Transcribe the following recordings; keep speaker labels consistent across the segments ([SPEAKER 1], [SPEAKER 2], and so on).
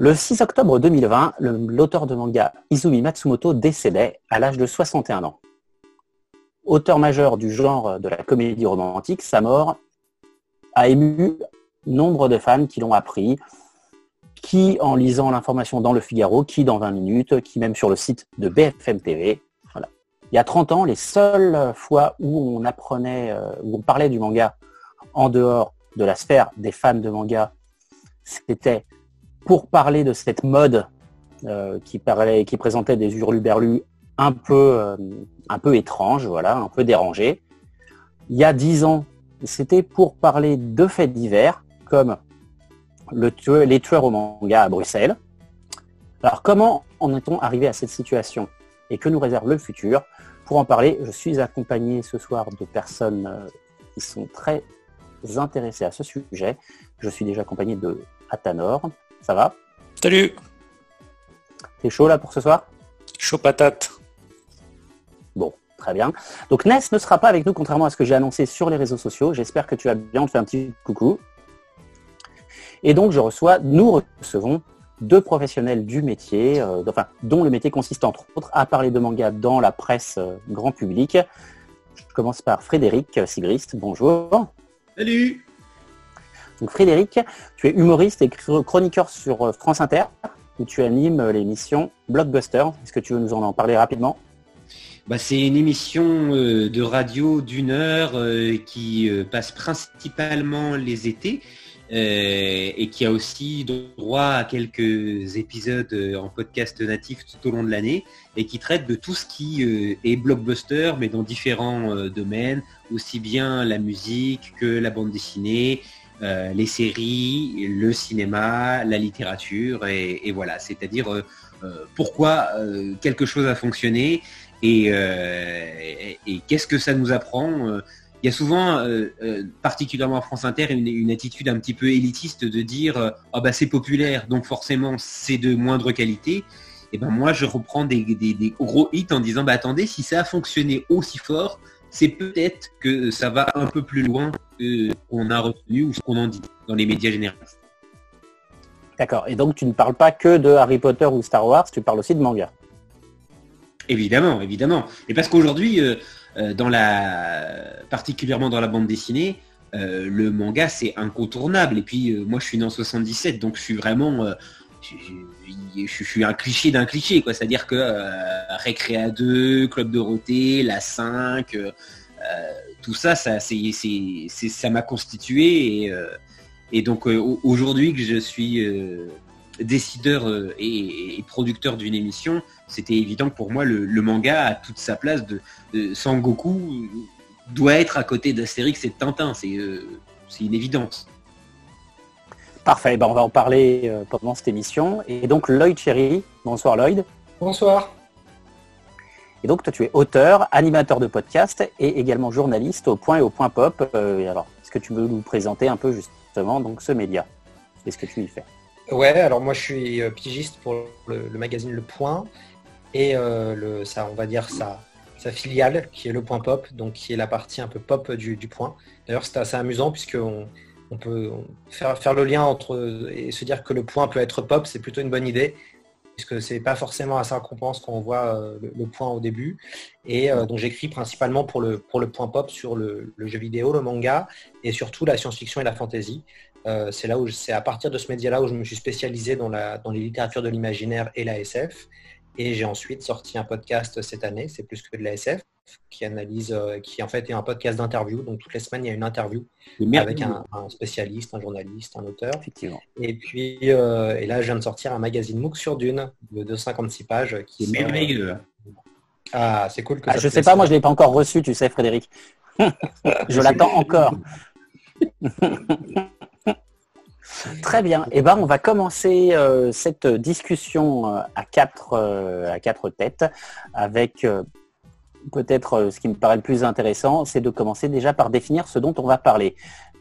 [SPEAKER 1] Le 6 octobre 2020, l'auteur de manga Izumi Matsumoto décédait à l'âge de 61 ans. Auteur majeur du genre de la comédie romantique, sa mort a ému nombre de fans qui l'ont appris, qui en lisant l'information dans le Figaro, qui dans 20 minutes, qui même sur le site de BFM TV. Il y a 30 ans, les seules fois où on apprenait, euh, où on parlait du manga en dehors de la sphère des fans de manga, c'était pour parler de cette mode euh, qui, parlait, qui présentait des hurluberlus un peu, euh, un peu étranges, voilà, un peu dérangés. Il y a 10 ans, c'était pour parler de faits divers, comme le les tueurs au manga à Bruxelles. Alors comment en est-on arrivé à cette situation et que nous réserve le futur? Pour en parler, je suis accompagné ce soir de personnes euh, qui sont très intéressées à ce sujet. Je suis déjà accompagné de Atanor. Ça va
[SPEAKER 2] Salut
[SPEAKER 1] T'es chaud là pour ce soir
[SPEAKER 2] Chaud patate.
[SPEAKER 1] Bon, très bien. Donc Ness ne sera pas avec nous contrairement à ce que j'ai annoncé sur les réseaux sociaux. J'espère que tu vas bien. On te fait un petit coucou. Et donc je reçois, nous recevons deux professionnels du métier, euh, enfin, dont le métier consiste entre autres à parler de manga dans la presse euh, grand public. Je commence par Frédéric Sigrist. Bonjour.
[SPEAKER 3] Salut.
[SPEAKER 1] Donc Frédéric, tu es humoriste et chroniqueur sur euh, France Inter, où tu animes l'émission Blockbuster. Est-ce que tu veux nous en parler rapidement?
[SPEAKER 3] Bah, c'est une émission de radio d'une heure qui passe principalement les étés euh, et qui a aussi droit à quelques épisodes euh, en podcast natif tout au long de l'année et qui traite de tout ce qui euh, est blockbuster mais dans différents domaines, aussi bien la musique que la bande dessinée, les séries, le cinéma, la littérature et, voilà, c'est-à-dire pourquoi quelque chose a fonctionné et, qu'est-ce que ça nous apprend il y a souvent, euh, euh, particulièrement en France Inter, une, attitude un petit peu élitiste de dire euh, ah bah c'est populaire, donc forcément c'est de moindre qualité. Et ben moi je reprends des, gros hits en disant bah attendez, si ça a fonctionné aussi fort, c'est peut-être que ça va un peu plus loin que qu'on a retenu ou ce qu'on en dit dans les médias généralistes.
[SPEAKER 1] D'accord. Et donc tu ne parles pas que de Harry Potter ou Star Wars, tu parles aussi de manga.
[SPEAKER 3] Évidemment, évidemment. Et parce qu'aujourd'hui, euh, dans la, particulièrement dans la bande dessinée, euh, le manga c'est incontournable. Et puis euh, moi je suis né en 77, donc je suis vraiment je, suis un cliché d'un cliché, quoi. C'est-à-dire que Récréa 2, Club Dorothée, la 5, tout ça, ça, c'est, ça m'a constitué. Et, donc aujourd'hui que je suis décideur et, producteur d'une émission, c'était évident que pour moi le, manga a toute sa place de, Sangoku doit être à côté d'Astérix et de Tintin, c'est euh, une évidence.
[SPEAKER 1] Parfait, ben, on va en parler euh, pendant cette émission. Et donc Lloyd Cherry, bonsoir Lloyd.
[SPEAKER 4] Bonsoir.
[SPEAKER 1] Et donc toi tu es auteur, animateur de podcast et également journaliste au Point et au Point Pop. Euh, alors, est-ce que tu veux nous présenter un peu justement donc ce média Qu'est-ce que tu y fais?
[SPEAKER 4] Ouais, alors moi je suis pigiste pour le, le magazine Le Point et euh, le, ça, on va dire sa, sa, filiale qui est le point pop, donc qui est la partie un peu pop du, point. D'ailleurs, c'est assez amusant puisqu'on on peut faire, le lien entre et se dire que le point peut être pop, c'est plutôt une bonne idée puisque c'est pas forcément à ça qu'on pense quand on voit euh, le, point au début. Et euh, donc j'écris principalement pour le, pour le point pop sur le, jeu vidéo, le manga et surtout la science-fiction et la fantasy. c'est là où c'est à partir de ce média-là où je me suis spécialisé dans, la, dans les littératures de l'imaginaire et la SF. Et j'ai ensuite sorti un podcast cette année, c'est plus que de la SF, qui analyse, euh, qui en fait est un podcast d'interview. Donc toutes les semaines, il y a une interview avec un, spécialiste, un journaliste, un auteur.
[SPEAKER 1] Effectivement.
[SPEAKER 4] Et puis, euh, et là, je viens de sortir un magazine MOOC sur Dune de 256 pages.
[SPEAKER 3] Qui est merveilleux.
[SPEAKER 4] Ah, c'est cool que
[SPEAKER 1] ah, Je sais pas, moi je ne l'ai pas encore reçu, tu sais, Frédéric. je l'attends encore. Très bien. Eh ben, on va commencer euh, cette discussion euh, à quatre, euh, à quatre têtes avec peut-être ce qui me paraît le plus intéressant, c'est de commencer déjà par définir ce dont on va parler.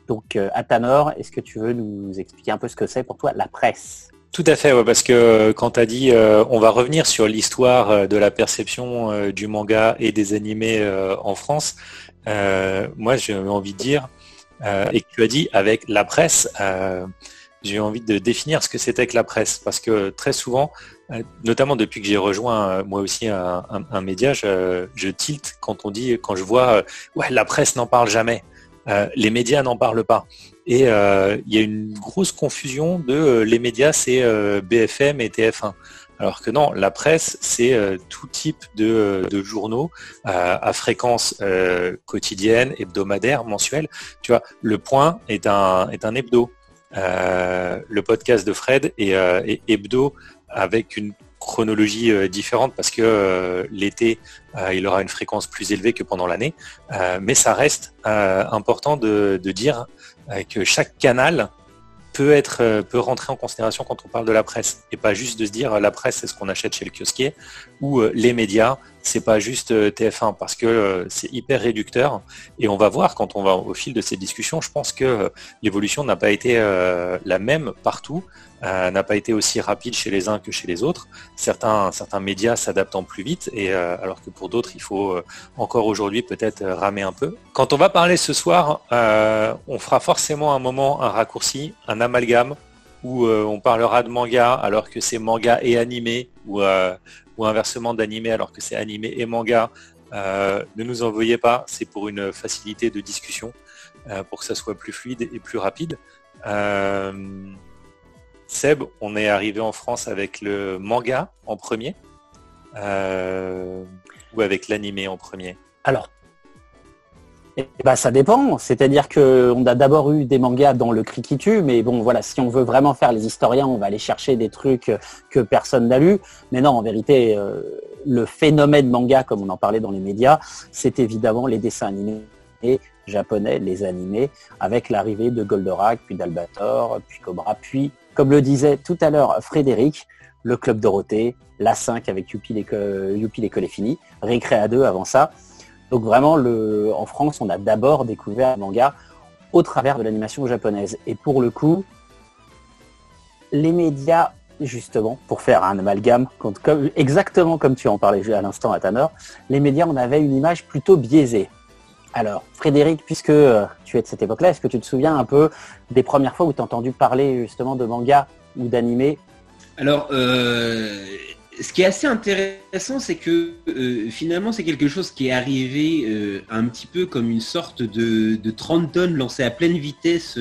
[SPEAKER 1] Donc, Atanor, est-ce que tu veux nous expliquer un peu ce que c'est pour toi la presse?
[SPEAKER 2] Tout à fait, parce que quand tu as dit on va revenir sur l'histoire de la perception du manga et des animés en France, moi j'ai envie de dire, et que tu as dit avec la presse, j'ai envie de définir ce que c'était que la presse, parce que très souvent, euh, notamment depuis que j'ai rejoint euh, moi aussi un, média, je, tilte quand on dit, quand je vois, ouais, la presse n'en parle jamais, les médias n'en parlent pas. Et il y a une grosse confusion de les médias, c'est BFM et TF1. Alors que non, la presse, c'est euh, tout type de, journaux euh, à fréquence euh, quotidienne, hebdomadaire, mensuelle. Tu vois, le point est un, est un hebdo. Le podcast de Fred est, est, hebdo avec une chronologie différente parce que l'été, il aura une fréquence plus élevée que pendant l'année. mais ça reste important de, de dire que chaque canal peut être euh, peut rentrer en considération quand on parle de la presse et pas juste de se dire la presse c'est ce qu'on achète chez le kiosquier ou euh, les médias c'est pas juste euh, TF1 parce que c'est hyper réducteur et on va voir quand on va au fil de ces discussions je pense que l'évolution n'a pas été la même partout euh, n'a pas été aussi rapide chez les uns que chez les autres. Certains, certains médias s'adaptant plus vite, et euh, alors que pour d'autres, il faut euh, encore aujourd'hui peut-être ramer un peu. Quand on va parler ce soir, on fera forcément un moment, un raccourci, un amalgame, où on parlera de manga alors que c'est manga et animé, ou, ou inversement d'animé alors que c'est animé et manga. ne nous envoyez pas, c'est pour une facilité de discussion, pour que ça soit plus fluide et plus rapide. Seb, on est arrivé en France avec le manga en premier euh, ou avec l'animé en premier?
[SPEAKER 1] Alors, eh ben, ça dépend. C'est-à-dire qu'on a d'abord eu des mangas dans le cri qui tue, mais bon, voilà, si on veut vraiment faire les historiens, on va aller chercher des trucs que personne n'a lu. Mais non, en vérité, euh, le phénomène manga, comme on en parlait dans les médias, c'est évidemment les dessins animés japonais, les animés, avec l'arrivée de Goldorak, puis d'Albator, puis Cobra, puis comme le disait tout à l'heure Frédéric, le Club Dorothée, la 5 avec Youpi l'école est finie, Récréa 2 avant ça. Donc vraiment, en France, on a d'abord découvert le manga au travers de l'animation japonaise. Et pour le coup, les médias, justement, pour faire un amalgame, exactement comme tu en parlais à l'instant à Tanner, les médias, on avait une image plutôt biaisée. Alors, Frédéric, puisque euh, tu es de cette époque-là, est-ce que tu te souviens un peu des premières fois où tu as entendu parler justement de manga ou d'animé?
[SPEAKER 3] Alors, euh, ce qui est assez intéressant, c'est que euh, finalement, c'est quelque chose qui est arrivé un petit peu comme une sorte de, 30 tonnes lancées à pleine vitesse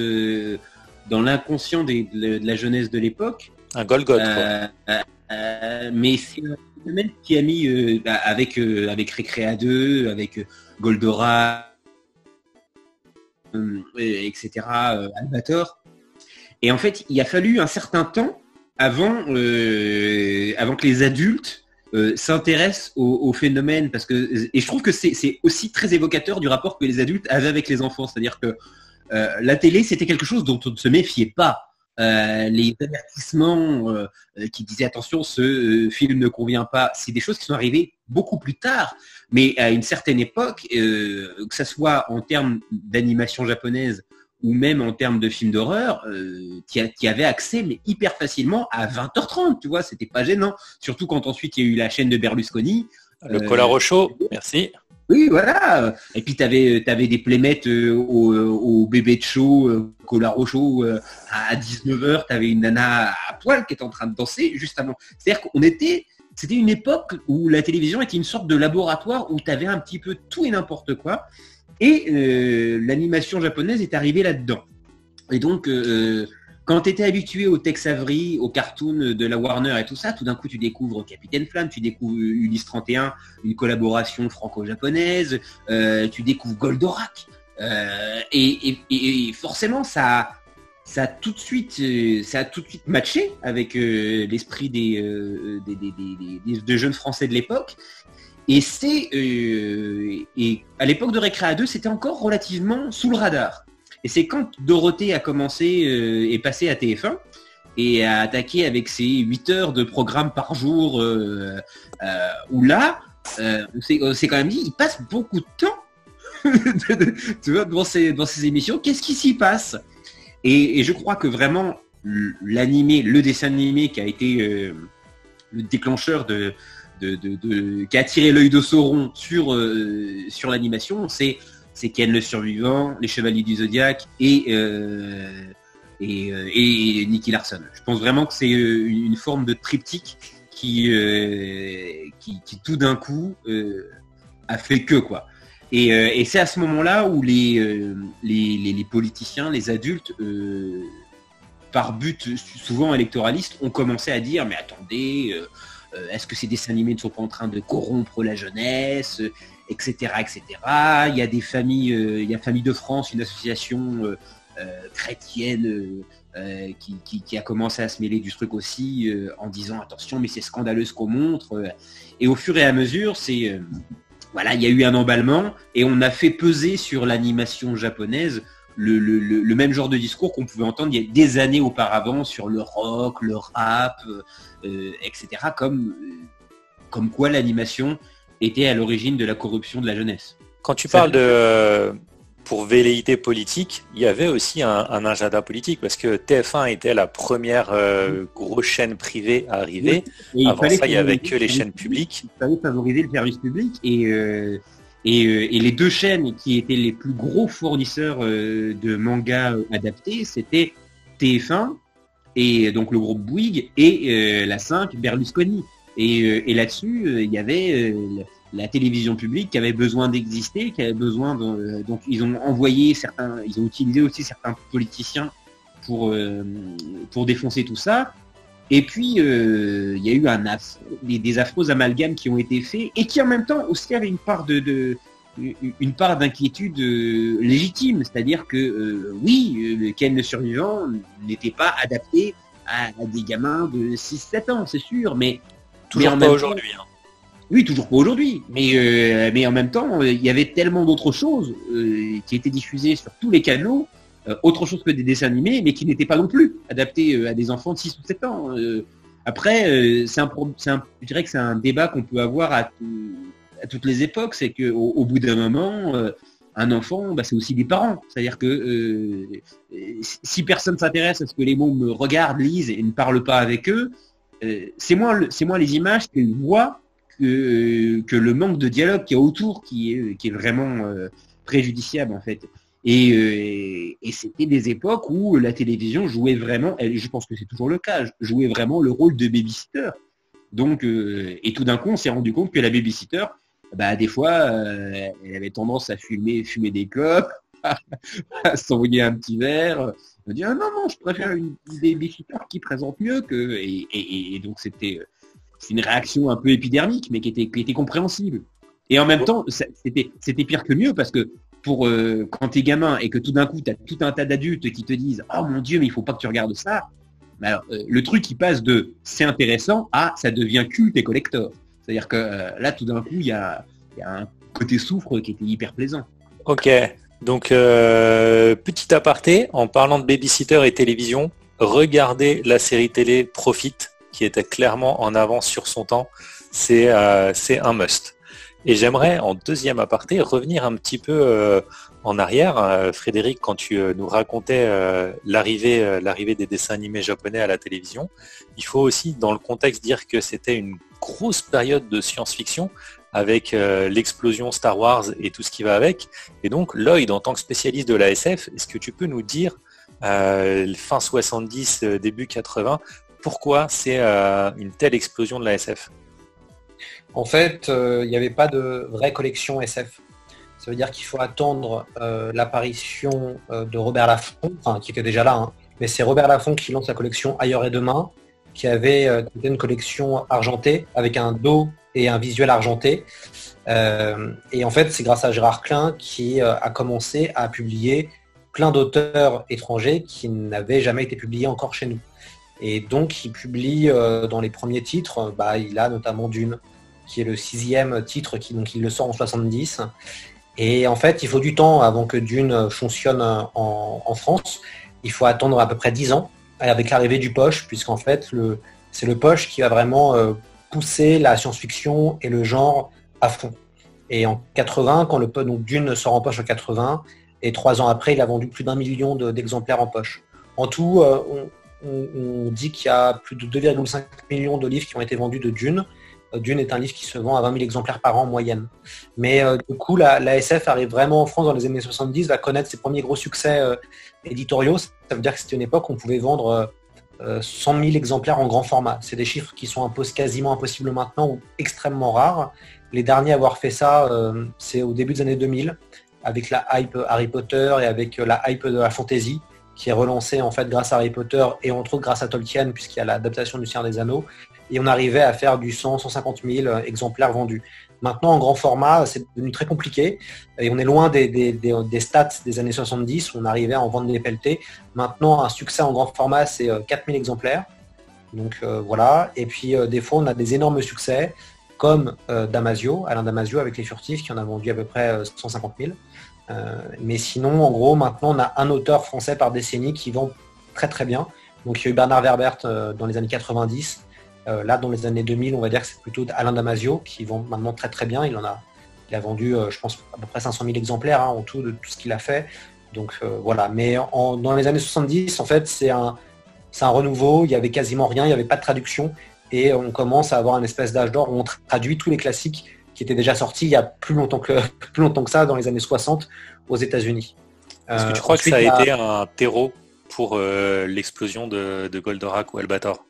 [SPEAKER 3] dans l'inconscient de, la jeunesse de l'époque.
[SPEAKER 2] Un Golgot.
[SPEAKER 3] mais c'est un phénomène qui a mis bah, avec, avec Recrea 2, avec Goldora, euh, etc., euh, Albator. Et en fait, il a fallu un certain temps avant, euh, avant que les adultes s'intéressent au, phénomène parce que et je trouve que c'est aussi très évocateur du rapport que les adultes avaient avec les enfants. C'est-à-dire que la télé c'était quelque chose dont on ne se méfiait pas. Les avertissements qui disaient attention ce film ne convient pas c'est des choses qui sont arrivées beaucoup plus tard. Mais à une certaine époque, euh, que ce soit en termes d'animation japonaise ou même en termes de films d'horreur, euh, qui, avait accès mais hyper facilement à 20h30, tu vois, c'était pas gênant. Surtout quand ensuite il y a eu la chaîne de Berlusconi.
[SPEAKER 2] Le euh, Colaro merci.
[SPEAKER 3] Oui, voilà. Et puis tu avais, avais, des playmates au, bébé de show, Colaro Show, à 19h, tu avais une nana à poil qui était en train de danser juste avant. C'est-à-dire qu'on était c'était une époque où la télévision était une sorte de laboratoire où tu avais un petit peu tout et n'importe quoi. Et euh, l'animation japonaise est arrivée là-dedans. Et donc, euh, quand tu étais habitué au Tex Avery, aux cartoons de la Warner et tout ça, tout d'un coup, tu découvres Capitaine Flamme, tu découvres Ulysse 31, une collaboration franco-japonaise, euh, tu découvres Goldorak. et, forcément, ça, ça a tout de suite, ça a tout de suite matché avec l'esprit des, des, jeunes français de l'époque. Et c'est et à l'époque de Récréa 2, c'était encore relativement sous le radar. Et c'est quand Dorothée a commencé et passé à TF1 et a attaqué avec ses 8 heures de programme par jour, où là, on s'est quand même dit, il passe beaucoup de temps tu vois, dans, ces, ces émissions. Qu'est-ce qui s'y passe? Et, je crois que vraiment, l'animé, le dessin animé qui a été euh, le déclencheur de, qui a attiré l'œil de Sauron sur, euh, sur l'animation, c'est c'est Ken le survivant, les Chevaliers du Zodiaque et, euh, euh, et Nicky Larson. Je pense vraiment que c'est une forme de triptyque qui, tout d'un coup a fait que quoi. Et, c'est à ce moment-là où les, politiciens, les adultes, par but souvent électoraliste, ont commencé à dire mais attendez, est-ce que ces dessins animés ne sont pas en train de corrompre la jeunesse etc., etc. Il y a des familles, il y a Famille de France, une association euh, chrétienne euh, qui, a commencé à se mêler du truc aussi euh, en disant attention mais c'est scandaleux ce qu'on montre et au fur et à mesure c'est voilà il y a eu un emballement et on a fait peser sur l'animation japonaise le, même genre de discours qu'on pouvait entendre il y a des années auparavant sur le rock, le rap, etc. Comme, comme quoi l'animation était à l'origine de la corruption de la jeunesse.
[SPEAKER 2] Quand tu parles de, pour velléité politique, il y avait aussi un, agenda politique parce que TF1 était la première euh, grosse chaîne privée à arriver. Avant ça, il n'y avait que les chaînes publiques.
[SPEAKER 3] Il fallait favoriser le service public et, euh, euh, et, les deux chaînes qui étaient les plus gros fournisseurs de mangas adaptés, c'était TF1 et donc le groupe Bouygues et la 5 Berlusconi. Et, et là-dessus, il y avait la télévision publique qui avait besoin d'exister, qui avait besoin de, donc ils ont envoyé certains, ils ont utilisé aussi certains politiciens pour euh, pour défoncer tout ça. Et puis euh, il y a eu un des, affreux amalgames qui ont été faits et qui en même temps aussi avaient une part de, une part d'inquiétude euh, légitime, c'est-à-dire que oui, le Ken le survivant n'était pas adapté à, des gamins de 6-7 ans, c'est sûr, mais
[SPEAKER 2] toujours pas aujourd'hui. Hein.
[SPEAKER 3] Oui, toujours pas aujourd'hui. Mais, euh, mais en même temps, il y avait tellement d'autres choses euh, qui étaient diffusées sur tous les canaux, euh, autre chose que des dessins animés, mais qui n'étaient pas non plus adaptés à des enfants de 6 ou 7 ans. après, c'est un, un, je dirais que c'est un débat qu'on peut avoir à, toutes les époques, c'est qu'au au bout d'un moment, un enfant, bah, c'est aussi des parents. C'est-à-dire que si personne s'intéresse à ce que les mômes regardent, lisent et ne parlent pas avec eux, c'est moins, les images qu'ils voient que, le manque de dialogue qu'il y a autour qui est, vraiment euh, préjudiciable en fait. Et, euh, c'était des époques où la télévision jouait vraiment, je pense que c'est toujours le cas, jouait vraiment le rôle de babysitter. Donc, euh, et tout d'un coup, on s'est rendu compte que la babysitter, bah, des fois, elle avait tendance à fumer, fumer des clopes, à s'envoyer un petit verre. On dit ah non non, je préfère une babysitter qui présente mieux que et donc c'était c'est une réaction un peu épidermique, mais qui était, qui était compréhensible. Et en même temps, c'était, pire que mieux parce que pour euh, quand tu es gamin et que tout d'un coup, tu as tout un tas d'adultes qui te disent Oh mon Dieu, mais il faut pas que tu regardes ça. Alors, euh, le truc qui passe de c'est intéressant à ça devient culte et collector. C'est-à-dire que euh, là, tout d'un coup, il y a, un côté souffre qui était hyper plaisant.
[SPEAKER 2] Ok. Donc, petit aparté, en parlant de babysitter et télévision, regardez la série télé Profit qui était clairement en avance sur son temps, c'est euh, un must. Et j'aimerais, en deuxième aparté, revenir un petit peu euh, en arrière. Euh, Frédéric, quand tu nous racontais l'arrivée des dessins animés japonais à la télévision, il faut aussi, dans le contexte, dire que c'était une grosse période de science-fiction avec l'explosion Star Wars et tout ce qui va avec. Et donc, Lloyd, en tant que spécialiste de la SF, est-ce que tu peux nous dire, fin 70, début 80, pourquoi c'est euh, une telle explosion de la SF
[SPEAKER 4] En fait, euh, il n'y avait pas de vraie collection SF. Ça veut dire qu'il faut attendre euh, l'apparition de Robert Laffont, qui était déjà là, hein. mais c'est Robert Laffont qui lance la collection Ailleurs et Demain, qui avait une collection argentée avec un dos et un visuel argenté. et en fait, c'est grâce à Gérard Klein qui a commencé à publier plein d'auteurs étrangers qui n'avaient jamais été publiés encore chez nous. Et donc, il publie euh, dans les premiers titres, bah, il a notamment Dune, qui est le sixième titre, qui, donc il le sort en 70. Et en fait, il faut du temps avant que Dune fonctionne en, France. Il faut attendre à peu près dix ans avec l'arrivée du Poche, puisqu'en fait, c'est le Poche qui va vraiment euh, pousser la science-fiction et le genre à fond. Et en 80, quand le donc Dune sort en poche en 80, et trois ans après, il a vendu plus d'un million d'exemplaires en poche. En tout, euh, on, dit qu'il y a plus de 2,5 millions de livres qui ont été vendus de Dune. Euh, Dune est un livre qui se vend à 20 000 exemplaires par an en moyenne. Mais du coup, la, SF arrive vraiment en France dans les années 70, va connaître ses premiers gros succès éditoriaux, ça veut dire que c'était une époque où on pouvait vendre 100 000 exemplaires en grand format. C'est des chiffres qui sont quasiment impossibles maintenant ou extrêmement rares. Les derniers à avoir fait ça, c'est au début des années 2000, avec la hype Harry Potter et avec la hype de la fantasy qui est relancée en fait grâce à Harry Potter et entre autres grâce à Tolkien puisqu'il y a l'adaptation du Seigneur des Anneaux et on arrivait à faire du 100, 150 000 exemplaires vendus. Maintenant, en grand format, c'est devenu très compliqué et on est loin des, stats des années 70 où on arrivait à en vendre des pelletés. Maintenant, un succès en grand format, c'est 4000 euh, exemplaires. Donc euh, voilà. Et puis euh, des fois, on a des énormes succès comme Damasio, Alain Damasio avec les furtifs qui en a vendu à peu près 150 000. mais sinon, en gros, maintenant, on a un auteur français par décennie qui vend très très bien. Donc il y a eu Bernard Verbert dans les années 90, euh, là, dans les années 2000, on va dire que c'est plutôt Alain Damasio qui vend maintenant très très bien. Il en a, il a vendu, euh, je pense, à peu près 500 000 exemplaires hein, en tout de tout ce qu'il a fait. Donc euh, voilà. Mais dans les années 70, en fait, c'est un, un renouveau. Il n'y avait quasiment rien, il n'y avait pas de traduction. Et on commence à avoir une espèce d'âge d'or où on traduit tous les classiques qui étaient déjà sortis il y a plus longtemps que, plus longtemps que ça, dans les années 60 aux États-Unis.
[SPEAKER 2] Est-ce que tu crois que ça a été un terreau pour l'explosion de, de Goldorak ou Albator?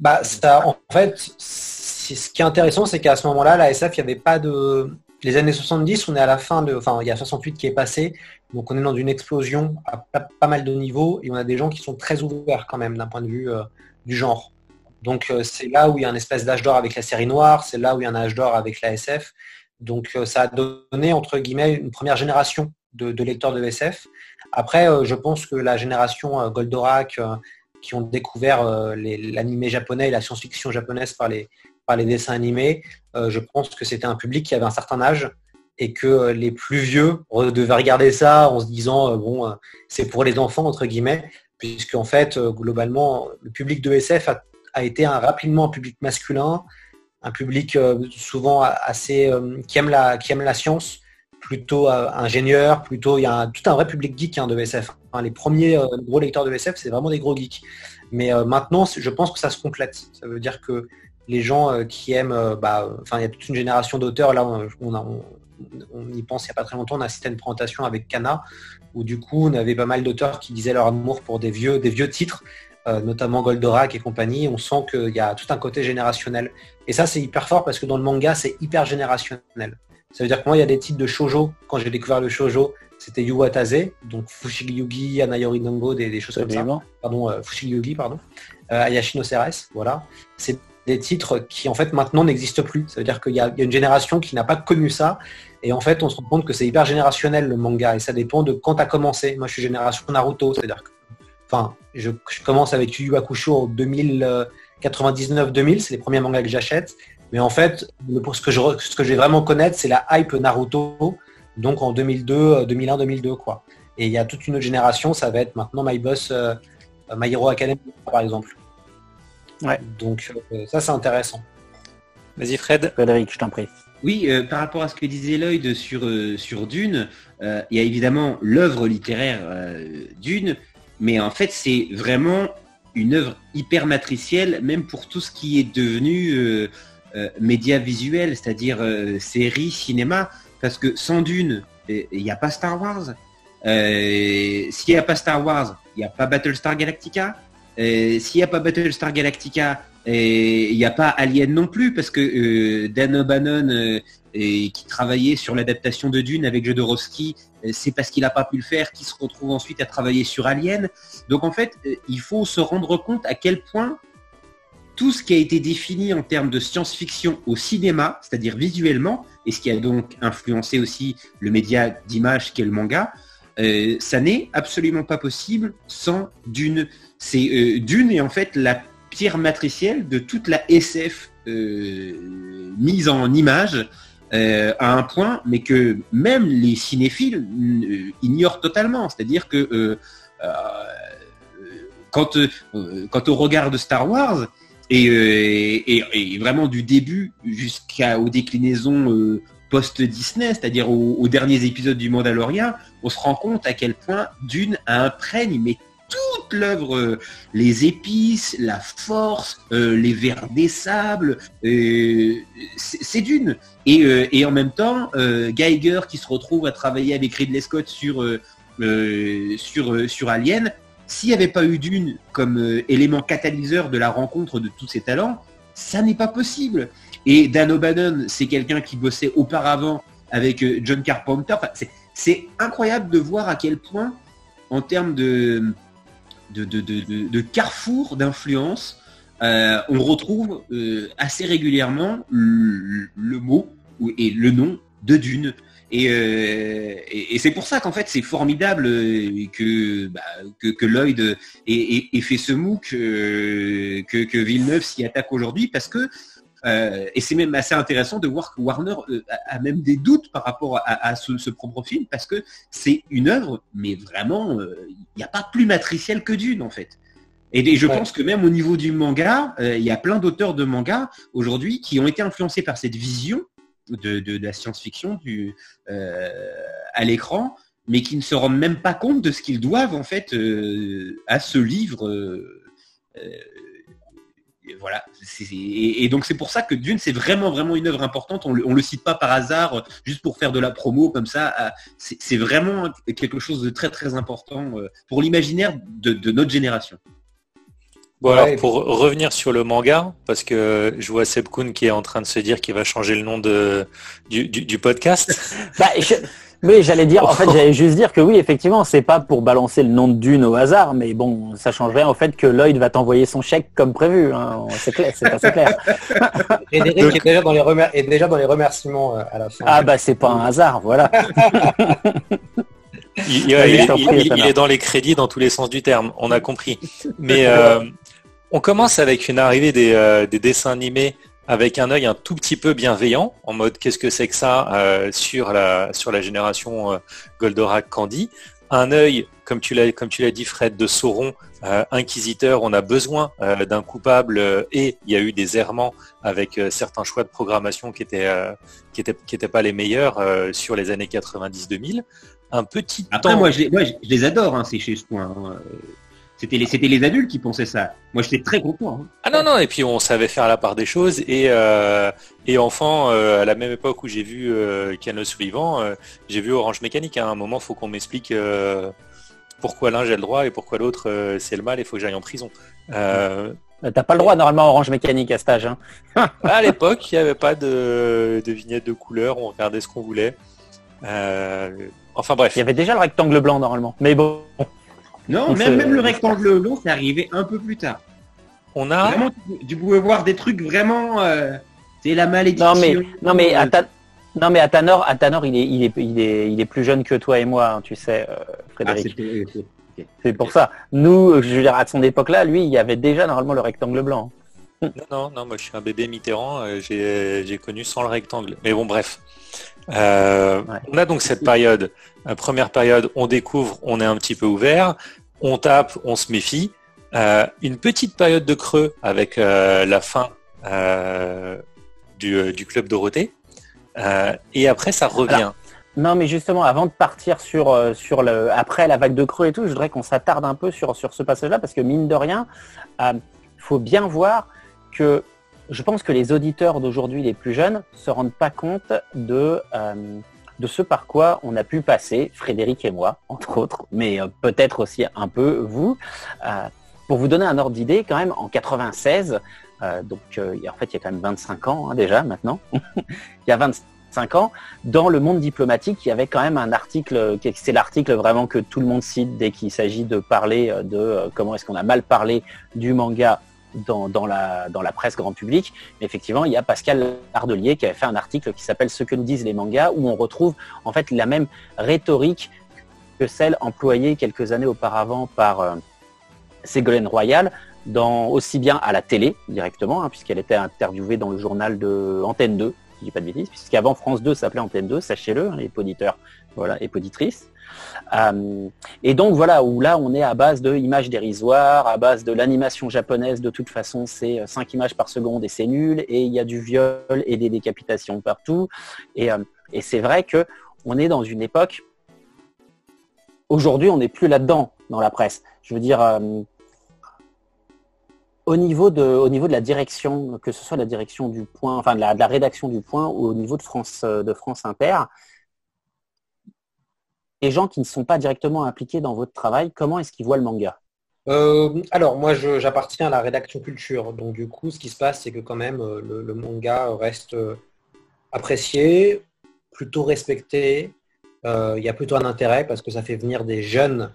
[SPEAKER 4] Bah, ça, en fait, ce qui est intéressant, c'est qu'à ce moment-là, la SF, il n'y avait pas de. Les années 70, on est à la fin de. Enfin, il y a 68 qui est passé, donc on est dans une explosion à pas, mal de niveaux et on a des gens qui sont très ouverts quand même d'un point de vue euh, du genre. Donc euh, c'est là où il y a un espèce d'âge d'or avec la série noire, c'est là où il y a un âge d'or avec la SF. Donc euh, ça a donné entre guillemets une première génération de, de lecteurs de SF. Après, je pense que la génération Goldorak qui ont découvert euh, l'animé japonais et la science-fiction japonaise par les, dessins animés, euh, je pense que c'était un public qui avait un certain âge et que euh, les plus vieux devaient regarder ça en se disant bon c'est pour les enfants entre guillemets puisque en fait globalement le public de SF a, été un, rapidement un public masculin un public souvent assez qui aime la science plutôt ingénieur plutôt il y a tout un vrai public geek hein, de SF les premiers euh, gros lecteurs de SF, c'est vraiment des gros geeks. Mais euh, maintenant, je pense que ça se complète. Ça veut dire que les gens euh, qui aiment, bah, enfin, il y a toute une génération d'auteurs. Là, on, y pense il n'y a pas très longtemps. On a assisté à une présentation avec Cana, où du coup, on avait pas mal d'auteurs qui disaient leur amour pour des vieux, des vieux titres, notamment Goldorak et compagnie. On sent qu'il y a tout un côté générationnel. Et ça, c'est hyper fort parce que dans le manga, c'est hyper générationnel. Ça veut dire que moi, il y a des titres de shojo. Quand j'ai découvert le shojo, c'était Yuwataze, donc Fushigi Yugi, Anayori Dongo, des, choses comme ça. Pardon, euh, Fushigi Yugi, pardon. Euh, Ayashi no Ceres, voilà. C'est des titres qui en fait maintenant n'existent plus. Ça veut dire qu'il y, a une génération qui n'a pas connu ça. Et en fait, on se rend compte que c'est hyper générationnel le manga. Et ça dépend de quand tu as commencé. Moi, je suis génération Naruto. C'est-à-dire que, enfin, je, commence avec Yu Hakusho en 2099-2000. C'est les premiers mangas que j'achète. Mais en fait, ce que je, ce que je vais vraiment connaître, c'est la hype Naruto donc en 2002, 2001, 2002 quoi. Et il y a toute une autre génération, ça va être maintenant My Boss, euh, My Hero Academy par exemple. Ouais. Donc euh, ça c'est intéressant.
[SPEAKER 2] Vas-y Fred.
[SPEAKER 1] Frédéric, je t'en prie.
[SPEAKER 3] Oui, euh, par rapport à ce que disait Lloyd sur, sur Dune, il y a évidemment l'œuvre littéraire Dune, mais en fait c'est vraiment une œuvre hyper matricielle, même pour tout ce qui est devenu média visuel, c'est-à-dire série, cinéma. Parce que sans Dune, il n'y a pas Star Wars. Euh, s'il n'y a pas Star Wars, il n'y a pas Battlestar Galactica. Euh, s'il n'y a pas Battlestar Galactica, il n'y a pas Alien non plus, parce que euh, Dan O'Bannon, qui travaillait sur l'adaptation de Dune avec Jodorowsky, c'est parce qu'il n'a pas pu le faire qu'il se retrouve ensuite à travailler sur Alien. Donc en fait, il faut se rendre compte à quel point tout ce qui a été défini en termes de science-fiction au cinéma, c'est-à-dire visuellement, et ce qui a donc influencé aussi le média d'image qu'est le manga, euh, ça n'est absolument pas possible sans Dune. C'est euh, Dune est en fait la pierre matricielle de toute la SF euh, mise en image à un point, mais que même les cinéphiles ignorent totalement. C'est-à-dire que quand, quand on regarde Star Wars, euh, et, vraiment du début jusqu'aux déclinaisons euh, post-Disney, c'est-à-dire aux, derniers épisodes du Mandalorian, on se rend compte à quel point Dune imprègne mais toute l'œuvre, euh, les épices, la force, les vers des sables, c'est Dune. Et, en même temps, Geiger qui se retrouve à travailler avec Ridley Scott sur, sur, sur Alien, s'il n'y avait pas eu Dune comme euh, élément catalyseur de la rencontre de tous ces talents, ça n'est pas possible. Et Dan O'Bannon, c'est quelqu'un qui bossait auparavant avec euh, John Carpenter. c'est incroyable de voir à quel point, en termes de, carrefour d'influence, euh, on retrouve assez régulièrement le, mot et le nom de Dune. Euh, et, c'est pour ça qu'en fait c'est formidable euh, bah, que, que, Lloyd ait, fait ce MOOC, euh, que, Villeneuve s'y attaque aujourd'hui, parce que, et c'est même assez intéressant de voir que Warner a, même des doutes par rapport à, ce, propre film, parce que c'est une œuvre, mais vraiment, il n'y a pas plus matriciel que d'une en fait. Et, je pense que même au niveau du manga, il y a plein d'auteurs de manga aujourd'hui qui ont été influencés par cette vision de, la science-fiction euh, à l'écran, mais qui ne se rendent même pas compte de ce qu'ils doivent en fait euh, à ce livre. Euh, voilà. Et, donc c'est pour ça que Dune, c'est vraiment vraiment une œuvre importante. On le, le cite pas par hasard, juste pour faire de la promo comme ça. C'est vraiment quelque chose de très très important pour l'imaginaire de notre génération.
[SPEAKER 2] Bon alors pour revenir sur le manga, parce que je vois Seb Kuhn qui est en train de se dire qu'il va changer le nom de, du, podcast.
[SPEAKER 1] bah, Oui, j'allais dire, en fait, j'allais juste dire que oui, effectivement, c'est pas pour balancer le nom de Dune au hasard, mais bon, ça change rien au fait que Lloyd va t'envoyer son chèque comme prévu. Hein. C'est clair, c'est assez clair.
[SPEAKER 4] Frédéric est déjà dans les, est déjà dans les remerciements euh, à la fin.
[SPEAKER 1] Ah bah c'est pas un hasard, voilà.
[SPEAKER 2] Il, est dans les crédits dans tous les sens du terme, on a compris. Mais euh, on commence avec une arrivée euh, des, dessins animés avec un œil un tout petit peu bienveillant, en mode qu'est-ce que c'est que ça euh, sur, la, sur la génération Goldorak Candy. Un œil, comme tu l'as comme tu l'as dit Fred, de Sauron, inquisiteur, on a besoin d'un coupable et il y a eu des errements avec certains choix de programmation qui étaient qui étaient, qui étaient pas les meilleurs sur les années 90-2000 un petit
[SPEAKER 3] Après, moi, je les, adore, hein, ces chez ce point. Hein. C'était les, les, adultes qui pensaient ça. Moi, j'étais très content. Hein.
[SPEAKER 2] Ah non, non, et puis on savait faire la part des choses. Et, euh, et enfant, euh, à la même époque où j'ai vu euh, Cano Suivant, euh, j'ai vu Orange Mécanique. À un moment, il faut qu'on m'explique pourquoi l'un j'ai le droit et pourquoi l'autre c'est le mal et il faut que j'aille en prison.
[SPEAKER 1] T'as pas le droit normalement Orange Mécanique à cet âge.
[SPEAKER 2] à l'époque, il n'y avait pas de, de vignette de couleur, on regardait ce qu'on voulait. Enfin bref.
[SPEAKER 1] Il y avait déjà le rectangle blanc normalement. Mais bon.
[SPEAKER 3] Non, même, même le rectangle blanc, c'est arrivé un peu plus tard.
[SPEAKER 2] On a.
[SPEAKER 3] Vraiment, tu, pouvais voir des trucs vraiment. Euh, c'est la malédiction.
[SPEAKER 1] Non mais, non mais à non mais à Tanor, à Tanor, il est, il est, il est, il est plus jeune que toi et moi, hein, tu sais, euh, Frédéric. Ah, c'est pour ça. Nous, je veux dire, à son époque-là, lui, il y avait déjà normalement le rectangle blanc.
[SPEAKER 2] Non, non, non, moi je suis un bébé Mitterrand, euh, j'ai connu sans le rectangle. Mais bon, bref. Euh, on a donc cette période, euh, première période, on découvre, on est un petit peu ouvert, on tape, on se méfie. Euh, une petite période de creux avec la fin du, club Dorothée. et après, ça revient.
[SPEAKER 1] non, mais justement, avant de partir sur, sur le, après la vague de creux et tout, je voudrais qu'on s'attarde un peu sur, sur ce passage-là parce que mine de rien, il faut bien voir que je pense que les auditeurs d'aujourd'hui, les plus jeunes, ne se rendent pas compte de, euh, de ce par quoi on a pu passer, Frédéric et moi, entre autres, mais euh, peut-être aussi un peu vous. Euh, pour vous donner un ordre d'idée, quand même, en 96, donc en fait il y a quand même 25 ans hein, déjà maintenant, il y a 25 ans, dans le monde diplomatique, il y avait quand même un article, c'est l'article vraiment que tout le monde cite dès qu'il s'agit de parler de comment est-ce qu'on a mal parlé du manga dans, la, presse grand public. Mais effectivement, il y a Pascal Ardelier qui avait fait un article qui s'appelle Ce que nous disent les mangas, où on retrouve en fait la même rhétorique que celle employée quelques années auparavant par euh, Ségolène Royal, aussi bien à la télé directement, hein, puisqu'elle était interviewée dans le journal de Antenne 2, si je dis pas de bêtises, puisqu'avant France 2 s'appelait Antenne 2, sachez-le, hein, les voilà, et poditrices. Euh, et donc voilà, où là on est à base de images dérisoires, à base de l'animation japonaise, de toute façon c'est 5 euh, images par seconde et c'est nul, et il y a du viol et des décapitations partout. Et, euh, et c'est vrai que on est dans une époque, aujourd'hui on n'est plus là-dedans dans la presse. Je veux dire, au niveau, de, au niveau de la direction, que ce soit la direction du point, enfin de la, de la rédaction du point ou au niveau de France, de France Inter, les gens qui ne sont pas directement impliqués dans votre travail, comment est-ce qu'ils voient le manga?
[SPEAKER 4] Alors moi j'appartiens à la rédaction culture, donc du coup ce qui se passe c'est que quand même le, manga reste apprécié, plutôt respecté, il y a plutôt un intérêt parce que ça fait venir des jeunes.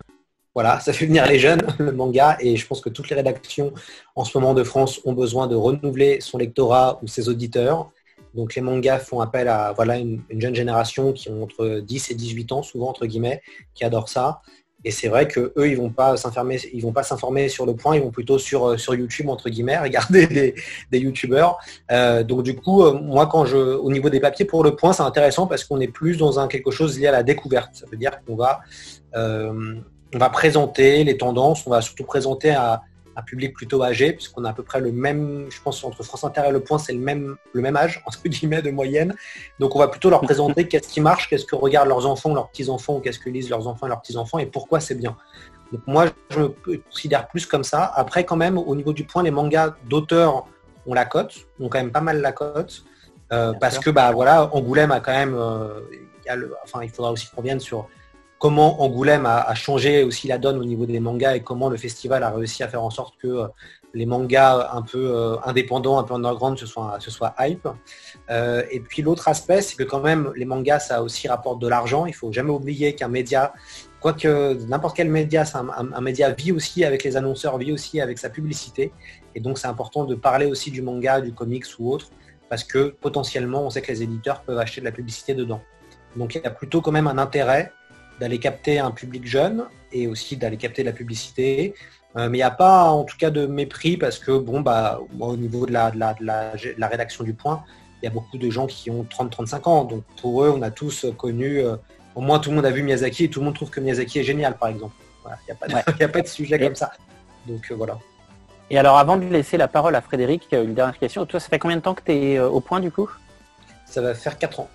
[SPEAKER 4] Voilà, ça fait venir les jeunes, le manga, et je pense que toutes les rédactions en ce moment de France ont besoin de renouveler son lectorat ou ses auditeurs. Donc les mangas font appel à voilà, une, jeune génération qui ont entre 10 et 18 ans, souvent entre guillemets, qui adore ça. Et c'est vrai qu'eux, ils vont vont pas s'informer sur le point, ils vont plutôt sur, euh, YouTube entre guillemets, regarder des, des YouTubeurs. Euh, donc du coup, euh, moi quand je, au niveau des papiers pour le point, c'est intéressant parce qu'on est plus dans un quelque chose lié à la découverte. Ça veut dire qu'on va va présenter les tendances, on va surtout présenter à un public plutôt âgé, puisqu'on a à peu près le même, je pense entre France Inter et Le Point, c'est le même, le même âge, entre guillemets, de moyenne. Donc on va plutôt leur présenter qu'est-ce qui marche, qu'est-ce que regardent leurs enfants, leurs petits-enfants, qu'est-ce que lisent leurs enfants et leurs petits-enfants, et pourquoi c'est bien. Donc moi, je me considère plus comme ça. Après, quand même, au niveau du point, les mangas d'auteurs ont la cote, ont quand même pas mal la cote. Euh, parce que bah voilà, Angoulême a quand même, euh, enfin il faudra aussi qu'on vienne sur comment Angoulême a, changé aussi la donne au niveau des mangas et comment le festival a réussi à faire en sorte que euh, les mangas un peu euh, indépendants, un peu underground, ce soit, ce soit hype. Euh, et puis l'autre aspect, c'est que quand même les mangas, ça aussi rapporte de l'argent. Il faut jamais oublier qu'un média, quoique n'importe quel média, un, un, média vit aussi avec les annonceurs, vit aussi avec sa publicité. Et donc c'est important de parler aussi du manga, du comics ou autre, parce que potentiellement, on sait que les éditeurs peuvent acheter de la publicité dedans. Donc il y a plutôt quand même un intérêt d'aller capter un public jeune et aussi d'aller capter de la publicité. Euh, mais il n'y a pas en tout cas de mépris parce que bon bah au niveau de la, la, rédaction du point, il y a beaucoup de gens qui ont 30-35 ans. Donc pour eux, on a tous connu, euh, au moins tout le monde a vu Miyazaki et tout le monde trouve que Miyazaki est génial par exemple. Il n'y a, pas de sujet comme ça. Donc euh, voilà.
[SPEAKER 1] Et alors avant de laisser la parole à Frédéric, une dernière question. Toi, ça fait combien de temps que tu es au point du coup?
[SPEAKER 4] Ça va faire 4 ans.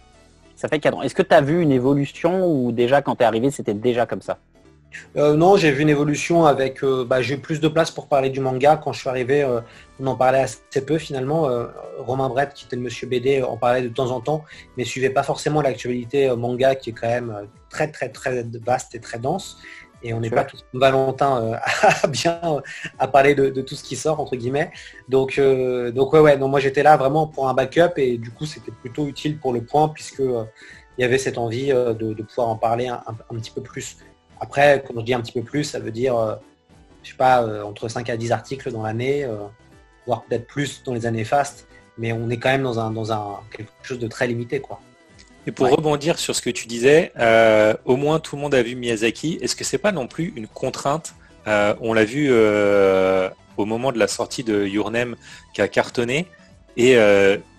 [SPEAKER 1] Ça fait 4 ans. Est-ce que tu as vu une évolution ou déjà quand tu es arrivé, c'était déjà comme ça?
[SPEAKER 4] Euh, non, j'ai vu une évolution avec. Euh, bah, j'ai eu plus de place pour parler du manga. Quand je suis arrivé, euh, on en parlait assez peu finalement. Romain Brett, qui était le monsieur BD, en parlait de temps en temps, mais suivait pas forcément l'actualité manga qui est quand même très très très vaste et très dense et on n'est pas tous Valentin euh, à bien à parler de, tout ce qui sort entre guillemets. Donc euh, donc ouais ouais non moi j'étais là vraiment pour un backup et du coup c'était plutôt utile pour le point puisque euh, il y avait cette envie de, pouvoir en parler un, petit peu plus. Après quand je dis un petit peu plus ça veut dire je sais pas entre 5 à 10 articles dans l'année voire peut-être plus dans les années fastes mais on est quand même dans un dans un quelque chose de très limité quoi.
[SPEAKER 2] Et pour rebondir sur ce que tu disais, euh, au moins tout le monde a vu Miyazaki. Est-ce que c'est pas non plus une contrainte euh, On l'a vu euh, au moment de la sortie de Your Name qui a cartonné et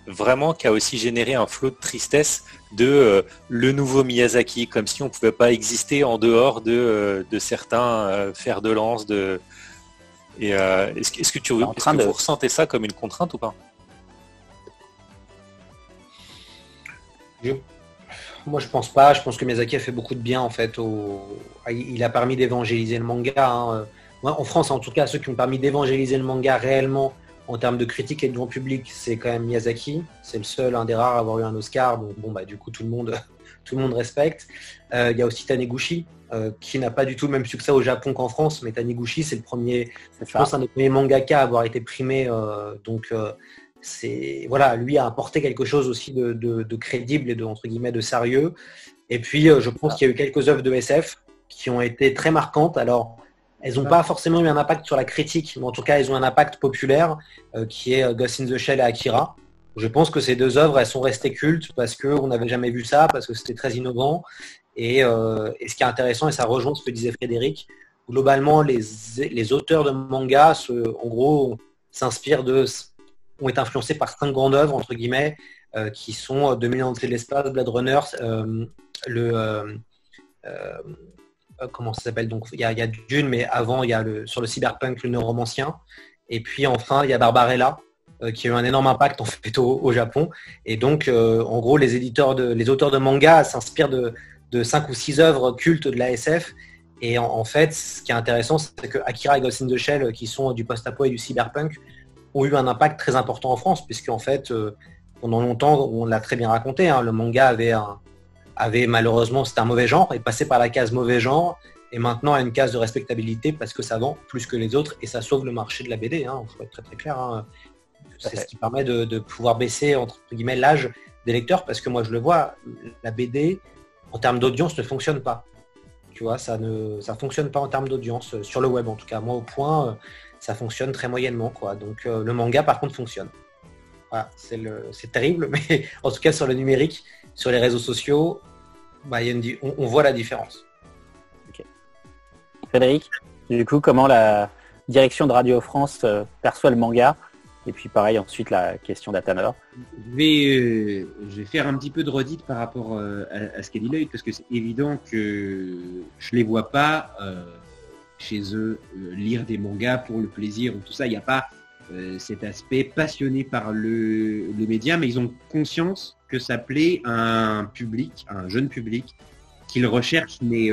[SPEAKER 2] vraiment qui a aussi généré un flot de tristesse de le nouveau Miyazaki, comme si on ne pouvait pas exister en dehors de, certains fers de lance. De... Et est-ce, que tu, est vous ressentez ça comme une contrainte ou pas?
[SPEAKER 4] Moi, je pense pas. Je pense que Miyazaki a fait beaucoup de bien en fait. Il a permis d'évangéliser le manga. Hein. en France, en tout cas, ceux qui ont permis d'évangéliser le manga réellement en termes de critique et de grand public, c'est quand même Miyazaki. C'est le seul, un des rares à avoir eu un Oscar. Donc bon, bah du coup, tout le monde, tout le monde respecte. Euh, il y a aussi Taniguchi, euh, qui n'a pas du tout le même succès au Japon qu'en France, mais Taniguchi, c'est le premier, je pense, un des premiers mangaka à avoir été primé. Euh, donc c'est voilà, lui a apporté quelque chose aussi de, crédible et de entre guillemets de sérieux. Et puis euh, je pense qu'il y a eu quelques œuvres de SF qui ont été très marquantes. Alors elles n'ont pas forcément eu un impact sur la critique, mais en tout cas elles ont un impact populaire euh, qui est euh, Ghost in the Shell et Akira. Je pense que ces deux œuvres elles sont restées cultes parce qu'on n'avait jamais vu ça, parce que c'était très innovant. Et, ce qui est intéressant, et ça rejoint ce que disait Frédéric, globalement les, les auteurs de manga, en gros, s'inspirent de ont été influencés par cinq grandes œuvres, entre guillemets, euh, qui sont 2000 ans de l'espace, Blade Runner, euh, le... Euh, comment ça s'appelle? Donc il y, a, Dune, mais avant, il y a le, sur le cyberpunk, le neuromancien. Et puis enfin, il y a Barbarella, qui a eu un énorme impact en fait au, Japon. Et donc, en gros, les éditeurs de, les auteurs de manga s'inspirent de, cinq ou six œuvres cultes de la SF. Et en, fait, ce qui est intéressant, c'est que Akira et Ghost in Shell, qui sont du post-apo et du cyberpunk, ont eu un impact très important en France, puisqu'en fait, euh, pendant longtemps, on l'a très bien raconté, hein, le manga avait, un, avait malheureusement, c'était un mauvais genre, est passé par la case mauvais genre, et maintenant à une case de respectabilité parce que ça vend plus que les autres et ça sauve le marché de la BD. Hein, faut être très très clair. Hein. C'est ce qui permet de, pouvoir baisser entre guillemets l'âge des lecteurs parce que moi je le vois, la BD en termes d'audience ne fonctionne pas. Tu vois, ça ne ça fonctionne pas en termes d'audience sur le web en tout cas. Moi au point, euh, ça fonctionne très moyennement quoi. Donc euh, le manga par contre fonctionne. c'est terrible, mais en tout cas sur le numérique, sur les réseaux sociaux, bah, on, voit la différence.
[SPEAKER 1] Frédéric, du coup, comment la direction de Radio France perçoit le manga? Et puis pareil, ensuite la question d'Atanor.
[SPEAKER 3] Je vais, euh, je vais faire un petit peu de redite par rapport euh, à, ce qu'a dit l'œil, parce que c'est évident que je les vois pas euh, chez eux lire des mangas pour le plaisir ou tout ça. Il n'y a pas cet aspect passionné par le, média, mais ils ont conscience que ça plaît à un public, un jeune public, qu'ils recherchent, mais,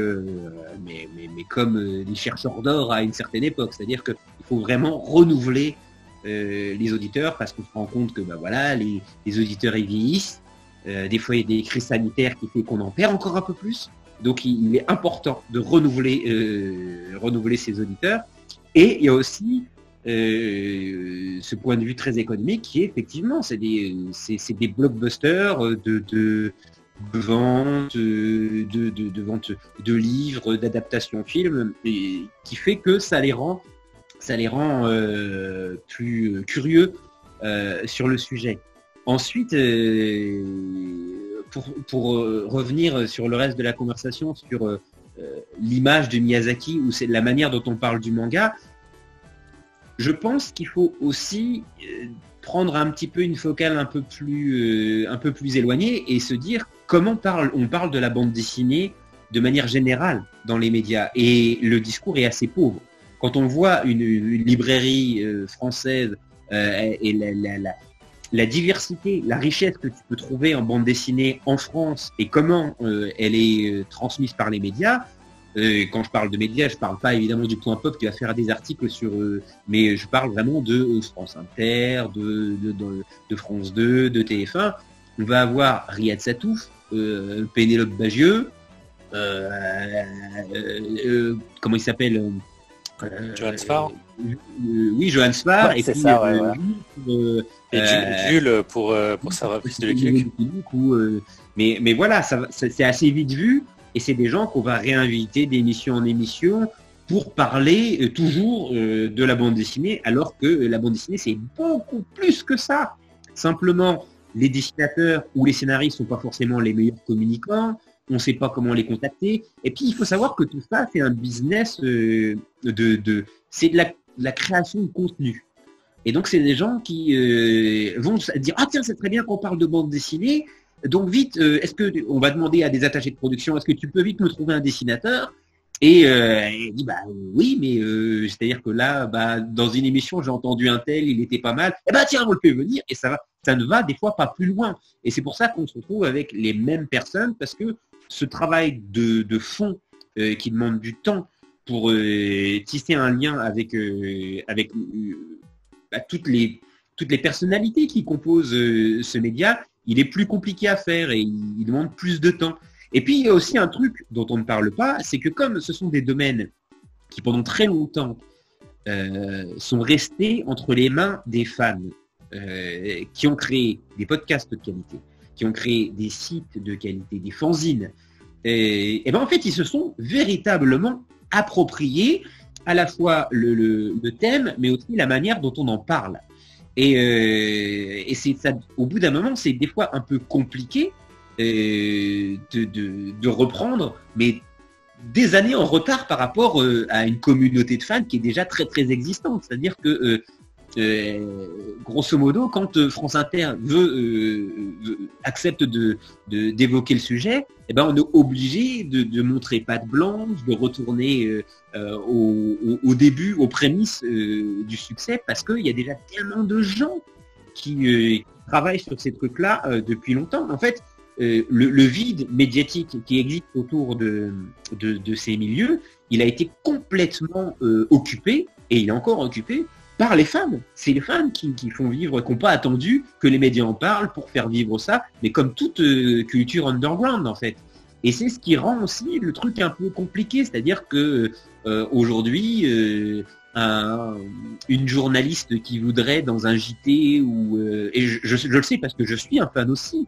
[SPEAKER 3] mais, mais, comme les chercheurs d'or à une certaine époque. C'est-à-dire qu'il faut vraiment renouveler euh, les auditeurs parce qu'on se rend compte que bah, voilà, les, auditeurs ils vieillissent. Euh, des fois, il y a des crises sanitaires qui fait qu'on en perd encore un peu plus. Donc, il, est important de renouveler, euh, renouveler ses auditeurs. Et il y a aussi ce point de vue très économique qui est effectivement, c'est des, blockbusters de, de, vente, de, de, vente de livres, d'adaptation film, et qui fait que ça les rend ça les rend euh, plus curieux euh, sur le sujet. Ensuite, euh, pour, revenir sur le reste de la conversation, sur l'image de Miyazaki ou c'est la manière dont on parle du manga, je pense qu'il faut aussi prendre un petit peu une focale un peu plus, un peu plus éloignée et se dire comment parle, on parle de la bande dessinée de manière générale dans les médias. Et le discours est assez pauvre quand on voit une, librairie euh, française euh, et la, diversité, la richesse que tu peux trouver en bande dessinée en France et comment euh, elle est transmise par les médias, quand je parle de médias, je ne parle pas évidemment du point pop qui va faire des articles sur, mais je parle vraiment de France Inter, de, France 2, de TF1. On va avoir Riyad Satouf, Pénélope Bagieux, comment il s'appelle
[SPEAKER 2] euh, Johan Spar
[SPEAKER 3] euh, Oui, Johan Spar.
[SPEAKER 1] et c'est ça,
[SPEAKER 2] euh, et Jules pour, pour sa plus de l'équipe.
[SPEAKER 3] mais, mais voilà, c'est assez vite vu. Et c'est des gens qu'on va réinviter d'émission en émission pour parler toujours de la bande dessinée, alors que la bande dessinée, c'est beaucoup plus que ça. Simplement, les dessinateurs ou les scénaristes sont pas forcément les meilleurs communicants on ne sait pas comment les contacter. Et puis, il faut savoir que tout ça, c'est un business euh, de, c'est de la, création de contenu. Et donc, c'est des gens qui euh, vont dire, ah tiens, c'est très bien qu'on parle de bande dessinée. Donc, vite, euh, est-ce que on va demander à des attachés de production, est-ce que tu peux vite me trouver un dessinateur? Et il dit bah oui, mais c'est-à-dire que là, bah, dans une émission, j'ai entendu un tel, il était pas mal. Eh ben tiens, on le fait venir et ça va, ça ne va des fois pas plus loin. Et c'est pour ça qu'on se retrouve avec les mêmes personnes parce que ce travail de, fond euh, qui demande du temps pour euh, tisser un lien avec, euh, avec bah, toutes, les, toutes les personnalités qui composent ce média, il est plus compliqué à faire et il, demande plus de temps. Et puis il y a aussi un truc dont on ne parle pas, c'est que comme ce sont des domaines qui pendant très longtemps sont restés entre les mains des fans qui ont créé des podcasts de qualité, qui ont créé des sites de qualité, des fanzines. Et, ben en fait, ils se sont véritablement appropriés à la fois le, thème, mais aussi la manière dont on en parle. Et, euh, c'est ça, au bout d'un moment, c'est des fois un peu compliqué euh, de, reprendre, mais des années en retard par rapport euh, à une communauté de fans qui est déjà très très existante. C'est-à-dire que euh, grosso modo, quand euh, France Inter euh, accepte de, d'évoquer le sujet, eh ben, on est obligé de, montrer patte blanche, de retourner au, début, aux prémices du succès, parce qu'il y a déjà tellement de gens qui, travaillent sur ces trucs-là depuis longtemps. En fait, le, vide médiatique qui existe autour de, ces milieux, il a été complètement occupé, et il est encore occupé par les femmes. C'est les femmes qui, font vivre, qui n'ont pas attendu que les médias en parlent pour faire vivre ça, mais comme toute euh, culture underground en fait. Et c'est ce qui rend aussi le truc un peu compliqué, c'est-à-dire que euh, aujourd'hui, euh, un- une journaliste qui voudrait dans un JT ou et je, je- le sais parce que je suis un fan aussi.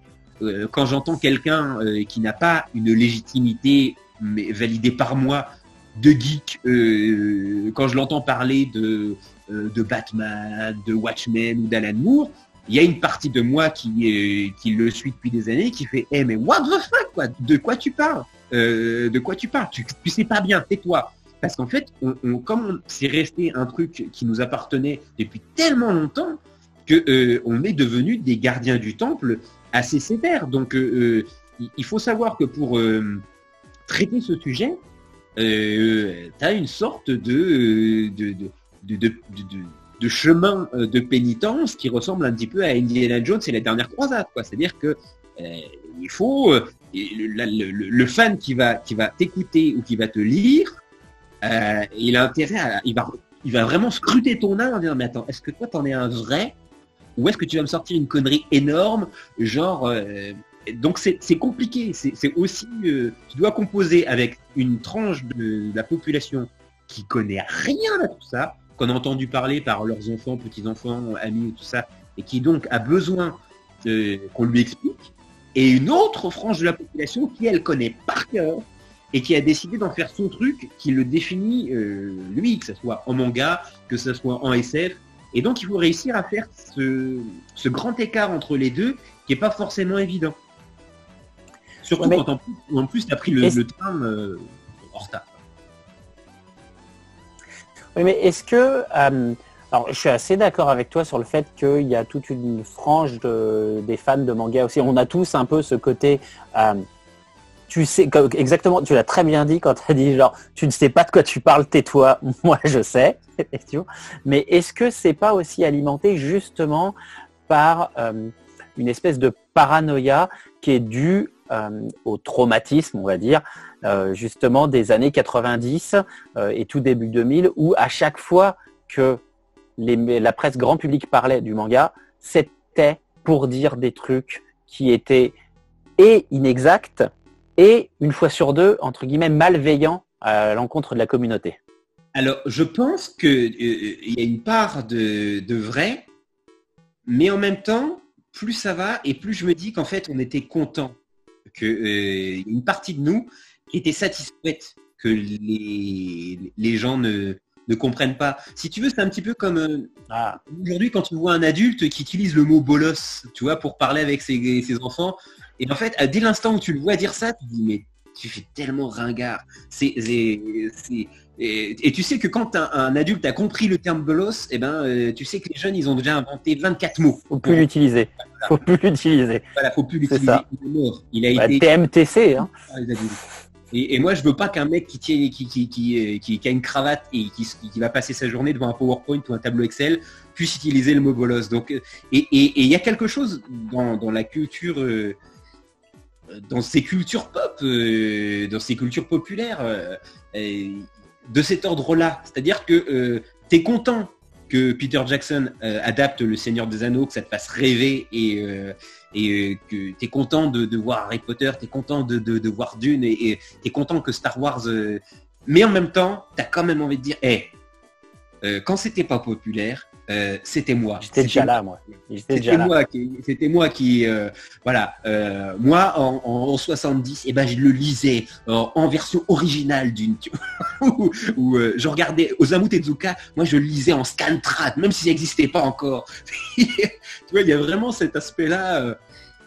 [SPEAKER 3] quand j'entends quelqu'un qui n'a pas une légitimité mais validée par moi de geek, quand je l'entends parler de de Batman, de Watchmen ou d'Alan Moore, il y a une partie de moi qui, qui le suit depuis des années qui fait Eh mais what the fuck quoi? De quoi tu parles? Euh, De quoi tu parles? Tu, sais pas bien, tais-toi. Parce qu'en fait, comme c'est resté un truc qui nous appartenait depuis tellement longtemps que euh, on est devenu des gardiens du temple assez sévères. Donc euh, euh, il- faut savoir que pour euh, traiter ce sujet, euh, tu as une sorte de, de, de- de- chemin euh, de pénitence qui ressemble un petit peu à Indiana Jones et la dernière croisade. C'est-à-dire que euh, il faut euh, le, fan qui va qui va t'écouter ou qui va te lire, il a intérêt à il va il va vraiment scruter ton âme en disant mais attends est-ce que toi t'en es un vrai ou est-ce que tu vas me sortir une connerie énorme genre donc c'est compliqué c'est aussi tu dois composer avec une tranche de, de la population qui connaît rien à tout ça qu'on a entendu parler par leurs enfants petits enfants amis tout ça et qui donc a besoin qu'on lui explique et une autre frange de la population qui elle connaît par cœur et qui a décidé d'en faire son truc qui le définit euh, lui, que ce soit en manga, que ce soit en SF. Et donc il faut réussir à faire ce, ce grand écart entre les deux qui est pas forcément évident. Surtout
[SPEAKER 1] Ouais, mais-
[SPEAKER 3] quand en plus, en plus tu as pris le, train euh, retard.
[SPEAKER 1] Oui, mais est-ce que... euh, alors, je suis assez d'accord avec toi sur le fait qu'il y a toute une frange de- des fans de manga aussi. On a tous un peu ce côté... euh, tu sais, exactement, tu l'as très bien dit quand tu as dit genre, tu ne sais pas de quoi tu parles, tais-toi, moi je sais. Mais est-ce que c'est pas aussi alimenté justement par euh, une espèce de paranoïa qui est due euh, au traumatisme, on va dire, euh, justement des années 90 euh, et tout début 2000, où à chaque fois que la presse grand public parlait du manga, c'était pour dire des trucs qui étaient et inexacts et une fois sur deux, entre guillemets, malveillants à l'encontre de la communauté.
[SPEAKER 3] Alors, je pense que euh, il y a une part de, de vrai, mais en même temps, plus ça va et plus je me dis qu'en fait, on était content que euh, une partie de nous était satisfaite que les, les gens ne, ne comprennent pas. Si tu veux, c'est un petit peu comme euh,
[SPEAKER 1] Ah,
[SPEAKER 3] aujourd'hui quand tu vois un adulte qui utilise le mot bolos, tu vois, pour parler avec ses, ses enfants. Et en fait, dès l'instant où tu le vois dire ça, tu te dis mais tu fais tellement ringard. C'est, et, et tu sais que quand un, un adulte a compris le terme bolos, eh ben, euh, tu sais que les jeunes, ils ont déjà inventé 24 mots.
[SPEAKER 1] faut plus l'utiliser. Faut plus l'utiliser.
[SPEAKER 3] Voilà, faut plus
[SPEAKER 1] C'est
[SPEAKER 3] l'utiliser.
[SPEAKER 1] ça.
[SPEAKER 3] Il est mort. Il a
[SPEAKER 1] Bah,
[SPEAKER 3] été
[SPEAKER 1] TMTC, hein.
[SPEAKER 3] adultes. Et, et moi, je veux pas qu'un mec qui, tient, qui, qui, qui, euh, qui- qui a une cravate et qui, va passer sa journée devant un PowerPoint ou un tableau Excel puisse utiliser le mot bolos. Donc, euh, et il y a quelque chose dans, dans la culture, euh, dans ces cultures pop, euh, dans ces cultures populaires, euh, euh, de cet ordre-là. C'est-à-dire que tu es content que Peter Jackson euh, adapte Le Seigneur des Anneaux, que ça te fasse rêver et, euh, euh, que tu es content de, voir Harry Potter, tu es content de, voir Dune et tu es content que Star Wars... euh, mais en même temps, tu as quand même envie de dire, hé, quand c'était pas populaire, euh, c'était moi.
[SPEAKER 1] J'étais déjà là, moi.
[SPEAKER 3] C'était moi qui, c'était moi qui, euh, voilà, euh, moi en, en, en 70, et ben je le lisais en, version originale d'une, où, je regardais Osamu Tezuka, moi je le lisais en scantrad, même si ça n'existait pas encore. tu vois, il y a vraiment cet aspect-là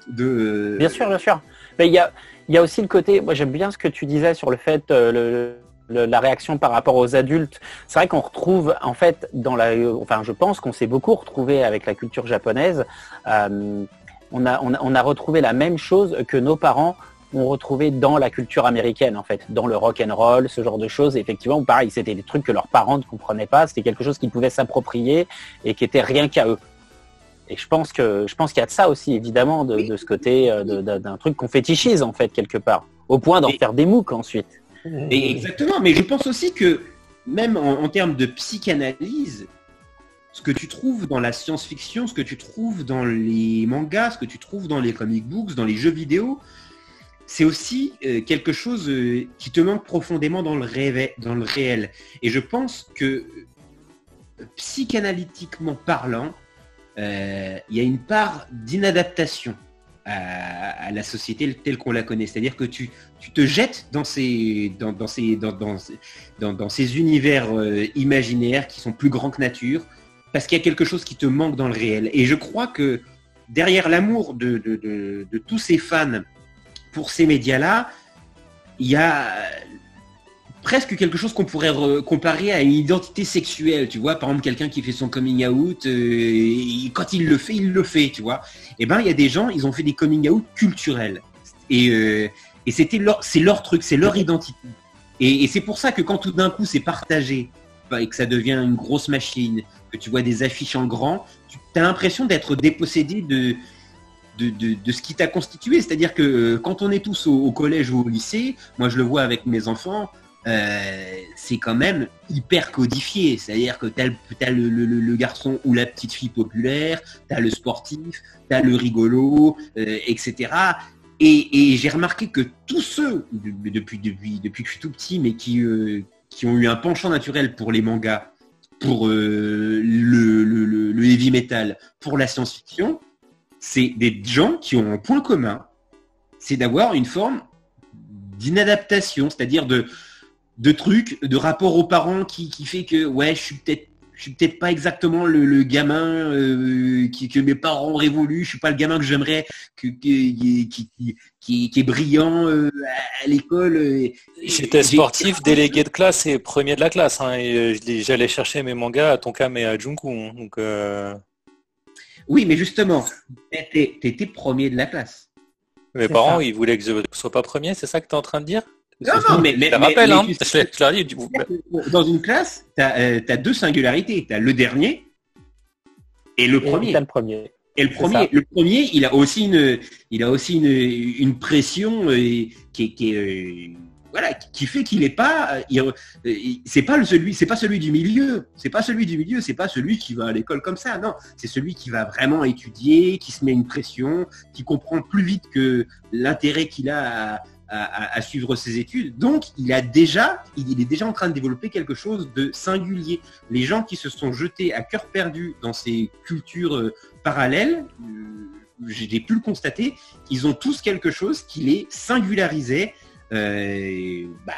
[SPEAKER 3] de.
[SPEAKER 1] Bien sûr, bien sûr. Mais il y a, il y a aussi le côté, moi j'aime bien ce que tu disais sur le fait, le- le- la réaction par rapport aux adultes. C'est vrai qu'on retrouve, en fait, dans la, enfin je pense qu'on s'est beaucoup retrouvé avec la culture japonaise. Euh, on, a, on, a, on a retrouvé la même chose que nos parents ont retrouvé dans la culture américaine, en fait, dans le rock and roll, ce genre de choses. Et effectivement, pareil, c'était des trucs que leurs parents ne comprenaient pas. C'était quelque chose qu'ils pouvaient s'approprier et qui était rien qu'à eux. Et je pense que je pense qu'il y a de ça aussi, évidemment, de, de ce côté euh, d'un truc qu'on fétichise en fait quelque part, au point d'en faire des MOOC ensuite.
[SPEAKER 3] Exactement, mais je pense aussi que même en, termes de psychanalyse, ce que tu trouves dans la science-fiction, ce que tu trouves dans les mangas, ce que tu trouves dans les comic books, dans les jeux vidéo, c'est aussi euh, quelque chose euh, qui te manque profondément dans le, dans le réel. Et je pense que psychanalytiquement parlant, il y a une part d'inadaptation à, la société telle qu'on la connaît. C'est-à-dire que tu, tu, te jettes dans ces, dans, ces, dans, dans, ces univers imaginaires qui sont plus grands que nature, parce qu'il y a quelque chose qui te manque dans le réel. Et je crois que derrière l'amour de, de, tous ces fans pour ces médias-là, il y a presque quelque chose qu'on pourrait comparer à une identité sexuelle, tu vois. Par exemple, quelqu'un qui fait son coming out, euh, quand il le fait, il le fait, tu vois. Eh ben, il y a des gens, ils ont fait des coming out culturels. Et, euh, et c'était leur, c'est leur truc, c'est leur identité. Et, c'est pour ça que quand tout d'un coup c'est partagé bah, et que ça devient une grosse machine, que tu vois des affiches en grand, tu as l'impression d'être dépossédé de, de, ce qui t'a constitué. C'est-à-dire que euh, quand on est tous au, collège ou au lycée, moi je le vois avec mes enfants, euh, c'est quand même hyper codifié. C'est-à-dire que tu as, le, garçon ou la petite fille populaire, tu as le sportif, tu as le rigolo, euh, etc. Et, j'ai remarqué que tous ceux, depuis, depuis, depuis que je suis tout petit, mais qui, qui ont eu un penchant naturel pour les mangas, pour le, le, heavy metal, pour la science-fiction, c'est des gens qui ont un point commun, c'est d'avoir une forme d'inadaptation, c'est-à-dire de, de trucs, de rapport aux parents qui, fait que ouais, je suis peut-être je suis peut-être pas exactement le, gamin euh, qui, que mes parents auraient voulu, je suis pas le gamin que j'aimerais, qui, qui, est brillant euh, à, l'école. Euh,
[SPEAKER 2] J'étais sportif, délégué de classe et premier de la classe. Hein, j'allais chercher mes mangas à Tonkam et à Junku. Hein, donc,
[SPEAKER 3] oui, mais justement, tu étais, premier de la classe.
[SPEAKER 2] Mes parents, ils voulaient que je ne sois pas premier, c'est ça que tu es en train de dire?
[SPEAKER 3] Non, non, mais, mais,
[SPEAKER 2] rappelle, hein.
[SPEAKER 3] Dans une classe, tu as, euh, deux singularités. Tu as le dernier et le premier.
[SPEAKER 1] le premier.
[SPEAKER 3] Et le premier, le premier, il a aussi une, il a aussi une, pression euh, qui est, euh, voilà, qui fait qu'il n'est pas, euh, c'est pas le celui, c'est pas celui du milieu, c'est pas celui du milieu, c'est pas celui qui va à l'école comme ça, non, c'est celui qui va vraiment étudier, qui se met une pression, qui comprend plus vite que l'intérêt qu'il a à, suivre ses études. Donc, il a déjà, il est déjà en train de développer quelque chose de singulier. Les gens qui se sont jetés à cœur perdu dans ces cultures euh, parallèles, euh, j'ai pu le constater, ils ont tous quelque chose qui les singularisait euh, bah,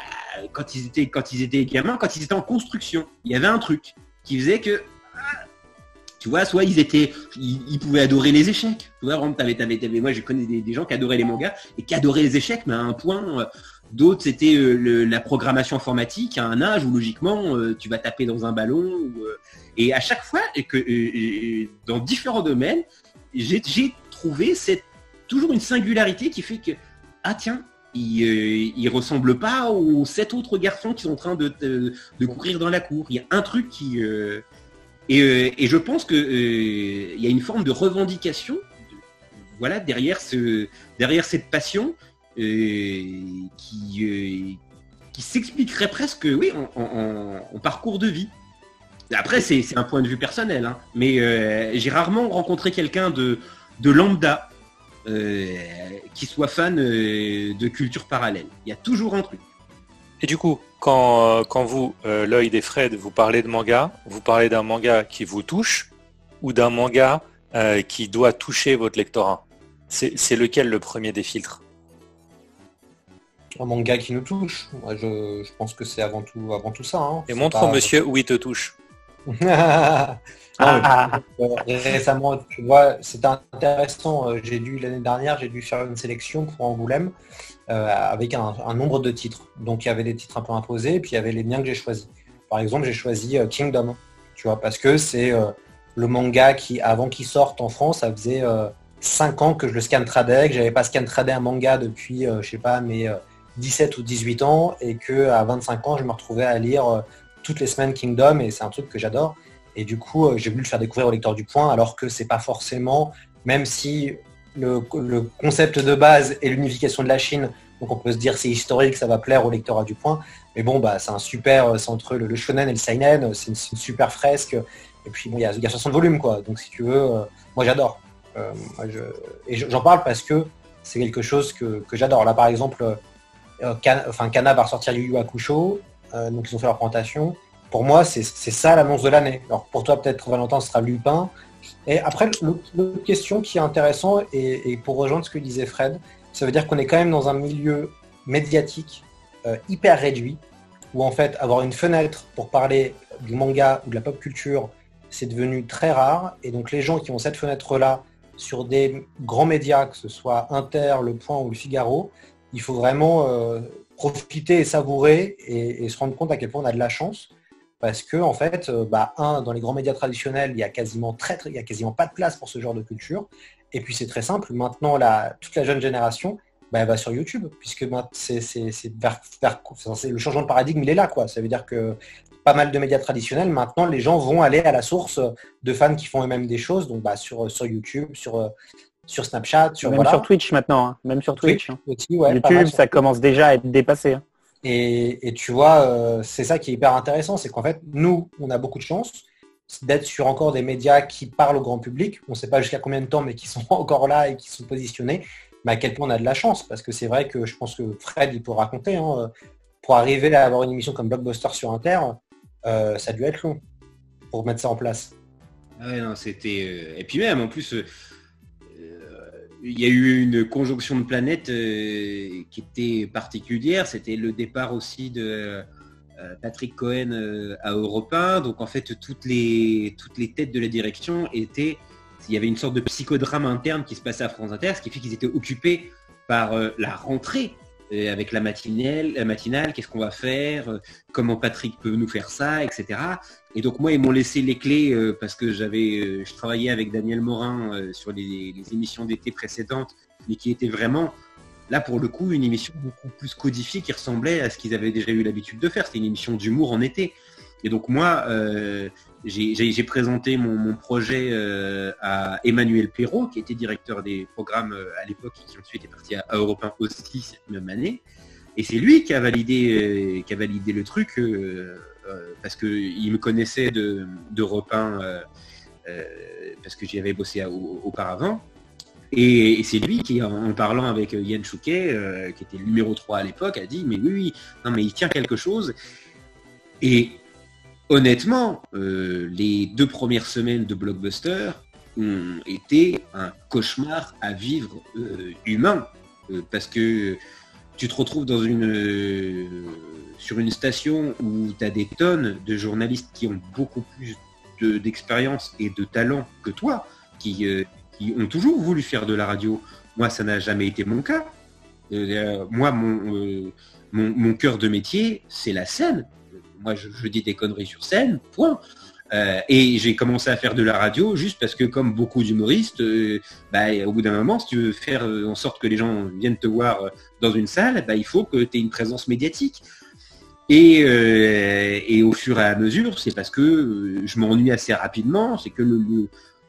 [SPEAKER 3] quand, ils étaient, quand ils étaient gamins, quand ils étaient en construction, il y avait un truc qui faisait que, ah, tu vois, soit ils étaient, ils, pouvaient adorer les échecs. Tu vois, moi, je connais des, gens qui adoraient les mangas et qui adoraient les échecs, mais à un point. Euh, d'autres, c'était euh, la programmation informatique à un âge où logiquement, tu vas taper dans un ballon. et à chaque fois, et que dans différents domaines, j'ai trouvé cette, toujours une singularité qui fait que, ah tiens, il, euh, ressemble pas aux sept autres garçons qui sont en train de, courir dans la cour. Il y a un truc qui... Euh, euh, et, je pense qu'il y a une forme de revendication voilà, derrière, ce, derrière cette passion qui, qui s'expliquerait presque oui, en, parcours de vie. Après, c'est un point de vue personnel, hein. mais j'ai rarement rencontré quelqu'un de, de lambda euh, qui soit fan euh, de culture parallèle. Il y a toujours un truc.
[SPEAKER 2] Et du coup, quand, euh, quand vous, l'œil des Fred, vous parlez de manga, vous parlez d'un manga qui vous touche ou d'un manga qui doit toucher votre lectorat? C'est lequel le premier des filtres?
[SPEAKER 4] Un manga qui nous touche. je, pense que c'est avant tout, avant tout ça. Hein.
[SPEAKER 2] Et montre au monsieur où il te touche.
[SPEAKER 4] Ah. Euh, récemment, tu vois, c'était intéressant. Euh, j'ai dû l'année dernière, j'ai dû faire une sélection pour Angoulême euh, avec un, nombre de titres. Donc il y avait des titres un peu imposés, et puis il y avait les miens que j'ai choisis. Par exemple, j'ai choisi Kingdom, tu vois, parce que c'est le manga qui, avant qu'il sorte en France, ça faisait 5 ans que je le scan tradais, que j'avais pas scan tradé un manga depuis, je sais pas, mes 17 ou 18 ans, et que à 25 ans, je me retrouvais à lire toutes les semaines Kingdom, et c'est un truc que j'adore. Et du coup, euh, j'ai voulu le faire découvrir au lecteur du point, alors que c'est pas forcément, même si le, concept de base est l'unification de la Chine, donc on peut se dire c'est historique, ça va plaire au lecteur du point. Mais bon, bah, c'est un super, c'est entre le, shonen et le seinen, c'est une, super fresque. Et puis bon, il y, a, 60 volumes, quoi. Donc si tu veux, euh, moi j'adore. Euh, et j'en parle parce que c'est quelque chose que, j'adore. Là, par exemple, enfin, Kana va ressortir Yu Yu Hakusho, donc ils ont fait leur présentation. Pour moi, c'est ça l'annonce de l'année. Alors pour toi, peut-être Valentin, ce sera Lupin. Et après, l'autre question qui est intéressante, et, pour rejoindre ce que disait Fred, ça veut dire qu'on est quand même dans un milieu médiatique hyper réduit, où en fait avoir une fenêtre pour parler du manga ou de la pop culture, c'est devenu très rare. Et donc les gens qui ont cette fenêtre-là sur des grands médias, que ce soit Inter, Le Point ou Le Figaro, il faut vraiment euh, profiter et savourer et, se rendre compte à quel point on a de la chance. Parce que en fait, euh, bah, un, dans les grands médias traditionnels, il y a quasiment très, il y a quasiment pas de place pour ce genre de culture. Et puis c'est très simple. Maintenant, la, toute la jeune génération, bah, elle va sur YouTube, puisque c'est, le changement de paradigme, il est là. Quoi. Ça veut dire que pas mal de médias traditionnels, maintenant, les gens vont aller à la source de fans qui font eux-mêmes des choses, donc bah, sur, sur YouTube, sur, sur Snapchat, sur,
[SPEAKER 1] même sur Twitch maintenant, hein. même sur Twitch. Hein. YouTube, ça commence déjà à être dépassé. Hein.
[SPEAKER 4] Et, tu vois, euh, c'est ça qui est hyper intéressant, c'est qu'en fait, nous, on a beaucoup de chance d'être sur encore des médias qui parlent au grand public. On ne sait pas jusqu'à combien de temps, mais qui sont encore là et qui sont positionnés à quel point on a de la chance, parce que c'est vrai que je pense que Fred, il peut raconter, hein, pour arriver à avoir une émission comme Blockbuster sur Inter, euh, ça a dû être long pour mettre ça en place.
[SPEAKER 3] c'était. Euh, et puis même, en plus, euh, il y a eu une conjonction de planètes qui était particulière. C'était le départ aussi de Patrick Cohen à Europe 1. Donc en fait, toutes les, toutes les têtes de la direction étaient il y avait une sorte de psychodrame interne qui se passait à France Inter, ce qui fait qu'ils étaient occupés par euh, la rentrée euh, avec la matinale, la matinale qu'est-ce qu'on va faire, euh, comment Patrick peut nous faire ça, etc. Et donc moi, ils m'ont laissé les clés parce que j'avais, je travaillais avec Daniel Morin sur les, émissions d'été précédentes, mais qui était vraiment là pour le coup une émission beaucoup plus codifiée qui ressemblait à ce qu'ils avaient déjà eu l'habitude de faire. C'était une émission d'humour en été. Et donc moi, j'ai présenté mon, projet euh, à Emmanuel Perrault, qui était directeur des programmes euh, à l'époque qui ensuite est parti à, 1 aussi cette même année. Et c'est lui qui a validé, euh, qui a validé le truc parce qu'il me connaissait d'Europe 1 parce que j'y avais bossé auparavant. Et, c'est lui qui, en, parlant avec Yann Chouquet, qui était le numéro 3 à l'époque, a dit mais oui, oui, non mais il tient quelque chose. Et honnêtement, euh, les deux premières semaines de Blockbuster ont été un cauchemar à vivre euh, humain. Euh, parce que tu te retrouves sur une station où tu as des tonnes de journalistes qui ont beaucoup plus d'expérience et de talent que toi, qui, ont toujours voulu faire de la radio. Moi, ça n'a jamais été mon cas. moi, mon cœur de métier, c'est la scène moi je, dis des conneries sur scène, point. Euh, et j'ai commencé à faire de la radio juste parce que, comme beaucoup d'humoristes, euh, bah, au bout d'un moment, si tu veux faire en sorte que les gens viennent te voir dans une salle, bah, il faut que tu aies une présence médiatique. Et, euh, au fur et à mesure, c'est parce que je m'ennuie assez rapidement, c'est que le,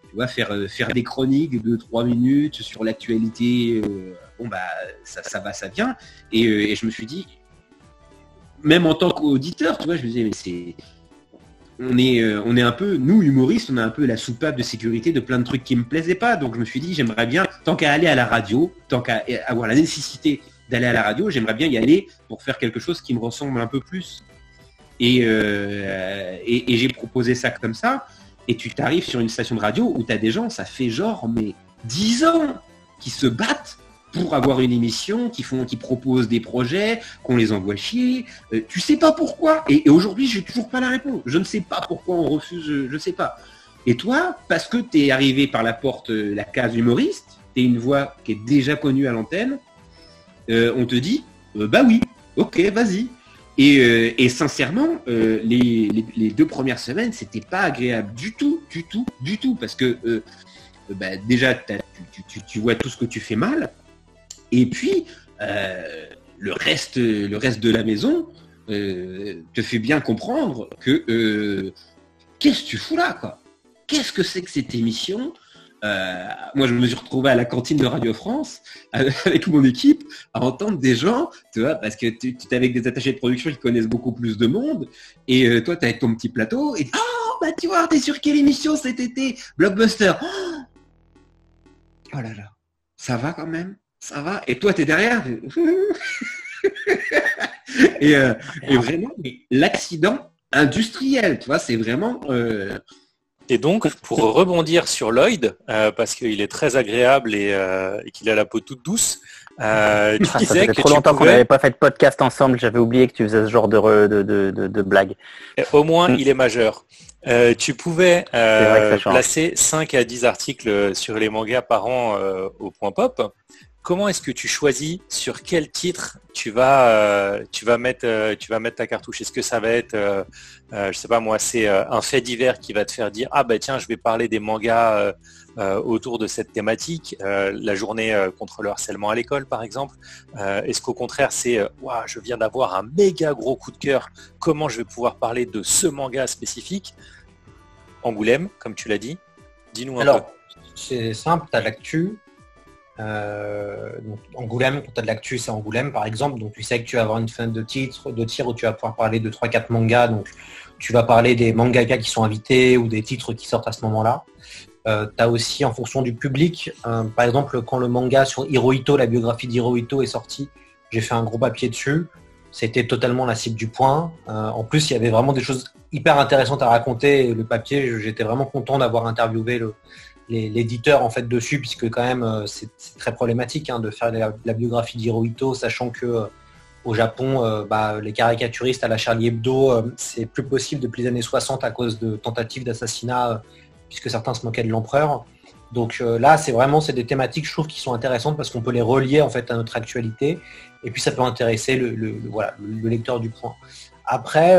[SPEAKER 3] tu vois, faire, des chroniques de trois minutes sur l'actualité, bon bah ça, va, ça vient. Et je me suis dit, même en tant qu'auditeur, tu vois, je me disais, mais c'est. On est, euh, on est un peu, nous humoristes, on a un peu la soupape de sécurité de plein de trucs qui me plaisaient pas. Donc je me suis dit, j'aimerais bien, tant qu'à aller à la radio, tant qu'à avoir la nécessité d'aller à la radio, j'aimerais bien y aller pour faire quelque chose qui me ressemble un peu plus. Et, euh, j'ai proposé ça comme ça. Et tu t'arrives sur une station de radio où tu as des gens, ça fait genre, mais 10 ans, qui se battent pour avoir une émission, qui font, qui proposent des projets, qu'on les envoie chier. Euh, tu sais pas pourquoi. Et, aujourd'hui, j'ai toujours pas la réponse. Je ne sais pas pourquoi on refuse, je ne sais pas. Et toi, parce que tu es arrivé par la porte, euh, la case humoriste, tu es une voix qui est déjà connue à l'antenne, euh, on te dit, bah oui, ok, vas-y. Et, sincèrement, les, deux premières semaines, c'était pas agréable du tout, du tout, du tout, parce que bah, déjà, tu, vois tout ce que tu fais mal, et puis, euh, le, reste, le reste de la maison euh, te fait bien comprendre que euh, qu'est-ce que tu fous là quoi? Qu'est-ce que c'est que cette émission? Moi, je me suis retrouvé à la cantine de Radio France avec mon équipe à entendre des gens, tu vois, parce que tu es avec des attachés de production qui connaissent beaucoup plus de monde, et toi, tu avec ton petit plateau, et oh, bah tu vois, t'es sur quelle émission cet été? Blockbuster. oh là là, ça va quand même? Ça va? Et toi, tu es derrière? et, euh, et, vraiment, l'accident industriel, tu vois, c'est vraiment. Euh,
[SPEAKER 2] et donc, pour rebondir sur Lloyd, euh, parce qu'il est très agréable et, qu'il a la peau toute douce,
[SPEAKER 1] euh, tu disais que trop longtemps qu'on n'avait pas fait de podcast ensemble, j'avais oublié que tu faisais ce genre de, de, de, de blague.
[SPEAKER 2] Au moins, mm. il est majeur. tu pouvais placer 5 à 10 articles sur les mangas par an au point pop comment est-ce que tu choisis sur quel titre tu vas, euh, tu vas, mettre, euh, tu vas mettre ta cartouche? Est-ce que ça va être, euh, je sais pas moi, c'est un fait divers qui va te faire dire ah ben tiens, je vais parler des mangas autour de cette thématique, la journée contre le harcèlement à l'école par exemple. Est-ce qu'au contraire c'est waouh, je viens d'avoir un méga gros coup de cœur, comment je vais pouvoir parler de ce manga spécifique? Angoulême, comme tu l'as dit. Dis-nous un
[SPEAKER 4] Alors, C'est simple, tu as l'actu, euh, Angoulême, quand tu as de l'actu, c'est Angoulême par exemple. Donc tu sais que tu vas avoir une fin de titre, de tir où tu vas pouvoir parler de 3-4 mangas. Donc tu vas parler des mangakas qui sont invités ou des titres qui sortent à ce moment-là. Euh, tu as aussi en fonction du public, euh, par exemple quand le manga sur Hirohito, la biographie d'Hirohito est sortie, j'ai fait un gros papier dessus. C'était totalement la cible du point. en plus, il y avait vraiment des choses hyper intéressantes à raconter. Le papier, j'étais vraiment content d'avoir interviewé le, l'éditeur en fait dessus, puisque quand même euh, c'est très problématique hein, de faire la, biographie d'Hirohito, sachant que euh, au Japon, euh, bah, les caricaturistes à la Charlie Hebdo, c'est plus possible depuis les années 60 à cause de tentatives d'assassinat, puisque certains se moquaient de l'empereur. Donc là, c'est vraiment c'est des thématiques, je trouve, qui sont intéressantes parce qu'on peut les relier en fait à notre actualité, et puis ça peut intéresser le, voilà, le lecteur du point. Après,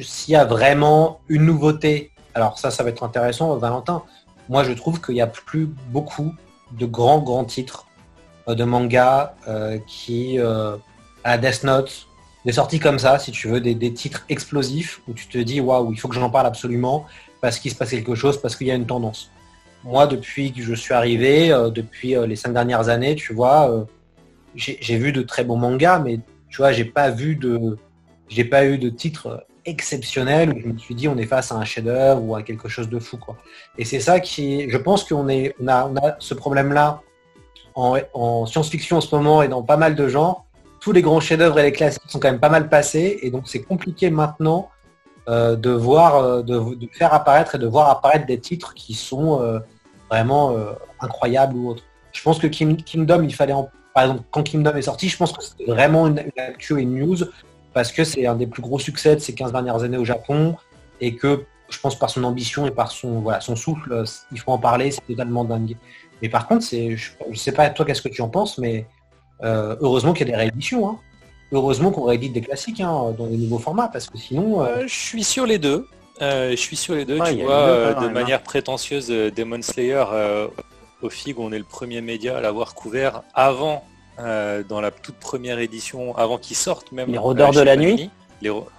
[SPEAKER 4] s'il y a vraiment une nouveauté, alors ça, ça va être intéressant, Valentin moi je trouve qu'il n'y a plus beaucoup de grands grands titres euh, de manga euh, qui euh, à Death Note, des sorties comme ça, si tu veux, des, titres explosifs où tu te dis waouh, il faut que j'en parle absolument parce qu'il se passe quelque chose, parce qu'il y a une tendance. Moi, depuis que je suis arrivé, depuis les cinq dernières années, tu vois, j'ai vu de très bons mangas, mais tu vois, j'ai pas vu de, j'ai pas eu de titres exceptionnel où je me suis dit on est face à un chef-d'œuvre ou à quelque chose de fou quoi. Et c'est ça qui, je pense qu'on est, on a, on a ce problème-là en, science-fiction en ce moment et dans pas mal de genres. Tous les grands chefs-d'œuvre et les classiques sont quand même pas mal passés et donc c'est compliqué maintenant euh, de voir, euh, de, faire apparaître et de voir apparaître des titres qui sont euh, vraiment incroyables ou autres. Je pense que Kingdom, il fallait en, par exemple quand Kingdom est sorti, je pense que c'était vraiment une, une une news parce que c'est un des plus gros succès de ces 15 dernières années au Japon et que je pense par son ambition et par son, voilà, son souffle, il faut en parler, c'est totalement dingue. Mais par contre, c'est, je ne sais pas toi qu'est-ce que tu en penses, mais euh, heureusement qu'il y a des rééditions. Hein. Heureusement qu'on réédite des classiques hein, dans des nouveaux formats, parce que sinon...
[SPEAKER 2] Euh, euh, je suis sur les deux. je suis sur les deux. tu vois, de manière prétentieuse, Demon Slayer, au FIG, on est le premier média à l'avoir couvert avant euh, dans la toute première édition, avant qu'ils sortent même.
[SPEAKER 1] Les rôdeurs de la nuit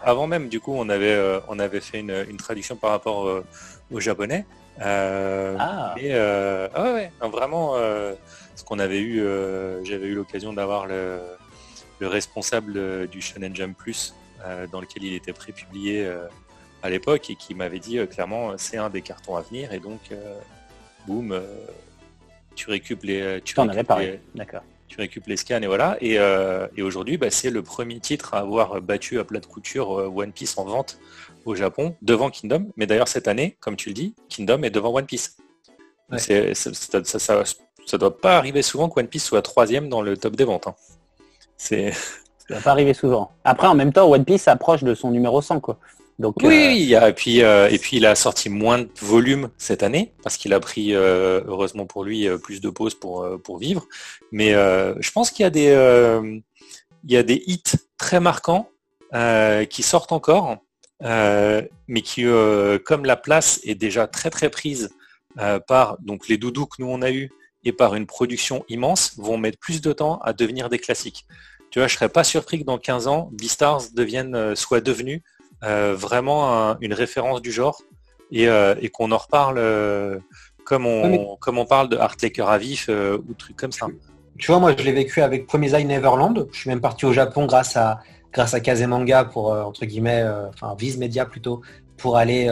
[SPEAKER 2] Avant même, du coup, on avait, euh, on avait fait une, traduction par rapport euh, au japonais. ah. ouais, vraiment, ce qu'on avait eu, j'avais eu l'occasion d'avoir le, responsable du Shonen Jump Plus, dans lequel il était prépublié à l'époque et qui m'avait dit clairement c'est un des cartons à venir et donc boum tu récupères les
[SPEAKER 1] tu en avais parlé d'accord
[SPEAKER 2] tu récupères les scans et voilà. Et, euh, aujourd'hui, bah, c'est le premier titre à avoir battu à plat de couture euh, One Piece en vente au Japon devant Kingdom. Mais d'ailleurs, cette année, comme tu le dis, Kingdom est devant One Piece. ça, ne doit pas arriver souvent que One Piece soit troisième dans le top des ventes. Hein.
[SPEAKER 1] C'est... Ça doit pas arriver souvent. Après, en même temps, One Piece approche de son numéro 100, quoi
[SPEAKER 2] oui, euh, et puis euh, et puis il a sorti moins de volume cette année parce qu'il a pris euh, heureusement pour lui plus de pauses pour pour vivre. Mais je pense qu'il y a des il y a des hits très marquants qui sortent encore, mais qui comme la place est déjà très très prise par donc les doudous que nous on a eu et par une production immense, vont mettre plus de temps à devenir des classiques. Tu vois, je serais pas surpris que dans 15 ans, Beastars devienne soit devenu euh, vraiment une référence du genre et, euh, qu'on en reparle euh, comme, on, comme on parle de Heartlaker à vif ou trucs comme ça.
[SPEAKER 4] Tu vois, moi je l'ai vécu avec Promesai Neverland. Je suis même parti au Japon grâce à grâce à Kazemanga pour entre guillemets, enfin Viz Media plutôt, pour aller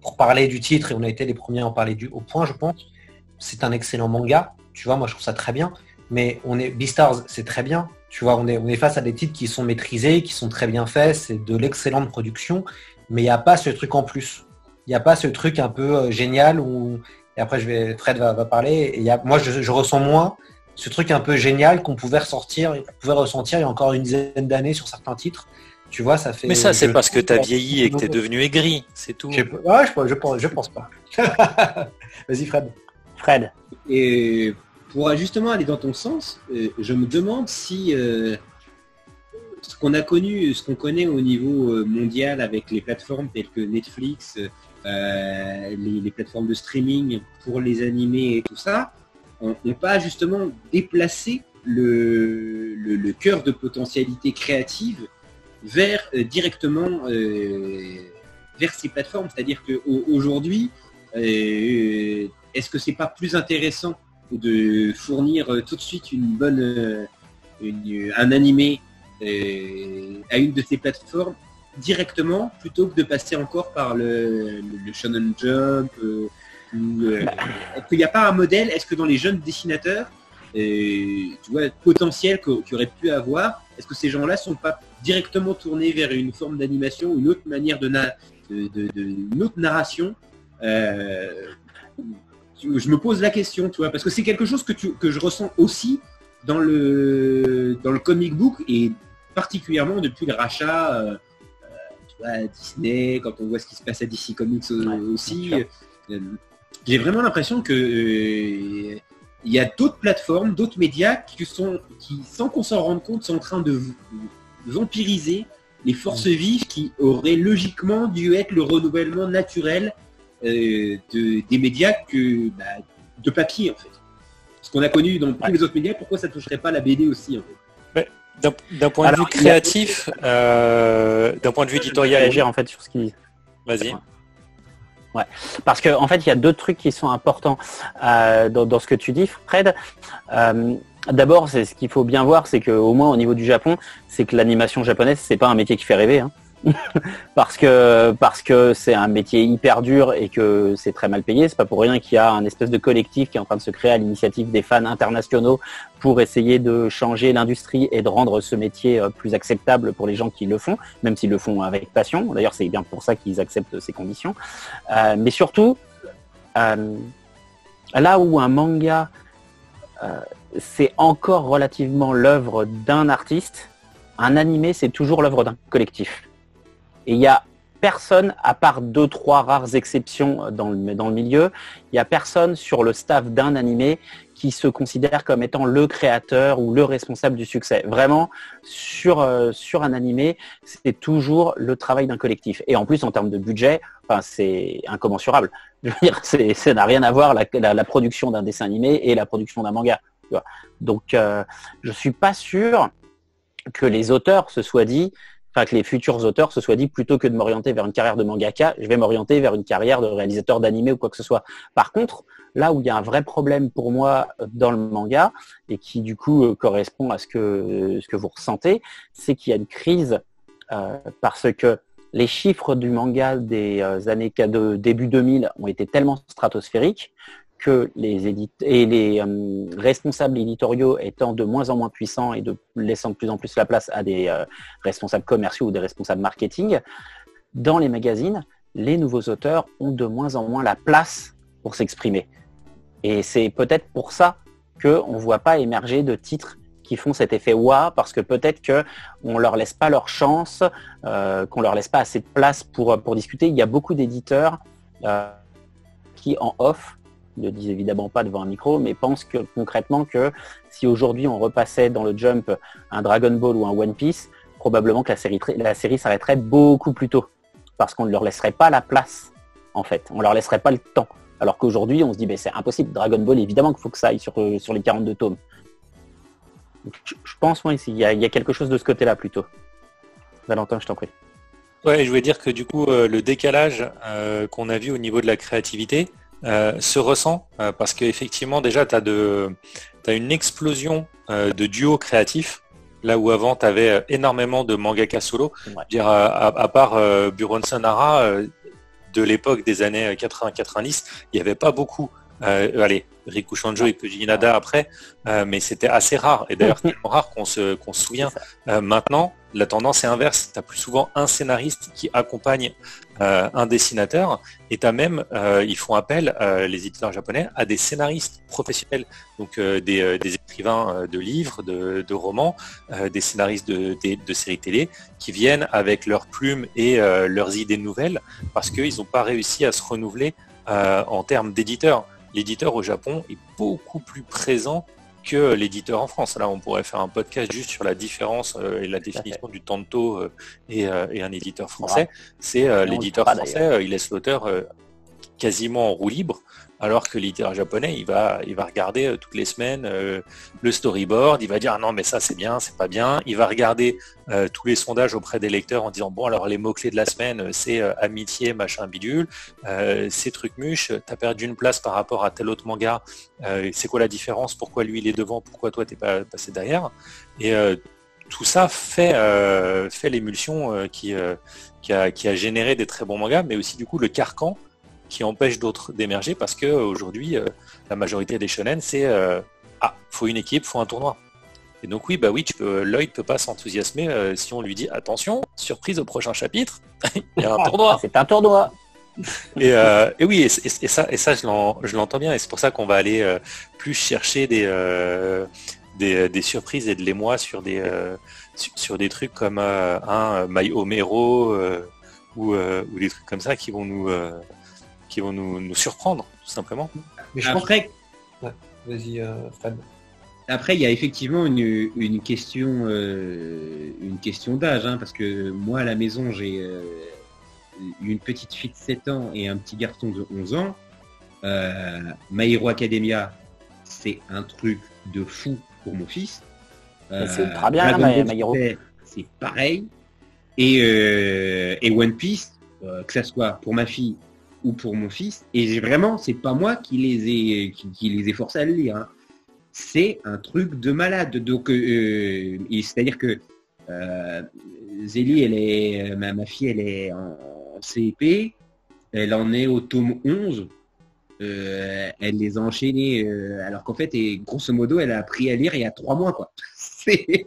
[SPEAKER 4] pour parler du titre et on a été les premiers à en parler du au point, je pense. C'est un excellent manga. Tu vois, moi je trouve ça très bien. mais on est Beastars, c'est très bien. Tu vois, on est, on est face à des titres qui sont maîtrisés, qui sont très bien faits, c'est de l'excellente production, mais il n'y a pas ce truc en plus. Il n'y a pas ce truc un peu euh, génial où, et après je vais, Fred va, parler, et y a, moi je, ressens moins ce truc un peu génial qu'on pouvait ressortir, qu'on pouvait ressentir il y a encore une dizaine d'années sur certains titres. Tu vois, ça fait.
[SPEAKER 2] Mais ça, c'est parce que tu as vieilli et que tu es devenu aigri, c'est tout.
[SPEAKER 4] Je, ouais, je, je, pense, je pense pas. Vas-y, Fred.
[SPEAKER 1] Fred.
[SPEAKER 3] Et pour justement aller dans ton sens, euh, je me demande si euh, ce qu'on a connu, ce qu'on connaît au niveau euh, mondial avec les plateformes telles que Netflix, les, plateformes de streaming pour les animés et tout ça, n'ont pas justement déplacé le, le, cœur de potentialité créative vers directement vers ces plateformes. C'est-à-dire qu'aujourd'hui, est-ce que c'est pas plus intéressant de fournir euh, tout de suite une bonne, euh, un animé euh, à une de ces plateformes directement plutôt que de passer encore par le, le, Shonen Jump Est-ce qu'il n'y a pas un modèle Est-ce que dans les jeunes dessinateurs, tu vois, potentiel qui aurait pu avoir, est-ce que ces gens-là sont pas directement tournés vers une forme d'animation, une autre manière de, de, une autre narration je me pose la question, tu vois, parce que c'est quelque chose que, que je ressens aussi dans le, dans le comic book et particulièrement depuis le rachat, euh, euh, Disney, quand on voit ce qui se passe à DC Comics aussi. Euh, j'ai vraiment l'impression que il y a d'autres plateformes, d'autres médias qui sont, qui, sans qu'on s'en rende compte, sont en train de vampiriser les forces vives qui auraient logiquement dû être le renouvellement naturel euh, de, des médias que bah, de papier en fait. Ce qu'on a connu dans tous les autres médias, pourquoi ça ne toucherait pas la BD aussi en fait?
[SPEAKER 2] D'un point de vue créatif, euh, d'un point de vue éditorial,
[SPEAKER 1] agir en fait sur ce qu'ils disent.
[SPEAKER 2] Vas-y.
[SPEAKER 1] Ouais. Parce qu'en en fait, il y a deux trucs qui sont importants euh, dans, ce que tu dis, Fred. D'abord, c'est ce qu'il faut bien voir, c'est qu'au moins au niveau du Japon, c'est que l'animation japonaise, c'est pas un métier qui fait rêver. Hein. parce que parce que c'est un métier hyper dur et que c'est très mal payé. C'est pas pour rien qu'il y a un espèce de collectif qui est en train de se créer à l'initiative des fans internationaux pour essayer de changer l'industrie et de rendre ce métier euh, plus acceptable pour les gens qui le font, même s'ils le font avec passion. D'ailleurs, c'est bien pour ça qu'ils acceptent ces conditions. Euh, mais surtout, euh, là où un manga c'est encore relativement l'œuvre d'un artiste, un animé c'est toujours l'œuvre d'un collectif. Et il n'y a personne, à part deux, trois rares exceptions dans le, dans le milieu, il n'y a personne sur le staff d'un animé qui se considère comme étant le créateur ou le responsable du succès. Vraiment, sur, euh, sur un animé, c'est toujours le travail d'un collectif. Et en plus, en termes de budget, c'est incommensurable. Je veux dire, ça n'a rien à voir la, la, production d'un dessin animé et la production d'un manga. Donc, euh, je suis pas sûr que les auteurs se soient dit, que les futurs auteurs se soient dit plutôt que de m'orienter vers une carrière de mangaka, je vais m'orienter vers une carrière de réalisateur d'animé ou quoi que ce soit. Par contre, là où il y a un vrai problème pour moi dans le manga et qui du coup euh, correspond à ce que, ce que vous ressentez, c'est qu'il y a une crise euh, parce que les chiffres du manga des euh, années de début 2000 ont été tellement stratosphériques que les et les euh, responsables éditoriaux étant de moins en moins puissants et laissant de plus en plus la place à des euh, responsables commerciaux ou des responsables marketing, dans les magazines, les nouveaux auteurs ont de moins en moins la place pour s'exprimer. Et c'est peut-être pour ça qu'on ne voit pas émerger de titres qui font cet effet wa parce que peut-être qu'on ne leur laisse pas leur chance, euh, qu'on leur laisse pas assez de place pour, pour discuter. Il y a beaucoup d'éditeurs qui en off ne disent évidemment pas devant un micro, mais pensent que, concrètement que si aujourd'hui on repassait dans le Jump un Dragon Ball ou un One Piece, probablement que la série, la série s'arrêterait beaucoup plus tôt. Parce qu'on ne leur laisserait pas la place, en fait. On leur laisserait pas le temps. Alors qu'aujourd'hui, on se dit, ben, c'est impossible. Dragon Ball, évidemment qu'il faut que ça aille sur, sur les 42 tomes. Je, pense, moi, il y, a, il y a quelque chose de ce côté-là plutôt. Valentin, je t'en prie.
[SPEAKER 2] Ouais, je voulais dire que du coup, euh, le décalage euh, qu'on a vu au niveau de la créativité, euh, se ressent euh, parce qu'effectivement déjà tu as, une explosion euh, de duos créatifs là où avant tu avais énormément de mangaka solo. Dire, à, part Buron Sanara de l'époque des années 80-90, il n'y avait pas beaucoup allez, Riku Shanjo et Koji Inada après, mais c'était assez rare. Et d'ailleurs, tellement rare qu'on se, qu'on se souvient. maintenant, la tendance est inverse. Tu as plus souvent un scénariste qui accompagne euh, un dessinateur et tu as même, euh, ils font appel, euh, les éditeurs japonais, à des scénaristes professionnels, donc des, écrivains de livres, de, romans, des scénaristes de, de, séries télé qui viennent avec leurs plumes et leurs idées nouvelles parce qu'ils n'ont pas réussi à se renouveler en termes d'éditeurs. L'éditeur au Japon est beaucoup plus présent que l'éditeur en France. Là, on pourrait faire un podcast juste sur la différence euh, et la définition du tanto euh, euh, et, un éditeur français. C'est l'éditeur français, il laisse l'auteur quasiment en roue libre alors que l'éditeur japonais, il va, regarder euh, toutes les semaines euh, le storyboard, il va dire ah non mais ça c'est bien, c'est pas bien. Il va regarder euh, tous les sondages auprès des lecteurs en disant bon alors les mots clés de la semaine c'est amitié machin bidule, ces trucs mûches, t'as perdu une place par rapport à tel autre manga, c'est quoi la différence, pourquoi lui il est devant, pourquoi toi t'es pas passé derrière? Et tout ça fait, l'émulsion qui, qui, a, qui a généré des très bons mangas, mais aussi du coup le carcan qui empêche d'autres d'émerger parce que aujourd'hui, euh, la majorité des shonen, c'est euh, ah, faut une équipe, faut un tournoi. Et donc oui, bah oui, tu peux, Lloyd peut pas s'enthousiasmer euh, si on lui dit attention, surprise au prochain chapitre, il y a un tournoi.
[SPEAKER 1] C'est un tournoi.
[SPEAKER 2] et, oui, et, ça, et ça, je l'entends bien, et c'est pour ça qu'on va aller plus chercher des, des, surprises et de l'émoi sur des sur, des trucs comme un My Homero ou, ou des trucs comme ça qui vont nous qui vont nous, surprendre, tout simplement.
[SPEAKER 3] Mais je Après,
[SPEAKER 4] vas-y, euh,
[SPEAKER 3] Après, il y a effectivement une, question, euh, une question d'âge, hein, parce que moi à la maison j'ai euh, une petite fille de 7 ans et un petit garçon de 11 ans. Euh, My Hero Academia, c'est un truc de fou pour mon fils.
[SPEAKER 1] c'est très bien, My, Hero.
[SPEAKER 3] C'est pareil. Et, et One Piece, que ça soit pour ma fille ou pour mon fils. Et vraiment, c'est pas moi qui les ai, qui, les ai forcés à le lire. Hein. C'est un truc de malade. Donc, euh, c'est-à-dire que euh, Zélie, elle est, ma, fille, elle est en, CEP. Elle en est au tome 11. Euh, elle les a enchaînés, euh, alors qu'en fait, et grosso modo, elle a appris à lire il y a trois mois, quoi. et,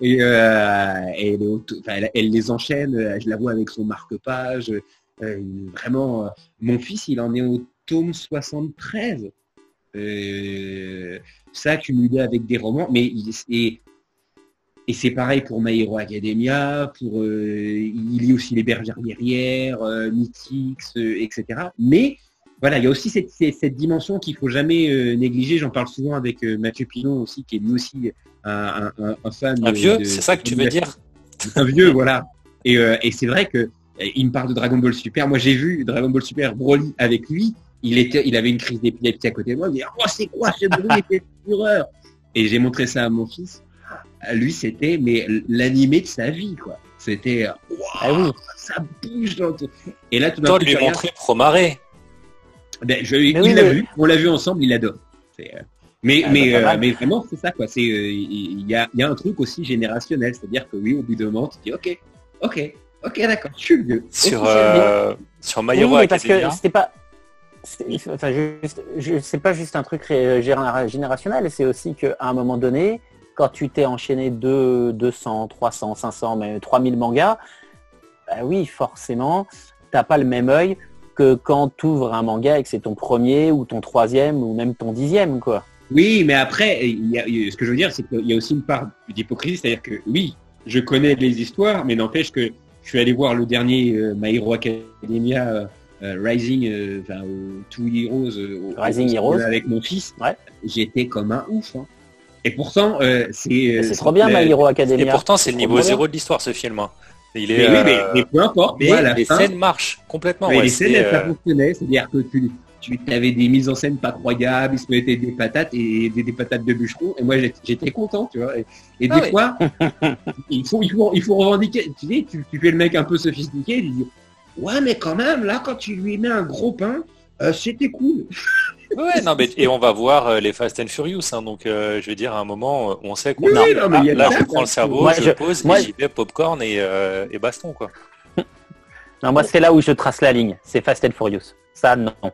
[SPEAKER 3] elle, elle, les enchaîne, je la vois avec son marque-page, euh, vraiment, euh, mon fils, il en est au tome 73. Euh, ça cumulé avec des romans, mais et, et c'est pareil pour My Hero Academia, pour il lit aussi les bergères guerrières, Mythix, etc. Mais voilà, il y a aussi cette, cette dimension qu'il faut jamais négliger. J'en parle souvent avec Mathieu Pinot aussi, qui est lui aussi un, fan.
[SPEAKER 2] Un vieux, c'est ça que tu veux dire?
[SPEAKER 3] Un vieux, voilà. Et, et c'est vrai que il me parle de Dragon Ball Super. Moi, j'ai vu Dragon Ball Super Broly avec lui. Il, était, il avait une crise d'épilepsie à côté de moi. Il me dit, oh, c'est quoi ce bruit fureur Et j'ai montré ça à mon fils. Lui, c'était mais l'animé de sa vie, quoi. C'était, ah ça bouge dans tout.
[SPEAKER 2] Et là, tout d'un coup, lui montrer Promaré.
[SPEAKER 3] Ben, je, il l'a vu. On l'a vu ensemble. Il adore. Euh, mais, ah, mais, euh, mais vraiment, c'est ça, quoi. C'est, euh, il y, a, y, a, un truc aussi générationnel, c'est-à-dire que oui, au bout d'un moment, tu dis, ok, ok, Ok, d'accord, je suis vieux.
[SPEAKER 2] Sur, euh, sur My Hero
[SPEAKER 1] oui, parce que c'était pas. Enfin, c'est pas juste un truc générationnel, c'est aussi qu'à un moment donné, quand tu t'es enchaîné 200, 300, 500, mais 3000 mangas, bah oui, forcément, t'as pas le même œil que quand tu ouvres un manga et que c'est ton premier ou ton troisième ou même ton dixième, quoi.
[SPEAKER 3] Oui, mais après, ce que je veux dire, c'est qu'il y a aussi une part d'hypocrisie, c'est-à-dire que oui, je connais les histoires, mais n'empêche que je suis allé voir le dernier euh, My Hero Academia euh, euh, Rising, enfin Two Heroes,
[SPEAKER 1] Rising Heroes
[SPEAKER 3] avec mon fils. Ouais. J'étais comme un ouf. Hein. Et pourtant,
[SPEAKER 1] c'est. C'est trop bien, My Hero Academia.
[SPEAKER 2] Et pourtant, c'est le niveau zéro de l'histoire, ce film. Hein.
[SPEAKER 3] Il est, mais, oui, mais, peu importe.
[SPEAKER 2] Mais les scènes marchent complètement.
[SPEAKER 3] les scènes, ça fonctionnait. C'est-à-dire que tu, tu avais des mises en scène pas croyables, il se mettait des patates et des, patates de bûcheron. Et moi, j'étais content, tu vois. Et, ah des fois, il faut, il faut, il faut revendiquer. Tu sais, tu, fais le mec un peu sophistiqué, il dit, ouais, mais quand même, là, quand tu lui mets un gros pain, euh, c'était cool.
[SPEAKER 2] Ouais, non, mais et on va voir euh, les Fast and Furious, hein, donc euh, je vais dire à un moment, on sait qu'on
[SPEAKER 3] a,
[SPEAKER 2] là, je prends le cerveau, je, pose, moi, j'y vais popcorn et, et baston, quoi.
[SPEAKER 1] Non, moi, c'est là où je trace la ligne. C'est Fast and Furious. Ça, non.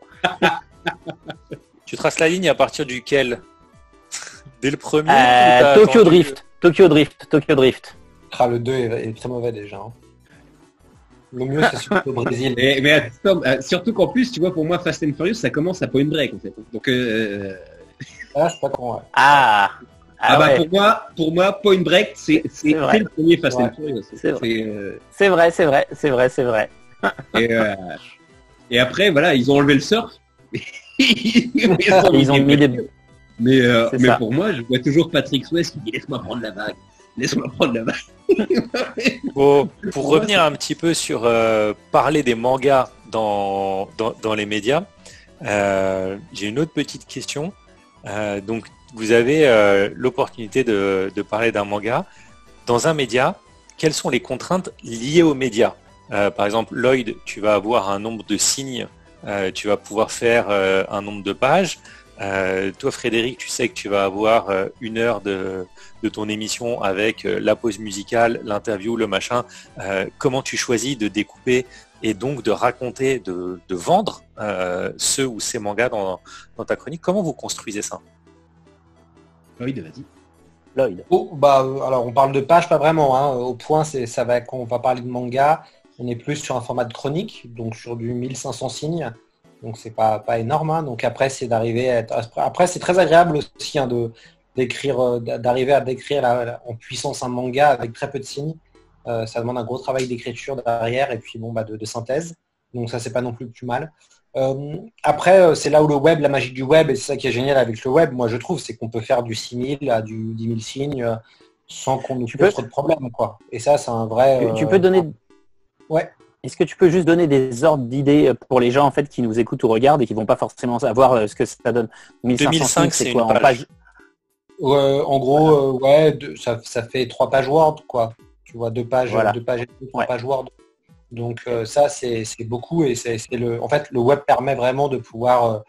[SPEAKER 2] Tu traces la ligne à partir duquel? Dès le premier
[SPEAKER 1] euh, Tokyo Drift. Tokyo Drift. Tokyo Drift.
[SPEAKER 4] Ah, le 2 est, très mauvais déjà. Hein. Le mieux, c'est surtout au Brésil.
[SPEAKER 3] mais euh, surtout qu'en plus, tu vois, pour moi, Fast and Furious, ça commence à Point Break, en fait. Donc, euh...
[SPEAKER 4] ah, c'est pas con,
[SPEAKER 1] Ah,
[SPEAKER 3] ah, bah pour moi, pour moi, Point Break, c'est le premier Fast and Furious.
[SPEAKER 1] C'est vrai, c'est vrai, c'est vrai, c'est vrai.
[SPEAKER 3] Et, euh, et, après, voilà, ils ont enlevé le surf.
[SPEAKER 1] ils ont mis des,
[SPEAKER 3] mais, euh, mais pour moi, je vois toujours Patrick Swayze qui dit laisse-moi prendre la vague. Laisse-moi prendre la vague.
[SPEAKER 2] pour revenir un petit peu sur euh, parler des mangas dans, dans, les médias, euh, j'ai une autre petite question. donc, vous avez l'opportunité de, parler d'un manga. Dans un média, quelles sont les contraintes liées aux médias Par exemple, Lloyd, tu vas avoir un nombre de signes, tu vas pouvoir faire un nombre de pages. Euh, toi, Frédéric, tu sais que tu vas avoir euh, une heure de, ton émission avec euh, la pause musicale, l'interview, le machin. comment tu choisis de découper et donc de raconter, de, vendre ceux ou ces mangas dans, ta chronique? Comment vous construisez ça?
[SPEAKER 3] Lloyd, vas-y.
[SPEAKER 4] Lloyd. Oh, bah, alors, on parle de page, pas vraiment. Hein. Au point, c'est ça va qu'on va parler de manga. On est plus sur un format de chronique, donc sur du 1500 signes donc c'est pas, pas énorme. Hein. Donc après, c'est d'arriver à être... Après, c'est très agréable aussi hein, de d'écrire, euh, d'arriver à décrire en puissance un manga avec très peu de signes. Euh, ça demande un gros travail d'écriture derrière et puis bon bah de, synthèse. Donc ça c'est pas non plus plus mal. Euh, après, c'est là où le web, la magie du web, et c'est ça qui est génial avec le web, moi je trouve, c'est qu'on peut faire du 6000 à du 10 000 signes sans qu'on ait trop de problèmes. Quoi. Et ça, c'est un vrai...
[SPEAKER 1] Tu peux donner...
[SPEAKER 4] Ouais.
[SPEAKER 1] Est-ce que tu peux juste donner des ordres d'idées pour les gens en fait qui nous écoutent ou regardent et qui vont pas forcément savoir euh, ce que ça donne?
[SPEAKER 2] 2005, c'est quoi?
[SPEAKER 1] en
[SPEAKER 2] page,
[SPEAKER 4] En gros, euh, ouais, ça, fait trois pages Word, quoi. Tu vois, deux pages, deux pages, trois pages Word. Donc euh, ça, c'est beaucoup et c'est le. En fait, le web permet vraiment de pouvoir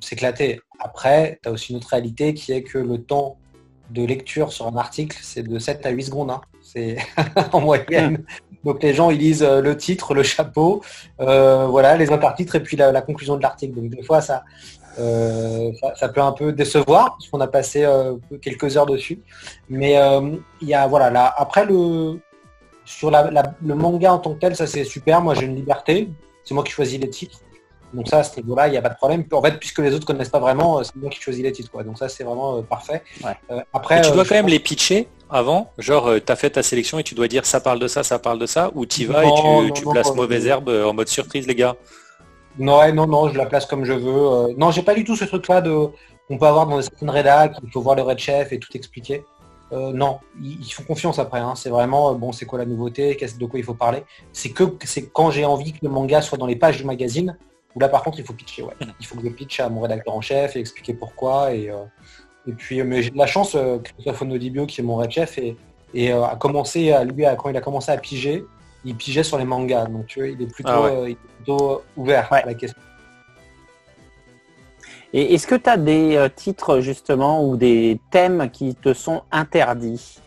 [SPEAKER 4] s'éclater. Après, tu as aussi une autre réalité qui est que le temps de lecture sur un article, c'est de 7 à 8 secondes. Hein. C'est en moyenne. Donc les gens ils lisent euh, le titre, le chapeau, euh, voilà, les intertitres et puis la, conclusion de l'article. Donc des fois euh, ça, ça, peut un peu décevoir parce qu'on a passé quelques heures dessus. Mais il y a voilà là après le sur le manga en tant que tel, ça c'est super. Moi j'ai une liberté. C'est moi qui choisis les titres. Donc ça, à ce niveau-là, il n'y a pas de problème. En fait, puisque les autres connaissent pas vraiment, c'est moi qui choisis les titres. Quoi. Donc ça, c'est vraiment parfait.
[SPEAKER 2] après, tu dois quand même les pitcher avant Genre, euh, tu as fait ta sélection et tu dois dire ça parle de ça, ça parle de ça Ou tu vas et tu, places mauvaise herbe euh, en mode surprise, les gars
[SPEAKER 4] Non, non, non, je la place comme je veux. Euh. non, j'ai pas du tout ce truc-là de on peut avoir dans certaines rédacs, il faut voir le red chef et tout expliquer. Non, ils, font confiance après. Hein. C'est vraiment bon, c'est quoi la nouveauté, de quoi il faut parler. C'est que c'est quand j'ai envie que le manga soit dans les pages du magazine. Où là, par contre, il faut pitcher. Ouais. Hmm. Il faut que je pitch à mon rédacteur en chef et expliquer pourquoi et et puis, euh, mais j'ai de la chance, euh, Christophe Onodibio, qui est mon red chef, et, et euh, a commencé à lui, quand il a commencé à piger, il pigeait sur les mangas. Donc, tu vois, il est plutôt, ah ouvert à la question.
[SPEAKER 1] Et est-ce que tu as des titres justement ou des thèmes qui te sont interdits?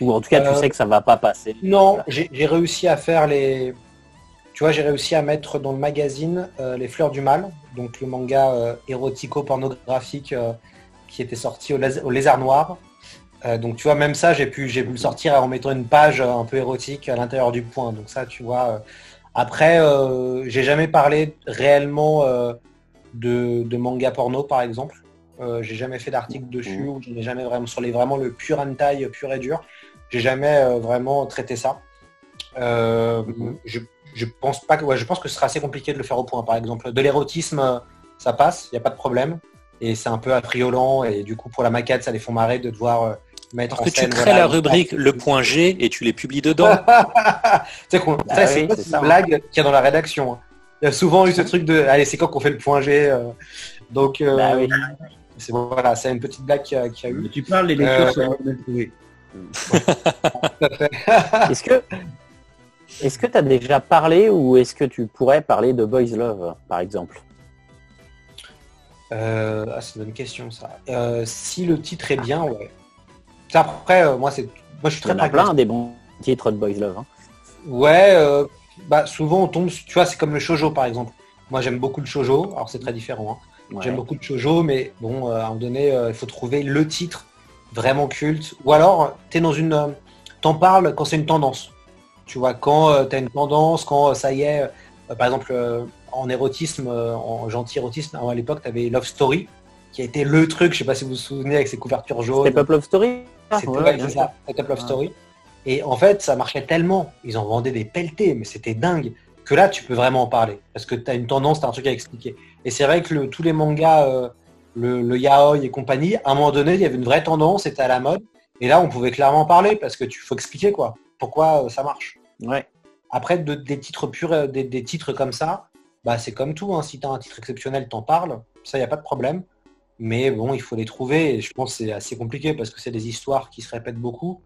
[SPEAKER 1] Ou en tout cas, tu sais que ça va pas passer
[SPEAKER 4] Non, j'ai réussi à faire les. Tu vois, j'ai réussi à mettre dans le magazine Les Fleurs du Mal, donc le manga érotico-pornographique qui était sorti au, Lézard Noir. Euh, donc tu vois, même ça, j'ai pu, j'ai pu le sortir en mettant une page un peu érotique à l'intérieur du point. Donc ça, tu vois. Euh, après, euh, j'ai jamais parlé réellement de, manga porno, par exemple. j'ai jamais fait d'article dessus, ou je n'ai jamais vraiment sur les vraiment le pur hentai pur et dur. J'ai jamais vraiment traité ça. je, pense pas que, je pense que ce sera assez compliqué de le faire au point. Par exemple, de l'érotisme, ça passe, il n'y a pas de problème et c'est un peu affriolant et du coup pour la maquette ça les font marrer de devoir euh, mettre
[SPEAKER 2] en que tu crées la rubrique le point G et tu les publies dedans.
[SPEAKER 4] c'est bah c'est une blague qu'il y a dans la rédaction. Hein. Il y a souvent eu ce truc de allez c'est quand qu'on fait le point G euh. donc euh, bah c'est voilà c'est une petite blague qui a, eu.
[SPEAKER 3] tu parles les lecteurs sur
[SPEAKER 1] Est-ce que est-ce que tu as déjà parlé ou est-ce que tu pourrais parler de Boys Love par exemple?
[SPEAKER 4] Euh, ah, c'est une bonne question ça. Euh, si le titre est bien, ouais. Après, euh, moi, c'est, moi, je suis très.
[SPEAKER 1] Il y plein des bons titres de Boys Love. Hein.
[SPEAKER 4] Ouais, bah souvent on tombe, tu vois, c'est comme le shojo par exemple. Moi, j'aime beaucoup le shojo. Alors c'est très différent. Hein. J'aime beaucoup de shoujo, mais bon, à un moment donné, il faut trouver le titre vraiment culte. Ou alors, tu es dans une... T'en parles quand c'est une tendance. Tu vois, quand tu as une tendance, quand ça y est, par exemple, en érotisme, en gentil érotisme, à l'époque, tu avais Love Story, qui a été le truc, je sais pas si vous vous souvenez, avec ses couvertures jaunes.
[SPEAKER 1] Step Up Love Story
[SPEAKER 4] C'était Up Love Story. Et en fait, ça marchait tellement, ils en vendaient des pelletés, mais c'était dingue, que là, tu peux vraiment en parler. Parce que tu as une tendance, tu as un truc à expliquer. Et c'est vrai que tous les mangas, euh, le, yaoi et compagnie, à un moment donné, il y avait une vraie tendance, c'était à la mode. Et là, on pouvait clairement parler, parce que tu faut expliquer quoi, pourquoi euh, ça marche.
[SPEAKER 1] Ouais.
[SPEAKER 4] Après, des titres purs, euh, des, titres comme ça, bah, c'est comme tout. Hein. Si tu as un titre exceptionnel, t'en parles. Ça, il n'y a pas de problème. Mais bon, il faut les trouver. Et je pense que c'est assez compliqué parce que c'est des histoires qui se répètent beaucoup.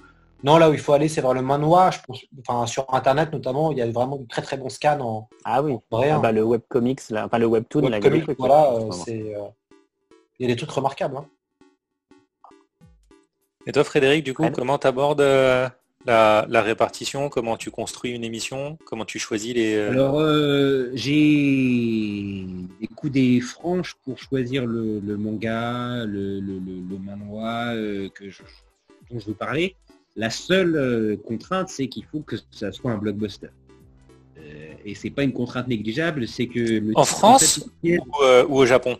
[SPEAKER 4] Non, là où il faut aller, c'est vers le manoir. Je pense, enfin, sur Internet notamment, il y a vraiment de très très bons scans en.
[SPEAKER 1] Ah oui. Vrai, ah bah, le webcomics, enfin le webtoon,
[SPEAKER 4] web la voilà, euh, c'est. Euh, il y a des trucs remarquables. Hein.
[SPEAKER 2] Et toi, Frédéric, du coup, comment tu abordes euh, la, répartition? Comment tu construis une émission? Comment tu choisis les...
[SPEAKER 3] Alors, euh, j'ai des coups des franches pour choisir le, manga, le, le, manoir euh, que je, dont je veux parler. La seule contrainte, c'est qu'il faut que ça soit un blockbuster. et c'est pas une contrainte négligeable, c'est que...
[SPEAKER 2] en France ou, ou, au Japon?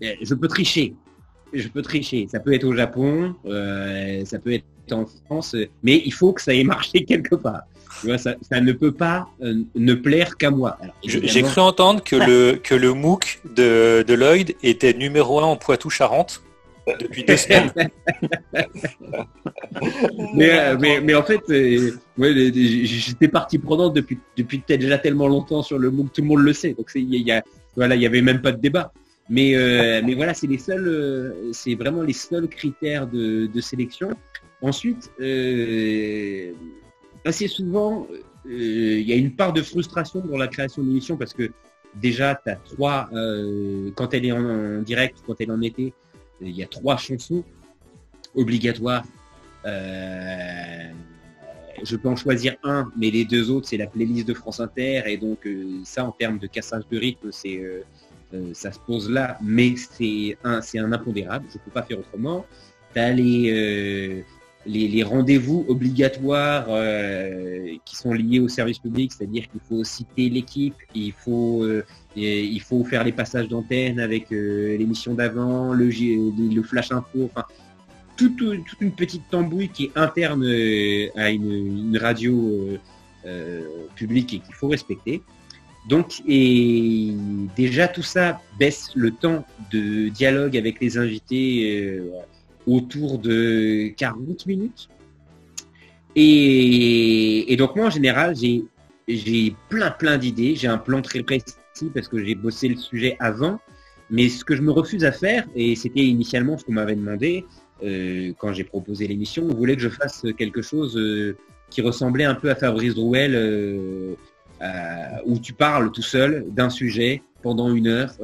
[SPEAKER 3] Je peux tricher. Je peux tricher. Ça peut être au Japon, ça peut être en France, mais il faut que ça ait marché quelque part. ça, ne peut pas euh, ne plaire qu'à moi.
[SPEAKER 2] J'ai cru entendre que le, que le MOOC de, de Lloyd était numéro un en Poitou-Charentes depuis deux semaines.
[SPEAKER 3] Euh, mais, mais, en fait, euh, j'étais partie prenante depuis, depuis déjà tellement longtemps sur le MOOC, tout le monde le sait. Donc il a, voilà, il n'y avait même pas de débat. Mais, mais voilà, c'est les seuls, c'est vraiment les seuls critères de, de sélection. Ensuite, euh, assez souvent, euh, il y a une part de frustration dans la création d'émissions parce que déjà, tu as trois, euh, quand elle est en, direct, quand elle est en été, il y a trois chansons obligatoires. je peux en choisir un, mais les deux autres, c'est la playlist de France Inter. Et donc, ça, en termes de cassage de rythme, c'est ça se pose là, mais c'est un, c'est un impondérable. Je ne peux pas faire autrement. Tu as les, les, rendez-vous obligatoires euh, qui sont liés au service public, c'est-à-dire qu'il faut citer l'équipe, il faut euh, faire les passages d'antenne avec euh, l'émission d'avant, le, le, flash info, enfin toute, une petite tambouille qui est interne à une, radio publique et qu'il faut respecter. Donc, et déjà tout ça baisse le temps de dialogue avec les invités autour de 40 minutes. Et, donc moi en général j'ai plein plein d'idées, j'ai un plan très précis parce que j'ai bossé le sujet avant, mais ce que je me refuse à faire, et c'était initialement ce qu'on m'avait demandé euh, quand j'ai proposé l'émission, on voulait que je fasse quelque chose euh, qui ressemblait un peu à Fabrice Drouel, euh, où tu parles tout seul d'un sujet pendant une heure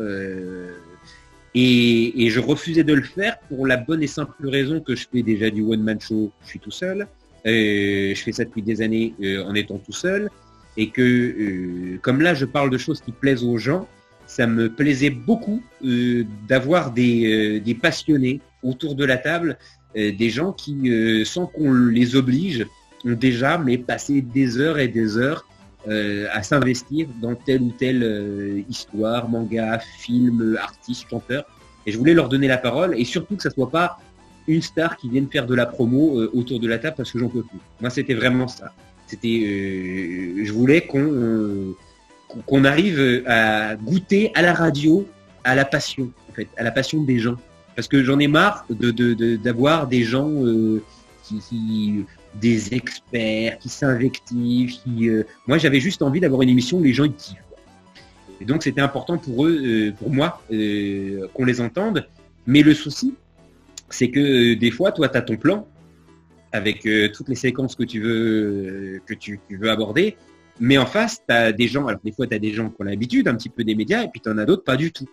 [SPEAKER 3] et, je refusais de le faire pour la bonne et simple raison que je fais déjà du one-man show, je suis tout seul. Euh, je fais ça depuis des années euh, en étant tout seul. Et que euh, comme là, je parle de choses qui plaisent aux gens, ça me plaisait beaucoup d'avoir des, des, passionnés autour de la table, des gens qui, sans qu'on les oblige, ont déjà mais passé des heures et des heures euh, à s'investir dans telle ou telle euh, histoire, manga, film, artiste, chanteur. Et je voulais leur donner la parole et surtout que ça soit pas une star qui vienne faire de la promo euh, autour de la table parce que j'en peux plus. Moi, c'était vraiment ça. C'était, je voulais qu'on qu'on arrive à goûter à la radio, à la passion, en fait, à la passion des gens. Parce que j'en ai marre de d'avoir des gens qui, des experts qui s'invectivent. Qui, euh, Moi, j'avais juste envie d'avoir une émission où les gens y kiffent. Et donc, c'était important pour eux, euh, pour moi, euh, qu'on les entende. Mais le souci, c'est que des fois, toi, tu as ton plan avec toutes les séquences que tu veux, que tu, veux aborder. Mais en face, tu as des gens, alors des fois, tu as des gens qui ont l'habitude un petit peu des médias, et puis tu en as d'autres pas du tout.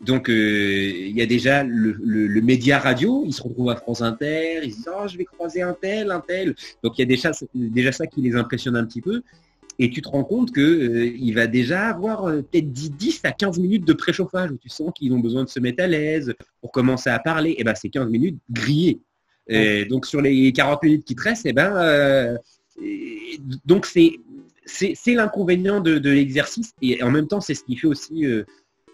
[SPEAKER 3] Donc, euh, il y a déjà le, média radio, ils se retrouvent à France Inter, ils se disent, oh, je vais croiser un tel, un tel. Donc, il y a déjà, déjà ça qui les impressionne un petit peu. et tu te rends compte que euh, il va déjà avoir euh, peut-être 10, à 15 minutes de préchauffage où tu sens qu'ils ont besoin de se mettre à l'aise pour commencer à parler. Et ben c'est 15 minutes grillées. donc sur les 40 minutes qui te restent, et ben donc c'est c'est l'inconvénient de, l'exercice et en même temps c'est ce qui fait aussi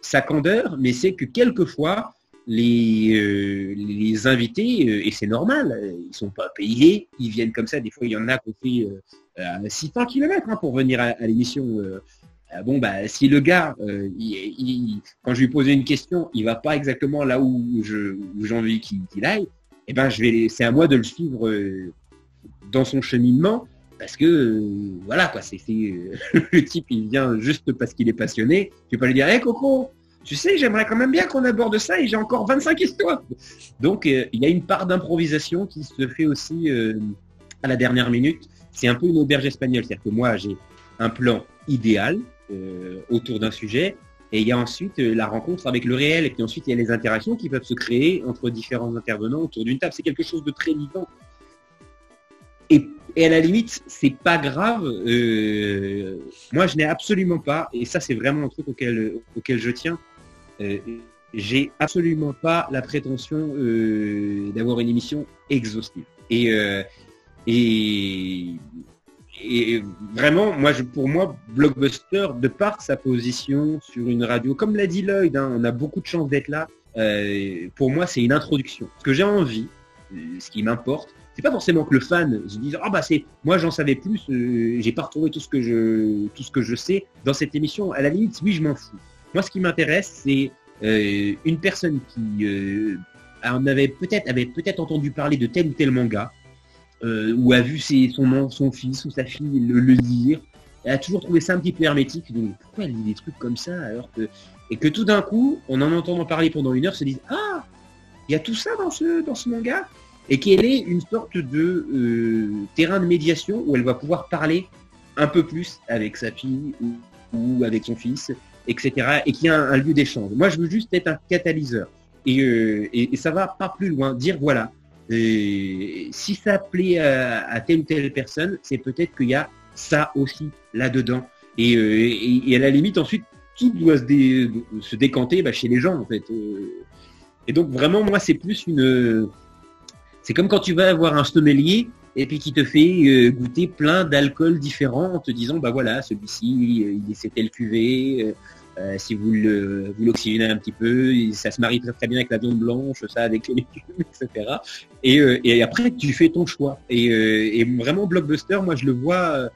[SPEAKER 3] sa candeur, mais c'est que quelquefois les, euh, les invités, euh, et c'est normal, euh, ils sont pas payés, ils viennent comme ça, des fois il y en a qui ont fait 600 km hein, pour venir à, l'émission. bon bah si le gars, quand je lui posais une question, il va pas exactement là où j'ai envie qu'il aille, eh ben c'est à moi de le suivre dans son cheminement parce que voilà quoi c'est le type il vient juste parce qu'il est passionné tu peux pas lui dire hé Coco tu sais, j'aimerais quand même bien qu'on aborde ça et j'ai encore 25 histoires. Donc, euh, il y a une part d'improvisation qui se fait aussi euh, à la dernière minute. C'est un peu une auberge espagnole. C'est-à-dire que moi, j'ai un plan idéal euh, autour d'un sujet et il y a ensuite la rencontre avec le réel et puis ensuite il y a les interactions qui peuvent se créer entre différents intervenants autour d'une table. C'est quelque chose de très vivant. Et, à la limite, c'est pas grave. moi, je n'ai absolument pas, et ça c'est vraiment un truc auquel, auquel je tiens, euh, j'ai absolument pas la prétention euh, d'avoir une émission exhaustive. Et, euh, et, vraiment, moi, pour moi, Blockbuster, de par sa position sur une radio, comme l'a dit Lloyd, hein, on a beaucoup de chance d'être là. pour moi, c'est une introduction. Ce que j'ai envie, ce qui m'importe, c'est pas forcément que le fan se dise ah bah c'est moi j'en savais plus, j'ai pas retrouvé tout ce que je tout ce que je sais dans cette émission. À la limite, oui, je m'en fous. Moi, ce qui m'intéresse, c'est euh, une personne qui euh, en avait peut-être avait peut-être entendu parler de tel ou tel manga, euh, ou a vu son, son fils ou sa fille le, lire. Elle a toujours trouvé ça un petit peu hermétique. Donc, pourquoi elle lit des trucs comme ça alors que et que tout d'un coup, en en entendant parler pendant une heure, se dit ah il y a tout ça dans ce dans ce manga? Et qu'elle est une sorte de terrain de médiation où elle va pouvoir parler un peu plus avec sa fille ou avec son fils etc. Et qu'il y a un, lieu d'échange. Moi, je veux juste être un catalyseur. Et, euh, et, ça va pas plus loin. Dire voilà, euh, si ça plaît à, telle ou telle personne, c'est peut-être qu'il y a ça aussi là-dedans. Et, euh, et, à la limite, ensuite, tout doit se, se décanter bah, chez les gens, en fait. Et donc, vraiment, moi, c'est plus une... C'est comme quand tu vas avoir un sommelier et puis qui te fait goûter plein d'alcools différents en te disant, bah voilà, celui-ci, il est c'est tel euh, si vous le, vous l'oxygénez un petit peu, ça se marie très, bien avec la viande blanche, ça avec les légumes, etc. Euh, et, après tu fais ton choix. Euh, et, vraiment blockbuster, moi je le vois,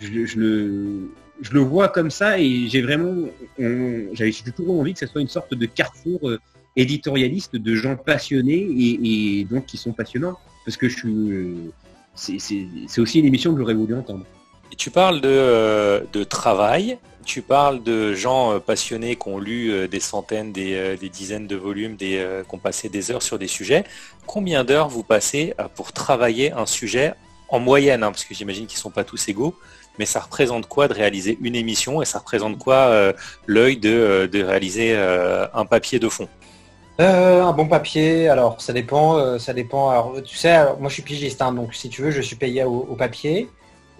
[SPEAKER 3] je, le, je le vois comme ça et j'ai vraiment, j'avais toujours envie que ce soit une sorte de carrefour éditorialiste de gens passionnés et, donc qui sont passionnants parce que je suis, c'est aussi une émission que j'aurais voulu entendre.
[SPEAKER 2] Tu parles de, de travail, tu parles de gens euh, passionnés qui ont lu euh, des centaines, des, euh, dizaines de volumes, des, qui ont passé des heures sur des sujets. Combien d'heures vous passez pour travailler un sujet en moyenne hein, Parce que j'imagine qu'ils ne sont pas tous égaux. Mais ça représente quoi de réaliser une émission et ça représente quoi l'œil de, réaliser un papier de fond?
[SPEAKER 4] Un bon papier, alors ça dépend, ça dépend. tu sais, moi je suis pigiste, hein, donc si tu veux, je suis payé au papier.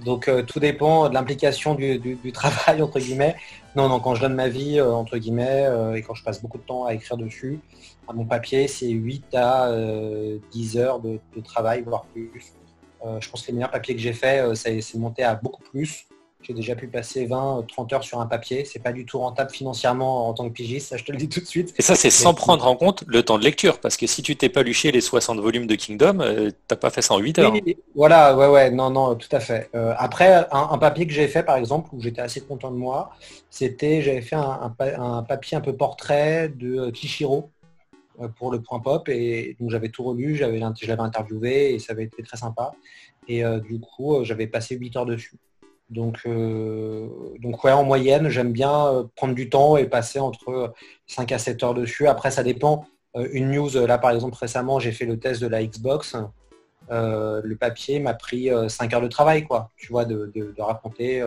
[SPEAKER 4] Donc euh, tout dépend de l'implication du, travail, entre guillemets. Non, non, quand je donne ma vie, euh, entre guillemets, euh, et quand je passe beaucoup de temps à écrire dessus, à mon papier, c'est 8 à 10 heures de, travail, voire plus. je pense que les meilleurs papiers que j'ai fait, c'est monté à beaucoup plus. J'ai déjà pu passer 20, 30 heures sur un papier. C'est pas du tout rentable financièrement en tant que pigiste, ça je te le dis tout de suite.
[SPEAKER 2] Et ça, c'est sans prendre en compte le temps de lecture, parce que si tu t'es pas luché les 60 volumes de Kingdom, euh, t'as pas fait ça en 8 heures.
[SPEAKER 4] voilà, ouais, ouais, non, non, tout à fait. Euh, après, un, papier que j'ai fait, par exemple, où j'étais assez content de moi, c'était, j'avais fait un, papier un peu portrait de euh, Kishiro pour le point pop, et donc j'avais tout relu, j'avais, je l'avais interviewé, et ça avait été très sympa. Et du coup, j'avais passé 8 heures dessus. Donc, euh, donc ouais, en moyenne, j'aime bien euh, prendre du temps et passer entre 5 à 7 heures dessus. Après, ça dépend. Euh, une news, là par exemple, récemment, j'ai fait le test de la Xbox. le papier m'a pris 5 heures de travail, quoi. Tu vois, de, raconter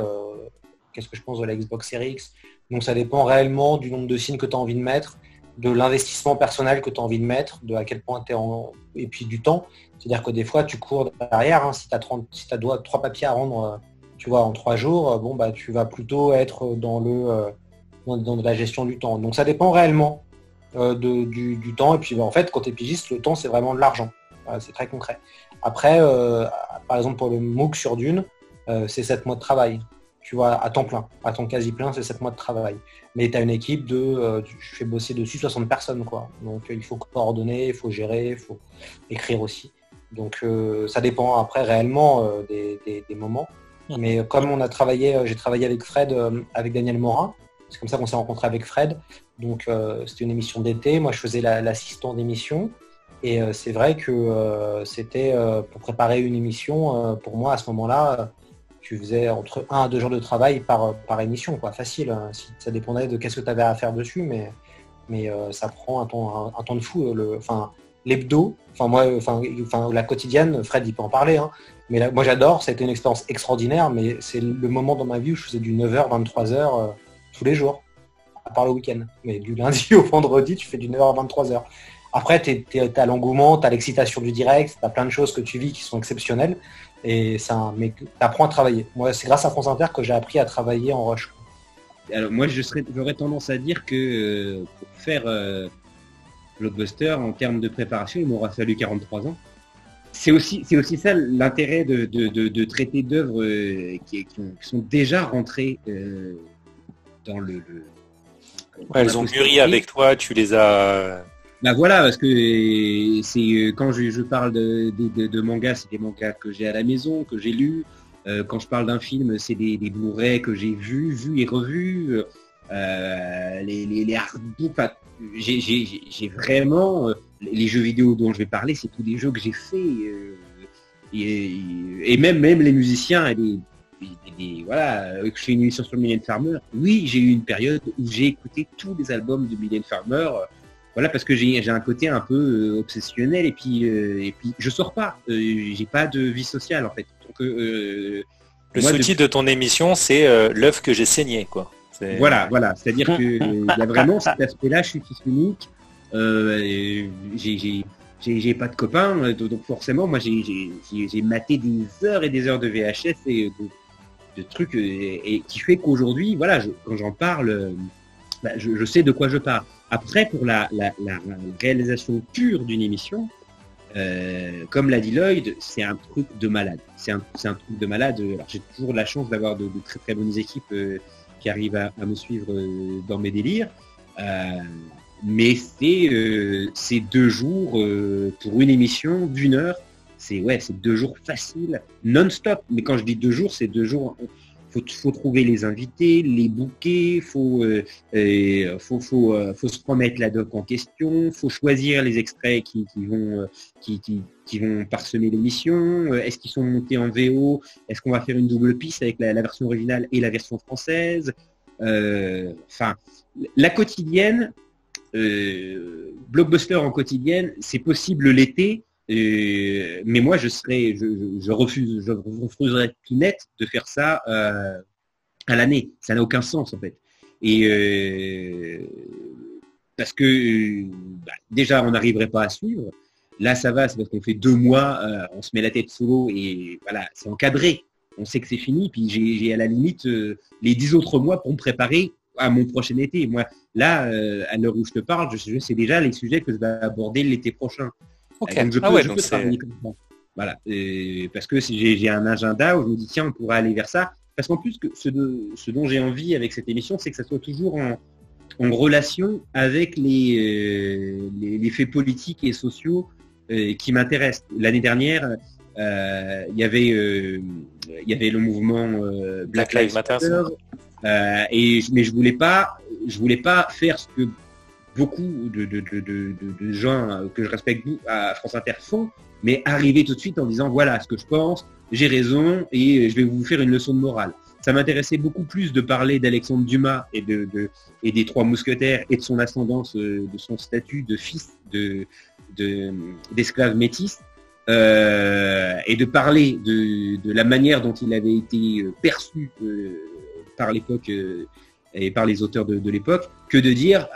[SPEAKER 4] qu'est-ce que je pense de la Xbox Series X. Donc ça dépend réellement du nombre de signes que tu as envie de mettre, de l'investissement personnel que tu as envie de mettre, de à quel point tu es en... et puis du temps. C'est-à-dire que des fois, tu cours derrière. Hein, si tu as, 30, si as trois papiers à rendre tu vois, en trois jours, bon, bah, tu vas plutôt être dans, le, dans, la gestion du temps. Donc ça dépend réellement du, temps. Et puis bah, en fait, quand tu es pigiste, le temps, c'est vraiment de l'argent. c'est très concret. Après, par exemple, pour le MOOC sur Dune, c'est 7 mois de travail tu vois, à temps plein, à temps quasi plein, c'est 7 mois de travail. Mais tu as une équipe de, euh, je fais bosser dessus 60 personnes, quoi. Donc il faut coordonner, il faut gérer, il faut écrire aussi. Donc euh, ça dépend après réellement euh, des, moments. Mais comme on a travaillé, j'ai travaillé avec Fred, avec Daniel Morin, c'est comme ça qu'on s'est rencontré avec Fred. Donc c'était une émission d'été, moi je faisais l'assistant d'émission. Et c'est vrai que c'était pour préparer une émission, pour moi à ce moment-là, tu faisais entre 1 à 2 jours de travail par, par émission, quoi, facile. Hein. ça dépendait de qu'est-ce que tu avais à faire dessus, mais, mais euh, ça prend un temps, un, temps de fou. L'hebdo, enfin moi, la quotidienne, Fred il peut en parler, hein. Mais moi j'adore, c'était une expérience extraordinaire, mais c'est le moment dans ma vie où je faisais du 9h, 23h euh, tous les jours, à part le week-end. Mais du lundi au vendredi, tu fais du 9h à 23h. Après, tu as l'engouement, tu as l'excitation du direct, tu as plein de choses que tu vis qui sont exceptionnelles. Et ça, mais tu apprends à travailler. Moi, c'est grâce à France Inter que j'ai appris à travailler en rush.
[SPEAKER 3] Alors moi, j'aurais tendance à dire que euh, pour faire euh, Blockbuster, en termes de préparation, il m'aura fallu 43 ans. C'est aussi, aussi ça l'intérêt de, traiter d'œuvres euh, qui, sont déjà rentrées dans le...
[SPEAKER 2] elles ont mûri avec toi, tu les as
[SPEAKER 3] bah voilà, parce que c'est euh, quand je, parle de, de, mangas, c'est des mangas que j'ai à la maison, que j'ai lus. Euh, quand je parle d'un film, c'est des, des Blu-ray que j'ai vus, vus et revus. Euh, les, les, les j'ai vraiment les jeux vidéo dont je vais parler, c'est tous des jeux que j'ai faits. Et, même même les musiciens et les, voilà, je fais une émission sur Mylène Farmer. Oui, j'ai eu une période où j'ai écouté tous les albums de Mylène Farmer voilà parce que j'ai un côté un peu euh, obsessionnel et puis euh, et puis je sors pas euh, j'ai pas de vie sociale en fait donc
[SPEAKER 2] le sous de ton émission c'est l'œuf que j'ai saigné quoi
[SPEAKER 3] voilà voilà c'est à dire que il y a vraiment cet aspect là je suis fils unique j'ai pas de copains donc forcément moi j'ai maté des heures et des heures de VHS et de, trucs et, qui fait qu'aujourd'hui voilà quand j'en parle bah, je sais de quoi je parle après, pour la, réalisation pure d'une émission, euh, comme l'a dit Lloyd, c'est un truc de malade. C'est un, truc de malade. Alors, j'ai toujours la chance d'avoir de, très très bonnes équipes euh, qui arrivent à, me suivre euh, dans mes délires. mais c'est deux jours pour une émission d'une heure. C'est ouais, c'est deux jours faciles, non-stop. Mais quand je dis deux jours, c'est deux jours faut, faut trouver les invités, les bouquets, faut, euh, euh, faut, faut, euh, faut, se remettre la doc en question, faut choisir les extraits qui, vont, qui, qui, vont parsemer l'émission. Est-ce qu'ils sont montés en VO Est-ce qu'on va faire une double piste avec la, version originale et la version française Enfin, la quotidienne, blockbuster en quotidienne, c'est possible l'été mais moi, je serais, je, refuse, je refuserais tout net de faire ça euh, à l'année. Ça n'a aucun sens en fait. Et euh, parce que bah, déjà, on n'arriverait pas à suivre. Là, ça va, c'est parce qu'on fait deux mois, euh, on se met la tête sous l'eau et voilà, c'est encadré. On sait que c'est fini. Puis j'ai à la limite les dix autres mois pour me préparer à mon prochain été. Moi, là, à l'heure où je te parle, je sais déjà les sujets que je vais aborder l'été prochain.
[SPEAKER 2] Ok. Donc je ah peux,
[SPEAKER 3] Voilà. parce que si j'ai un agenda où je me dis tiens on pourrait aller vers ça. Parce qu'en plus que ce, dont j'ai envie avec cette émission, c'est que ça soit toujours en, relation avec euh, les, faits politiques et sociaux euh, qui m'intéressent. L'année dernière, euh, il y avait il y avait le mouvement Black, Lives Matter. et mais je voulais pas je voulais pas faire ce que beaucoup de, de, gens euh, que je respecte à France Inter font, mais arriver tout de suite en disant voilà ce que je pense, j'ai raison et je vais vous faire une leçon de morale. Ça m'intéressait beaucoup plus de parler d'Alexandre Dumas et, de, et des trois mousquetaires et de son ascendance, euh, de son statut de fils de, d'esclave métis, euh, et de parler de, la manière dont il avait été perçu par l'époque et par les auteurs de, l'époque, que de dire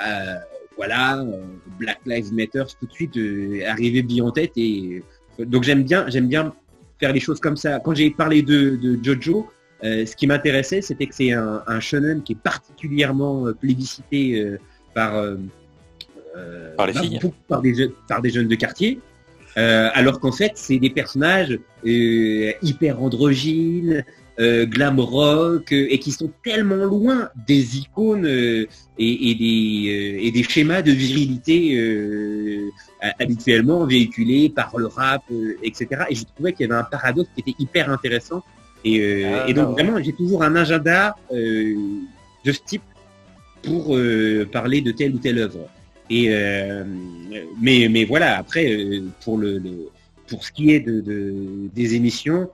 [SPEAKER 3] voilà, euh, Black Lives Matter tout de suite euh, arrivé bien en tête et euh, donc j'aime bien, j'aime bien faire les choses comme ça. Quand j'ai parlé de, Jojo, ce qui m'intéressait, c'était que c'est un, shonen qui est particulièrement plébiscité par,
[SPEAKER 2] par les filles,
[SPEAKER 3] par des, par des jeunes de quartier. alors qu'en fait, c'est des personnages hyper androgynes, euh, glam rock euh, et qui sont tellement loin des icônes euh, et, des, et, des, schémas de virilité habituellement véhiculés par le rap, etc. Et je trouvais qu'il y avait un paradoxe qui était hyper intéressant. Et, ah, donc vraiment, j'ai toujours un agenda de ce type pour parler de telle ou telle œuvre. Et mais, mais voilà, après, pour le, pour ce qui est de des émissions,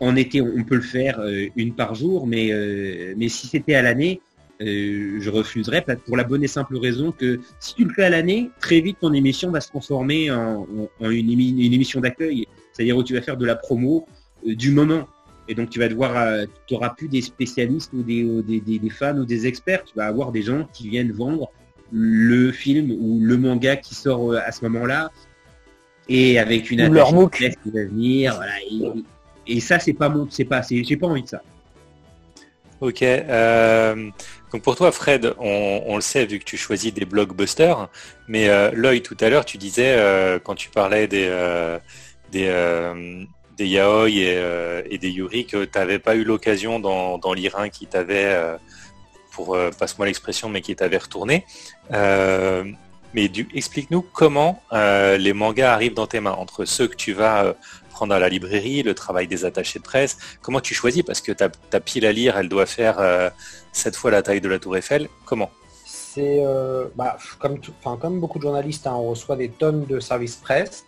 [SPEAKER 3] en été, on peut le faire euh, une par jour, mais, euh, mais si c'était à l'année, euh, je refuserais pour la bonne et simple raison que si tu le fais à l'année, très vite ton émission va se transformer en, une, émission d'accueil, c'est-à-dire où tu vas faire de la promo du moment. Et donc tu vas devoir, tu n'auras plus des spécialistes ou des, fans ou des experts, tu vas avoir des gens qui viennent vendre le film ou le manga qui sort à ce moment-là et avec une
[SPEAKER 1] leur
[SPEAKER 3] qui va venir. Voilà, et ça, c'est pas mon, c'est pas, j'ai pas envie de ça.
[SPEAKER 2] Ok. Euh, donc pour toi, Fred, on, le sait vu que tu choisis des blockbusters, mais euh, l'œil tout à l'heure, tu disais euh, quand tu parlais des des, des yaoi et, des yuri que tu n'avais pas eu l'occasion dans, dans lire qui t'avait, pour passe-moi l'expression, mais qui t'avait retourné. mais explique-nous comment les mangas arrivent dans tes mains entre ceux que tu vas prendre à la librairie, le travail des attachés de presse. Comment tu choisis? Parce que ta, pile à lire, elle doit faire cette euh, fois la taille de la Tour Eiffel. Comment?
[SPEAKER 4] C'est euh, bah, comme, comme beaucoup de journalistes, hein, on reçoit des tonnes de services presse,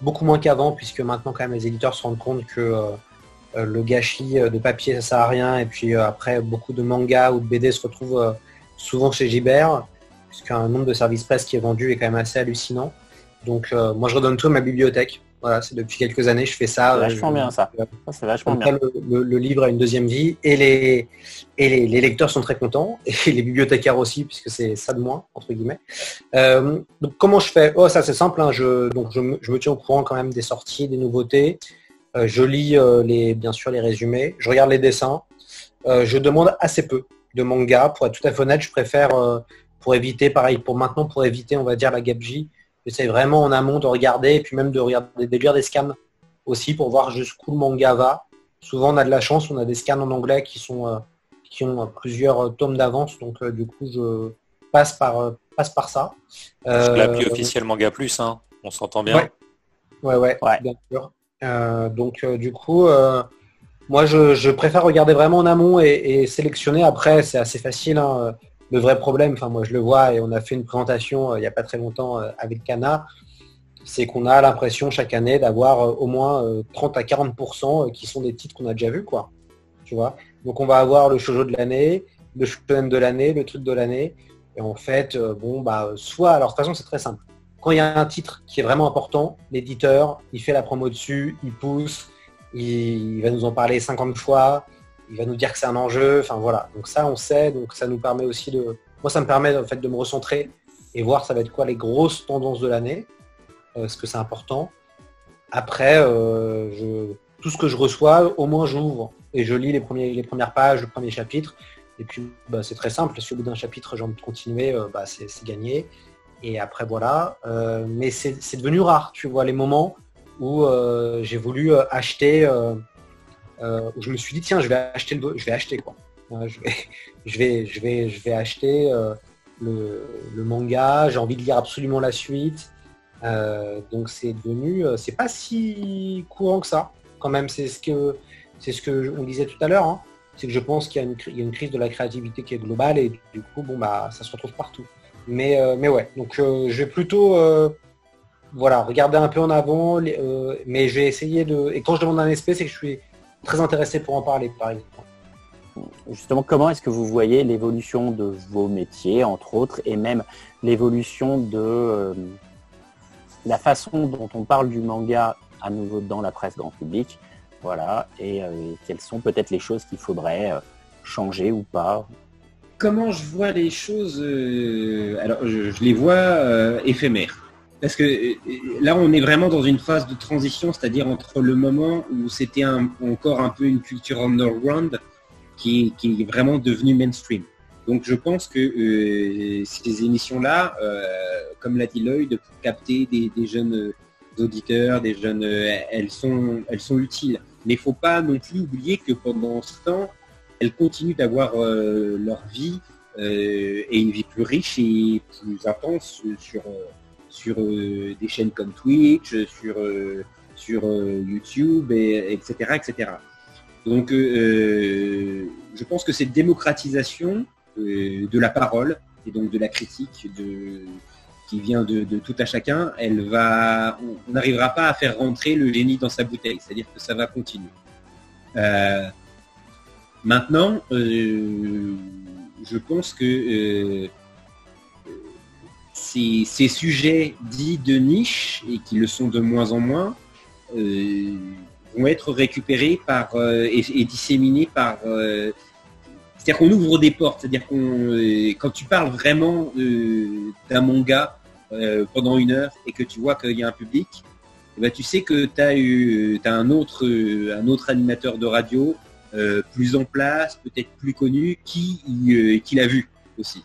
[SPEAKER 4] beaucoup moins qu'avant, puisque maintenant quand même les éditeurs se rendent compte que euh, le gâchis de papier ça sert à rien, et puis après beaucoup de mangas ou de BD se retrouvent souvent chez Gibert, puisqu'un nombre de services presse qui est vendu est quand même assez hallucinant. Donc moi je redonne tout à ma bibliothèque. Voilà, c'est depuis quelques années je fais ça.
[SPEAKER 1] C'est vachement bien ça.
[SPEAKER 4] c'est vachement bien. Le, livre a une deuxième vie et les et les, lecteurs sont très contents et les bibliothécaires aussi puisque c'est ça de moins entre guillemets. Euh, donc comment je fais? Oh ça c'est simple. Hein. je donc je me, tiens au courant quand même des sorties, des nouveautés. Euh, je lis euh, les bien sûr les résumés. Je regarde les dessins. je demande assez peu de manga pour être tout à fait honnête. Je préfère pour éviter pareil pour maintenant pour éviter on va dire la gabegie J'essaie vraiment en amont de regarder et puis même de regarder, de lire des scans aussi pour voir jusqu'où le manga va. Souvent on a de la chance, on a des scans en anglais qui sont euh, qui ont plusieurs tomes d'avance, donc euh, du coup je passe par euh, passe par ça.
[SPEAKER 2] L'appli officiel Manga Plus, hein. on s'entend bien.
[SPEAKER 4] Ouais, ouais, bien sûr. Donc du coup, moi je, préfère regarder vraiment en amont et, sélectionner. Après, c'est assez facile. Hein le vrai problème, enfin moi je le vois et on a fait une présentation euh, il n'y a pas très longtemps euh, avec Cana, c'est qu'on a l'impression chaque année d'avoir euh, au moins 30 à 40% qui sont des titres qu'on a déjà vus quoi. Tu vois? Donc on va avoir le shoujo de l'année, le shonen de l'année, le truc de l'année. Et en fait, bon bah soit alors de toute façon c'est très simple. Quand il y a un titre qui est vraiment important, l'éditeur, il fait la promo dessus, il pousse, il va nous en parler 50 fois, il va nous dire que c'est un enjeu. Enfin voilà. Donc ça, on sait. Donc ça nous permet aussi de. Moi, ça me permet en fait de me recentrer et voir ça va être quoi les grosses tendances de l'année, euh, ce que c'est important. Après, euh, tout ce que je reçois, au moins j'ouvre et je lis les premières pages, le premier chapitre. Et puis bah, c'est très simple. Si au bout d'un chapitre j'ai envie de continuer, euh, bah, c'est gagné. Et après voilà. mais c'est devenu rare. Tu vois les moments où j'ai voulu acheter euh, où je me suis dit tiens je vais acheter le je vais acheter quoi. je, vais, je, vais, je, vais, acheter euh, le, manga, j'ai envie de lire absolument la suite. Euh, donc c'est devenu, c'est pas si courant que ça. Quand même, c'est ce que c'est ce que on disait tout à l'heure. Hein. c'est que je pense qu'il y, a une crise de la créativité qui est globale et du coup, bon bah, ça se retrouve partout. Mais mais ouais, donc je vais plutôt voilà regarder un peu en avant, mais je vais essayer de. Et quand je demande un SP, c'est que je suis très intéressé pour en parler, par exemple.
[SPEAKER 1] Justement, comment est-ce que vous voyez l'évolution de vos métiers, entre autres, et même l'évolution de euh, la façon dont on parle du manga à nouveau dans la presse grand public? Voilà, et euh, quelles sont peut-être les choses qu'il faudrait euh, changer ou pas?
[SPEAKER 3] Comment je vois les choses Alors, je, les vois éphémères. parce que euh, là, on est vraiment dans une phase de transition, c'est-à-dire entre le moment où c'était encore un peu une culture underground qui, est vraiment devenue mainstream. Donc je pense que euh, ces émissions-là, euh, comme l'a dit Lloyd, pour capter des, jeunes auditeurs, des jeunes, elles, sont, elles sont utiles. Mais il ne faut pas non plus oublier que pendant ce temps, elles continuent d'avoir leur vie et une vie plus riche et plus intense sur sur euh, des chaînes comme Twitch, sur, euh, sur euh, YouTube, et, etc., etc. Donc, je pense que cette démocratisation de la parole et donc de la critique qui vient de, tout à chacun, elle va, on n'arrivera pas à faire rentrer le génie dans sa bouteille, c'est-à-dire que ça va continuer. Maintenant, je pense que ces, sujets dits de niche, et qui le sont de moins en moins, euh, vont être récupérés par, euh, et, disséminés par... Euh, c'est-à-dire qu'on ouvre des portes, c'est-à-dire qu'on quand tu parles vraiment d'un manga pendant une heure et que tu vois qu'il y a un public, eh ben, tu sais que tu as un, autre, un autre animateur de radio plus en place, peut-être plus connu, qui, qui l'a vu aussi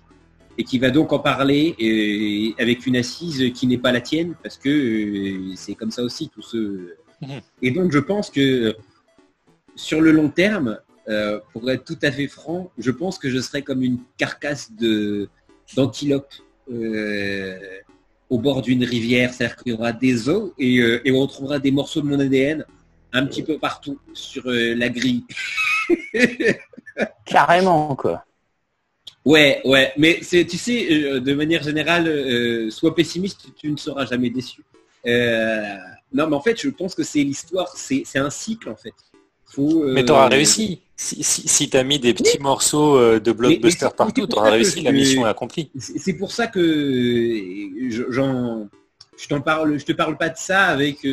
[SPEAKER 3] et qui va donc en parler euh, avec une assise qui n'est pas la tienne, parce que euh, c'est comme ça aussi tout ce. Mhm. Et donc je pense que sur le long terme, euh, pour être tout à fait franc, je pense que je serai comme une carcasse de d'antilope au bord d'une rivière, c'est-à-dire qu'il y aura des eaux et, et, on retrouvera des morceaux de mon ADN un petit peu partout sur la grille.
[SPEAKER 1] Carrément quoi.
[SPEAKER 3] Ouais, ouais, mais c'est, tu sais, euh, de manière générale, euh, sois pessimiste, tu ne seras jamais déçu. Euh, non, mais en fait, je pense que c'est l'histoire, c'est, un cycle en fait.
[SPEAKER 2] Faut, mais tu auras réussi. Si, si, tu as mis des petits morceaux de blockbuster partout, tu auras réussi, la mission est accomplie.
[SPEAKER 3] C'est pour ça que j'en, je t'en parle, je te parle pas de ça avec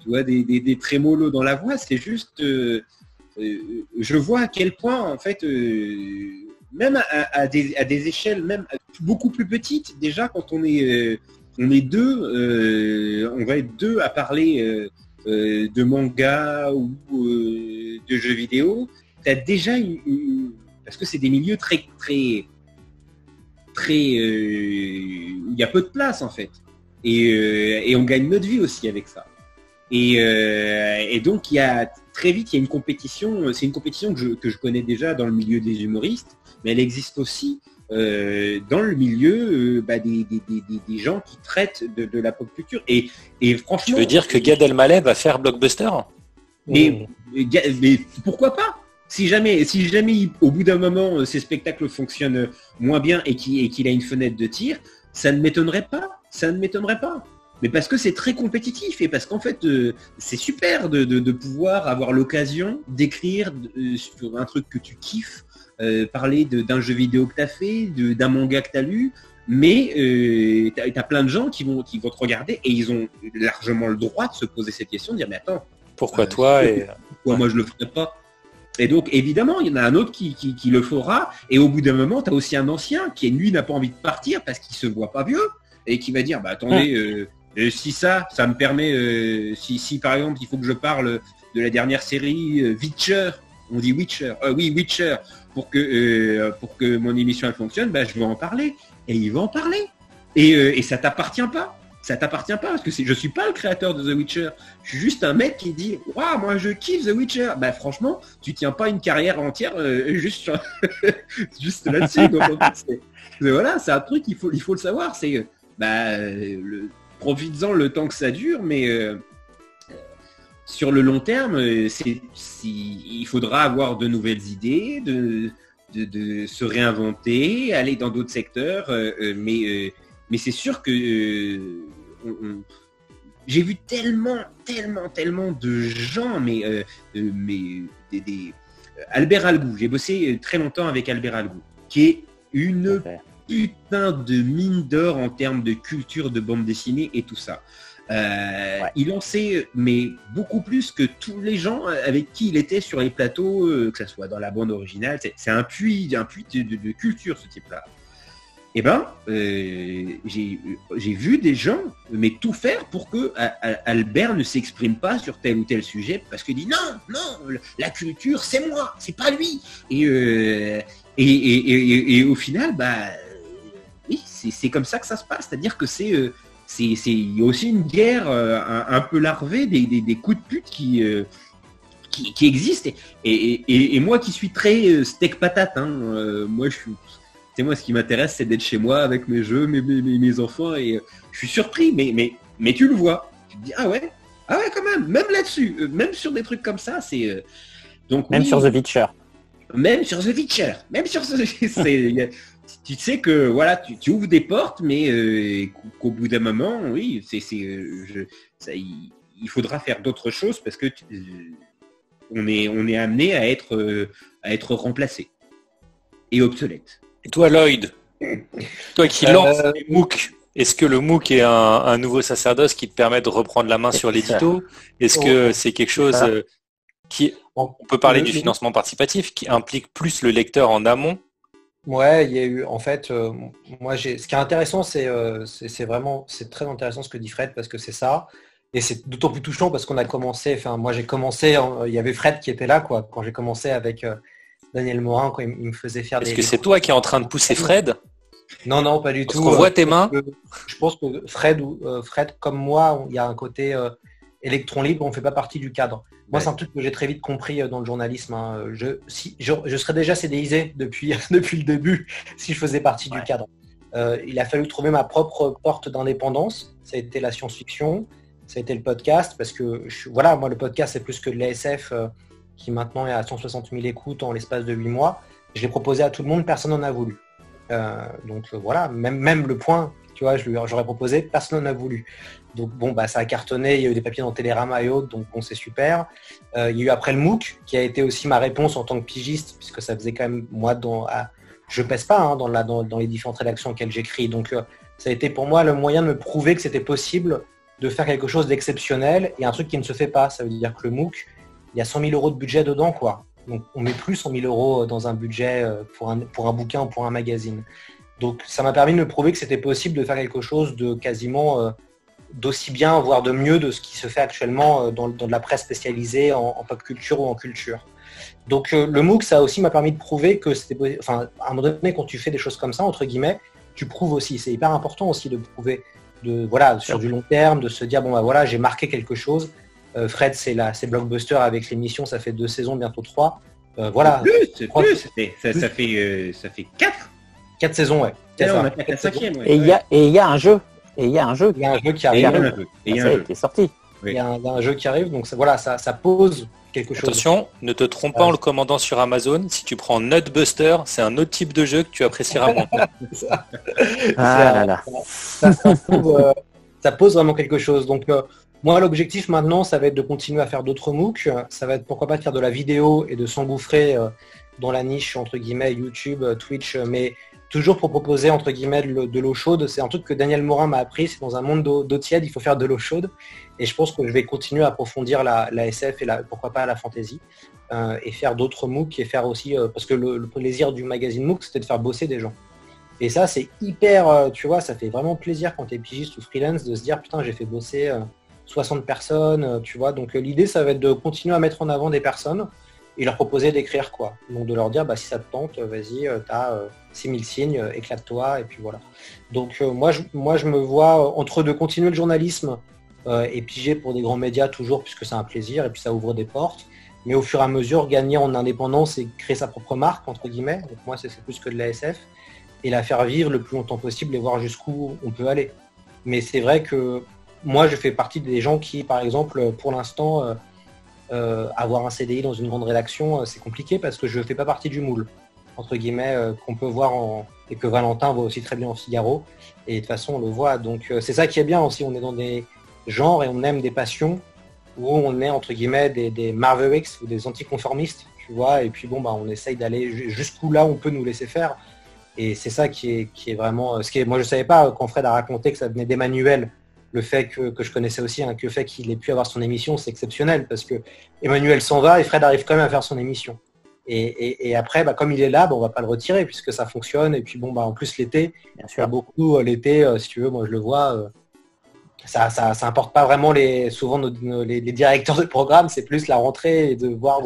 [SPEAKER 3] tu vois, des, des, des trémolos dans la voix, c'est juste, je vois à quel point en fait même à, des, échelles même beaucoup plus petites, déjà quand on est, euh, on est deux, euh, on va être deux à parler euh, de manga ou de jeux vidéo, tu as déjà une, parce que c'est des milieux très très très il y a peu de place en fait. Et, on gagne notre vie aussi avec ça. Et, et, donc il y a très vite il y a une compétition, c'est une compétition que je, que je connais déjà dans le milieu des humoristes mais elle existe aussi euh, dans le milieu euh, bah, des, gens qui traitent de, la pop culture. Et, et, franchement,
[SPEAKER 2] tu veux dire que Gad Elmaleh va faire blockbuster
[SPEAKER 3] mais, mais, pourquoi pas? Si jamais, si jamais au bout d'un moment euh, ces spectacles fonctionnent moins bien et qu'il a une fenêtre de tir, ça ne m'étonnerait pas. Ça ne m'étonnerait pas. Mais parce que c'est très compétitif et parce qu'en fait, c'est super de, pouvoir avoir l'occasion d'écrire sur un truc que tu kiffes euh, parler d'un jeu vidéo que tu as fait, d'un manga que tu as lu, mais euh, tu as, plein de gens qui vont, qui vont te regarder et ils ont largement le droit de se poser cette question, de dire mais attends,
[SPEAKER 2] pourquoi euh, toi et
[SPEAKER 3] pourquoi moi je le ferais pas? Et donc évidemment, il y en a un autre qui, qui, le fera, et au bout d'un moment, tu as aussi un ancien qui lui n'a pas envie de partir parce qu'il se voit pas vieux, et qui va dire bah attendez, hum. si ça, ça me permet, si, si par exemple il faut que je parle de la dernière série Witcher, on dit Witcher, oui Witcher, pour que, euh, pour que mon émission elle fonctionne, bah, je vais en parler. Et il va en parler. Et, euh, et ça t'appartient pas. Ça t'appartient pas parce que je suis pas le créateur de The Witcher. Je suis juste un mec qui dit Waouh, moi je kiffe The Witcher. Bah franchement, tu tiens pas une carrière entière euh, juste, juste là-dessus. voilà, c'est un truc, il faut, il faut le savoir. C'est bah, le, profites-en le temps que ça dure, mais sur le long terme, euh, il faudra avoir de nouvelles idées, de, se réinventer, aller dans d'autres secteurs. Euh, euh, mais c'est sûr que j'ai vu tellement, tellement, tellement de gens, mais, mais des, Albert Algou, j'ai bossé très longtemps avec Albert Algou, qui est une putain de mine d'or en termes de culture de bande dessinée et tout ça. Euh, il en sait, mais beaucoup plus que tous les gens avec qui il était sur les plateaux, euh, que ce soit dans la bande originale. C'est un puits, un puits de, culture, ce type-là. eh ben, euh, j'ai vu des gens mais tout faire pour que Albert ne s'exprime pas sur tel ou tel sujet parce qu'il dit non, non, la culture c'est moi, c'est pas lui. Et, euh, et, au final, bah, c'est comme ça que ça se passe. C'est-à-dire que c'est euh, c'est aussi une guerre un, peu larvée, des, des, coups de pute qui, qui, existent. Et, moi qui suis très steak patate, hein, moi je suis moi, ce qui m'intéresse, c'est d'être chez moi avec mes jeux, mes, mes, enfants, et euh, je suis surpris, mais, mais, mais tu le vois. Tu te dis, ah ouais, ah ouais, quand même, même là-dessus, euh, même sur des trucs comme ça, c'est. Euh,
[SPEAKER 1] donc, même sur The Witcher.
[SPEAKER 3] Même sur The Witcher. Même sur The tu sais que voilà, tu, ouvres des portes, mais qu'au bout d'un moment, oui, c'est, il, faudra faire d'autres choses parce que on est, on est amené à être, à être remplacé et obsolète.
[SPEAKER 2] Et toi, Lloyd, toi qui lance euh, les MOOC, est-ce que le MOOC est un, nouveau sacerdoce qui te permet de reprendre la main sur l'édito? Est-ce que c'est quelque chose euh, qui... On peut parler du financement participatif qui implique plus le lecteur en amont
[SPEAKER 4] Ouais, il y a eu, en fait, euh, moi, j'ai, ce qui est intéressant, c'est, c'est, vraiment, c'est très intéressant ce que dit Fred parce que c'est ça, et c'est d'autant plus touchant parce qu'on a commencé, enfin, moi, j'ai commencé, il y avait Fred qui était là, quoi, quand j'ai commencé avec Daniel Morin quand il, me faisait faire
[SPEAKER 2] des. Est-ce que c'est toi qui es en train de pousser Fred?
[SPEAKER 4] Non, non, pas du tout.
[SPEAKER 2] On voit tes mains.
[SPEAKER 4] je pense que Fred, euh, Fred, comme moi, il y a un côté euh, électron libre, on ne fait pas partie du cadre. Moi, c'est un truc que j'ai très vite compris euh, dans le journalisme. Hein. Je, si, je, serais déjà CDIsé depuis, depuis le début si je faisais partie du cadre. il a fallu trouver ma propre porte d'indépendance. Ça a été la science-fiction, ça a été le podcast, parce que voilà, moi le podcast c'est plus que de l'ASF qui maintenant est à 160 000 écoutes en l'espace de 8 mois. Je l'ai proposé à tout le monde, personne n'en a voulu. Euh, donc euh, voilà, même, même le point, tu vois, j'aurais proposé, personne n'en a voulu. Donc bon, bah, ça a cartonné, il y a eu des papiers dans Télérama et autres, donc bon, c'est super. Euh, il y a eu après le MOOC, qui a été aussi ma réponse en tant que pigiste, puisque ça faisait quand même, moi, dans, je pèse pas hein, dans, la, dans, les différentes rédactions auxquelles j'écris. Donc ça a été pour moi le moyen de me prouver que c'était possible de faire quelque chose d'exceptionnel et un truc qui ne se fait pas. Ça veut dire que le MOOC, il y a 100 000 euros de budget dedans, quoi. Donc on met plus 100 000 euros dans un budget euh, pour un, pour un bouquin ou pour un magazine. Donc ça m'a permis de me prouver que c'était possible de faire quelque chose de quasiment euh, d'aussi bien, voire de mieux de ce qui se fait actuellement euh, dans, dans de la presse spécialisée en, pop culture ou en culture. Donc le MOOC, ça aussi m'a permis de prouver que c'était, enfin, à un moment donné, quand tu fais des choses comme ça, entre guillemets, tu prouves aussi. C'est hyper important aussi de prouver, de voilà, sur du long terme, de se dire bon bah voilà, j'ai marqué quelque chose euh, Fred, c'est là, c'est Blockbuster avec l'émission, ça fait deux saisons, bientôt trois. Euh, voilà.
[SPEAKER 3] Plus, plus, ça, ça, fait, euh, ça fait quatre.
[SPEAKER 4] Quatre saisons, ouais.
[SPEAKER 1] Et il y a, et il y a un jeu. Et il y a un jeu.
[SPEAKER 4] Il y a un jeu qui arrive.
[SPEAKER 1] Et il y a un jeu qui est sorti.
[SPEAKER 4] Il y, a un, jeu qui arrive, donc voilà, ça, ça pose quelque chose.
[SPEAKER 2] Attention, ne te trompe pas en le commandant sur Amazon. Si tu prends Nutbuster, c'est un autre type de jeu que tu apprécieras moins.
[SPEAKER 1] ah là
[SPEAKER 4] Ça, ça, pose, vraiment quelque chose. Donc moi, l'objectif maintenant, ça va être de continuer à faire d'autres MOOC. Ça va être pourquoi pas de faire de la vidéo et de s'engouffrer euh, dans la niche, entre guillemets, YouTube, euh, Twitch, euh, mais toujours pour proposer, entre guillemets, de l'eau chaude. C'est un truc que Daniel Morin m'a appris. C'est dans un monde d'eau tiède, il faut faire de l'eau chaude. Et je pense que je vais continuer à approfondir la, SF et la, pourquoi pas la fantasy et faire d'autres MOOC et faire aussi, parce que le, plaisir du magazine MOOC, c'était de faire bosser des gens. Et ça, c'est hyper, tu vois, ça fait vraiment plaisir quand tu es pigiste ou freelance de se dire, putain, j'ai fait bosser 60 personnes, euh, tu vois. Donc euh, l'idée, ça va être de continuer à mettre en avant des personnes et leur proposer d'écrire quoi. Donc de leur dire, bah, si ça te tente, vas-y, tu as 6000 signes, éclate-toi, et puis voilà. Donc euh, moi, je, moi, je me vois entre de continuer le journalisme et piger pour des grands médias toujours, puisque c'est un plaisir, et puis ça ouvre des portes, mais au fur et à mesure, gagner en indépendance et créer sa propre marque, entre guillemets. Donc moi, c'est plus que de l'ASF, et la faire vivre le plus longtemps possible et voir jusqu'où on peut aller. Mais c'est vrai que moi, je fais partie des gens qui, par exemple, pour l'instant, euh, euh, avoir un CDI dans une grande rédaction, euh, c'est compliqué parce que je ne fais pas partie du moule, entre guillemets, qu'on peut voir en... et que Valentin voit aussi très bien en Figaro. Et de toute façon, on le voit. Donc, c'est ça qui est bien aussi. On est dans des genres et on aime des passions où on est, entre guillemets, des, des ou des anticonformistes, tu vois. Et puis, bon, bah, on essaye d'aller jusqu'où là on peut nous laisser faire. Et c'est ça qui est, vraiment... Ce qui moi, je ne savais pas quand Fred a raconté que ça venait d'Emmanuel le fait que, je connaissais aussi, hein, que le fait qu'il ait pu avoir son émission, c'est exceptionnel parce que Emmanuel s'en va et Fred arrive quand même à faire son émission. Et, après, bah, comme il est là, bah, on va pas le retirer puisque ça fonctionne. Et puis bon, bah, en plus l'été, bien sûr, beaucoup euh, l'été, euh, si tu veux, moi je le vois, euh, ça, ça, importe pas vraiment les, souvent les, directeurs de programme, c'est plus la rentrée et de voir.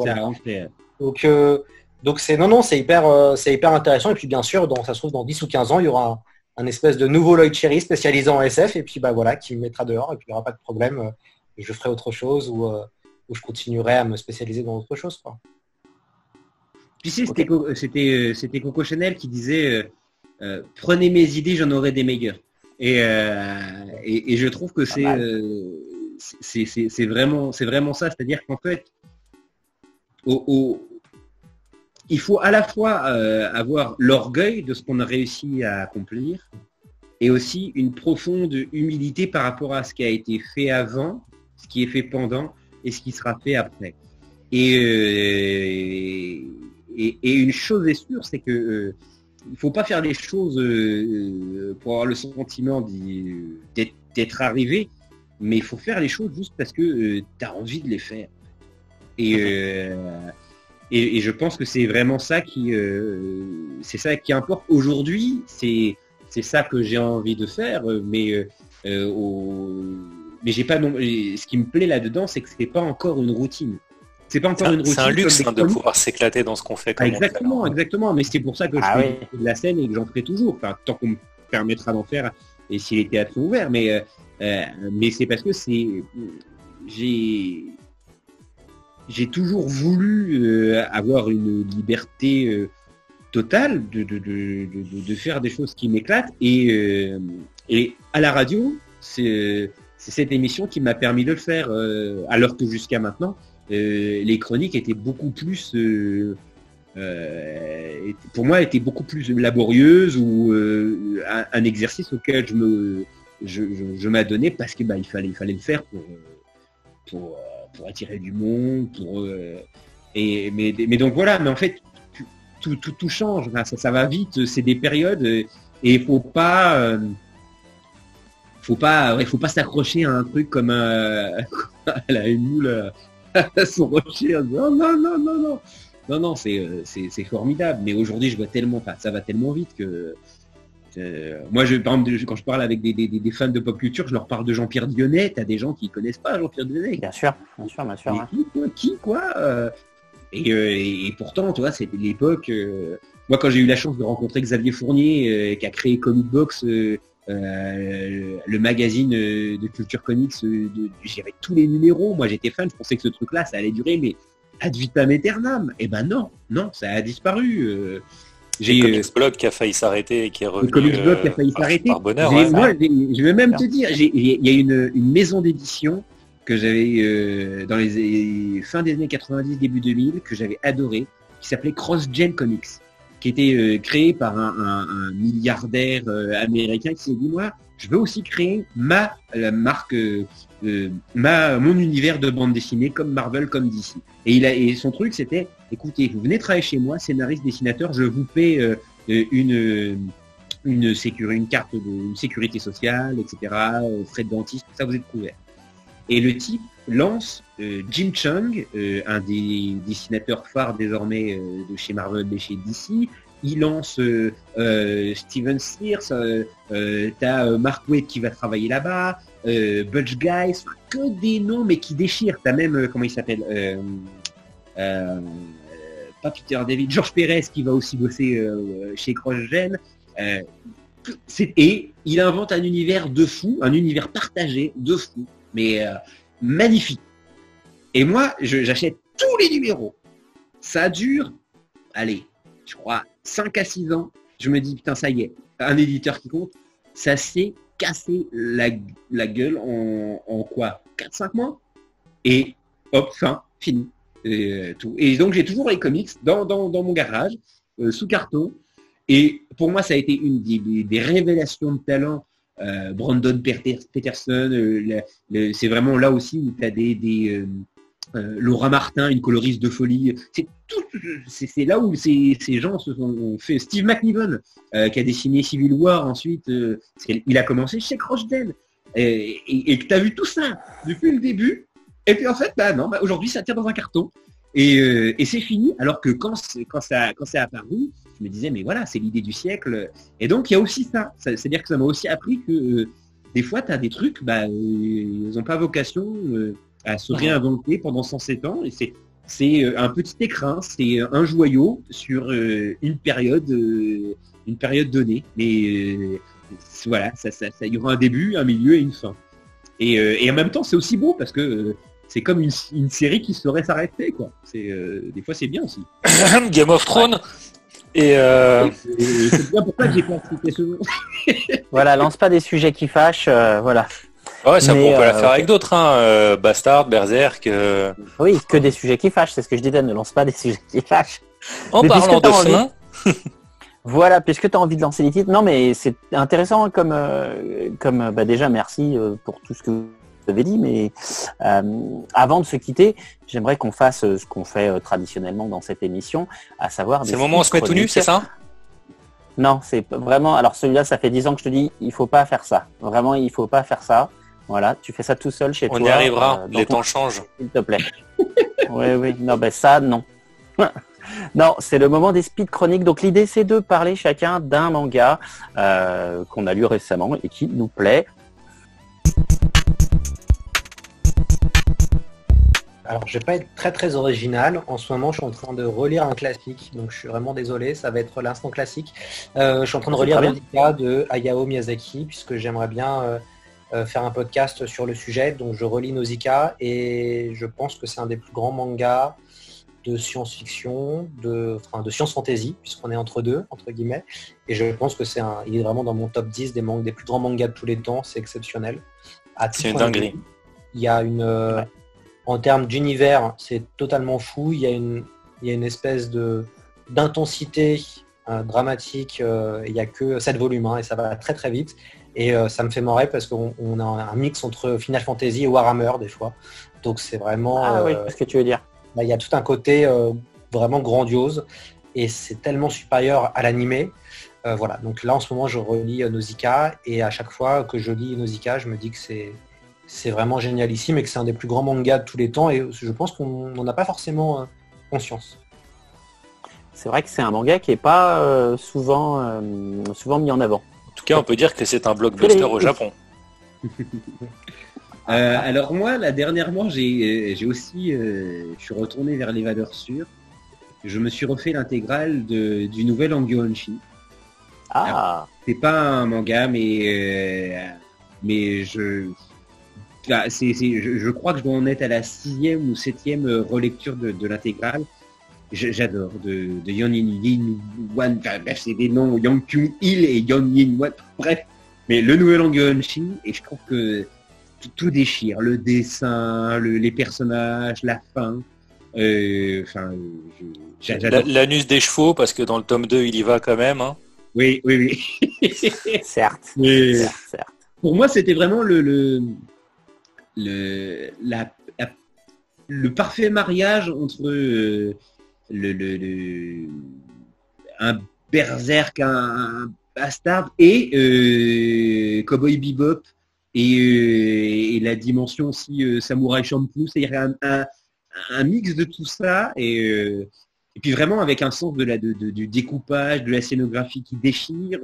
[SPEAKER 4] Donc donc c'est non non, c'est hyper, c'est hyper intéressant. Et puis bien sûr, dans, ça se trouve dans 10 ou 15 ans, il y aura un, espèce de nouveau Lloyd Cherry spécialisé en SF et puis bah voilà, qui me mettra dehors et puis il n'y aura pas de problème. je ferai autre chose ou, ou je continuerai à me spécialiser dans autre chose. Quoi.
[SPEAKER 3] Puis c'était euh, c'était Coco Chanel qui disait euh, euh, prenez mes idées, j'en aurai des meilleures. Et, et, je trouve que c'est c'est vraiment c'est vraiment ça, c'est-à-dire qu'en fait il faut à la fois avoir l'orgueil de ce qu'on a réussi à accomplir et aussi une profonde humilité par rapport à ce qui a été fait avant, ce qui est fait pendant et ce qui sera fait après. Et, et, une chose est sûre, c'est que euh, il faut pas faire les choses euh, pour avoir le sentiment d'être arrivé, mais il faut faire les choses juste parce que euh, tu as envie de les faire. Et, et, je pense que c'est vraiment ça qui, c'est ça qui importe aujourd'hui. C'est c'est ça que j'ai envie de faire, mais mais j'ai pas non. Ce qui me plaît là-dedans, c'est que c'est pas encore une routine.
[SPEAKER 2] C'est pas encore une routine. C'est un luxe hein, de pouvoir s'éclater dans ce qu'on fait.
[SPEAKER 3] exactement, exactement. Mais c'est pour ça que je ah fais de la scène et que j'en ferai toujours. Enfin, tant qu'on me permettra d'en faire et si les théâtres sont ouverts. Mais, euh, euh, mais c'est parce que c'est. J'ai. J'ai toujours voulu euh, avoir une liberté totale de, faire des choses qui m'éclatent. Et, et à la radio, c'est cette émission qui m'a permis de le faire, alors que jusqu'à maintenant, euh, les chroniques étaient beaucoup plus, euh, euh, pour moi, étaient beaucoup plus laborieuses ou un, exercice auquel je me, m'adonnais parce que bah, il fallait, le faire pour, pour attirer du monde, pour et mais, mais donc voilà, mais en fait tout, tout, change, ça, ça va vite, c'est des périodes et faut pas faut pas, il faut pas s'accrocher à un truc comme à la moule son rocher non, non, non, non, non. Non, non, euh, c'est formidable. Mais aujourd'hui, je vois tellement, ça va tellement vite que. Euh, moi, je, par exemple, quand je parle avec des, fans de pop culture, je leur parle de Jean-Pierre Dionnet. T'as des gens qui connaissent pas Jean-Pierre Dionnet.
[SPEAKER 1] Bien sûr, bien sûr, bien sûr.
[SPEAKER 3] Qui, quoi, euh, et, pourtant, tu vois, c'était l'époque. moi, quand j'ai eu la chance de rencontrer Xavier Fournier, qui a créé Comic Box euh, le magazine euh, de culture comics, euh, j'avais tous les numéros. Moi, j'étais fan. Je pensais que ce truc-là, ça allait durer, mais ad vitam aeternam. Et eh ben non, non, ça a disparu.
[SPEAKER 2] J'ai Comics Blog qui a failli s'arrêter et qui est revenu.
[SPEAKER 3] Comics Blog qui a failli s'arrêter. Par bonheur. je vais même te dire, il y a une, une maison d'édition que j'avais dans les fin des années 90, début 2000, que j'avais adoré, qui s'appelait Cross Gen Comics qui était euh, créé par un, milliardaire euh, américain qui s'est dit moi je veux aussi créer ma marque euh, ma mon univers de bande dessinée comme Marvel comme DC et il a et son truc c'était écoutez vous venez travailler chez moi scénariste dessinateur je vous paie une une sécurité une carte de sécurité sociale etc frais de dentiste tout ça vous êtes couvert et le type lance Jim Chung, un des dessinateurs phares désormais de chez Marvel et chez DC. Il lance Steven Sears, t'as Mark Waid qui va travailler là-bas, Butch Guys, que des noms mais qui déchirent. T'as même, comment il s'appelle pas Peter David, Georges Pérez qui va aussi bosser chez CrossGen. et il invente un univers de fou, un univers partagé de fou mais euh, magnifique. Et moi, j'achète tous les numéros. Ça dure, allez, je crois, 5 à 6 ans. Je me dis, putain, ça y est, un éditeur qui compte, ça s'est cassé la, gueule en, quoi 4-5 mois? Et hop, fin, fini. Et, euh, et donc j'ai toujours les comics dans, mon garage, euh, sous carton. Et pour moi, ça a été une des révélations de talent euh, Brandon Peterson, c'est vraiment là aussi où tu as des, euh, Laura Martin, une coloriste de folie. C'est c'est là où ces, gens se sont fait. Steve McNiven, qui a dessiné Civil War ensuite, il a commencé chez Crossden. Et, que tu as vu tout ça depuis le début. Et puis en fait, bah non, bah, aujourd'hui ça tire dans un carton. Et, euh, c'est fini. Alors que quand, ça c'est apparu, je me disais mais voilà, c'est l'idée du siècle. Et donc il y a aussi ça. C'est-à-dire que ça m'a aussi appris que euh, des fois tu as des trucs, bah, euh, ils n'ont pas vocation euh, à se réinventer pendant 107 ans. Et c'est c'est euh, un petit écrin, c'est un joyau sur euh, une période euh, une période donnée. Mais euh, voilà, ça, ça, ça- il y aura un début, un milieu et une fin. Et, euh, et en même temps, c'est aussi beau parce que euh, c'est comme une, une série qui saurait s'arrêter, quoi. C'est euh, des fois c'est bien aussi.
[SPEAKER 2] Game of Thrones. Et euh,
[SPEAKER 3] Et c'est bien pour ça que j'ai pas ce nom.
[SPEAKER 1] Voilà, lance pas des sujets qui fâchent. euh, voilà.
[SPEAKER 2] Ouais, ça,
[SPEAKER 1] Mais,
[SPEAKER 2] on peut la
[SPEAKER 1] euh,
[SPEAKER 2] faire avec d'autres. Hein. euh, Bastard, Berserk. euh.
[SPEAKER 1] Oui, que des sujets qui fâchent. C'est ce que je disais. Ne lance pas des sujets qui fâchent.
[SPEAKER 2] En
[SPEAKER 1] Mais
[SPEAKER 2] parlant de
[SPEAKER 1] envie-
[SPEAKER 2] fin,
[SPEAKER 1] Voilà, puisque tu as envie de lancer les titres. Non, mais c'est intéressant comme, euh, comme bah, déjà merci euh, pour tout ce que vous avez dit. Mais euh, avant de se quitter, j'aimerais qu'on fasse euh, ce qu'on fait euh, traditionnellement dans cette émission, à savoir.
[SPEAKER 2] c'est
[SPEAKER 1] des
[SPEAKER 2] le moment où on se met tout nu, c'est ça
[SPEAKER 1] Non, c'est vraiment. Alors celui-là, ça fait 10 ans que je te dis, il faut pas faire ça. Vraiment, il faut pas faire ça. Voilà, tu fais ça tout seul chez
[SPEAKER 2] On
[SPEAKER 1] toi.
[SPEAKER 2] y arrivera.
[SPEAKER 1] euh,
[SPEAKER 2] Les
[SPEAKER 1] ton
[SPEAKER 2] temps changent.
[SPEAKER 1] s'il te plaît. oui, oui. Non, ben ça, non. non, c'est le moment des speed chroniques. Donc l'idée, c'est de parler chacun d'un manga euh, qu'on a lu récemment et qui nous plaît.
[SPEAKER 4] Alors, je vais pas être très très original. En ce moment, je suis en train de relire un classique, donc je suis vraiment désolé. Ça va être l'instant classique. Euh, je suis en train de relire Nausicaa de Hayao Miyazaki, puisque j'aimerais bien faire un podcast sur le sujet. Donc, je relis Nausicaa et je pense que c'est un des plus grands mangas de science-fiction, de, enfin, de science-fantasy, puisqu'on est entre deux, entre guillemets. Et je pense que c'est un, il est vraiment dans mon top 10 des, mangas, des plus grands mangas de tous les temps. C'est exceptionnel.
[SPEAKER 2] C'est une dinguerie.
[SPEAKER 4] Il y a une, euh,
[SPEAKER 1] Ouais.
[SPEAKER 4] en termes d'univers, c'est totalement fou. Il y a une, il y a une espèce de d'intensité euh, dramatique. euh, il n'y a que 7 volumes hein, et ça va très très vite. Et euh, ça me fait marrer parce qu'on on a un mix entre Final Fantasy et Warhammer des fois. Donc c'est vraiment.
[SPEAKER 1] Ah oui,
[SPEAKER 4] euh,
[SPEAKER 1] ce que tu veux dire.
[SPEAKER 4] bah, il y a tout un côté euh, vraiment grandiose et c'est tellement supérieur à l'animé. Voilà, donc là en ce moment je relis Nausicaa et à chaque fois que je lis Nausicaa, je me dis que c'est c'est vraiment génialissime et que c'est un des plus grands mangas de tous les temps et je pense qu'on n'en a pas forcément conscience.
[SPEAKER 1] C'est vrai que c'est un manga qui est pas euh, souvent, euh, souvent mis en avant.
[SPEAKER 2] En tout cas, on peut dire que c'est un blockbuster au Japon.
[SPEAKER 3] Euh, alors moi, là, dernièrement, j'ai euh, j'ai aussi, euh, je suis retourné vers les valeurs sûres. Je me suis refait l'intégrale de- du nouvel Angyonshi.
[SPEAKER 1] Ah,
[SPEAKER 3] C'est pas un manga, mais mais je, c'est- c'est- je je crois que je dois en être à la sixième ou septième relecture de, de l'intégrale. J'adore de, de Yon Yin Yin Wan. Enfin, bref, c'est des noms Yang Kyung Il et Yon Yin Wan. Bref, mais le nouvel Angyonshi et je trouve que tout, tout déchire. Le dessin, le- les personnages, la fin. Euh, Enfin.
[SPEAKER 2] L'anus des chevaux, parce que dans le tome 2, il y va quand même. hein.
[SPEAKER 3] Oui, oui, oui.
[SPEAKER 1] certes.
[SPEAKER 3] Mais-
[SPEAKER 1] certes, certes.
[SPEAKER 3] pour moi, c'était vraiment le, le, le, la- la- le parfait mariage entre euh, le, le- le- un berserk, un, bastard et euh, Cowboy Bebop et, euh, et la dimension aussi euh, Samurai Champloo, c'est-à-dire un, mix de tout ça et, puis vraiment avec un sens du découpage, de la scénographie qui déchire.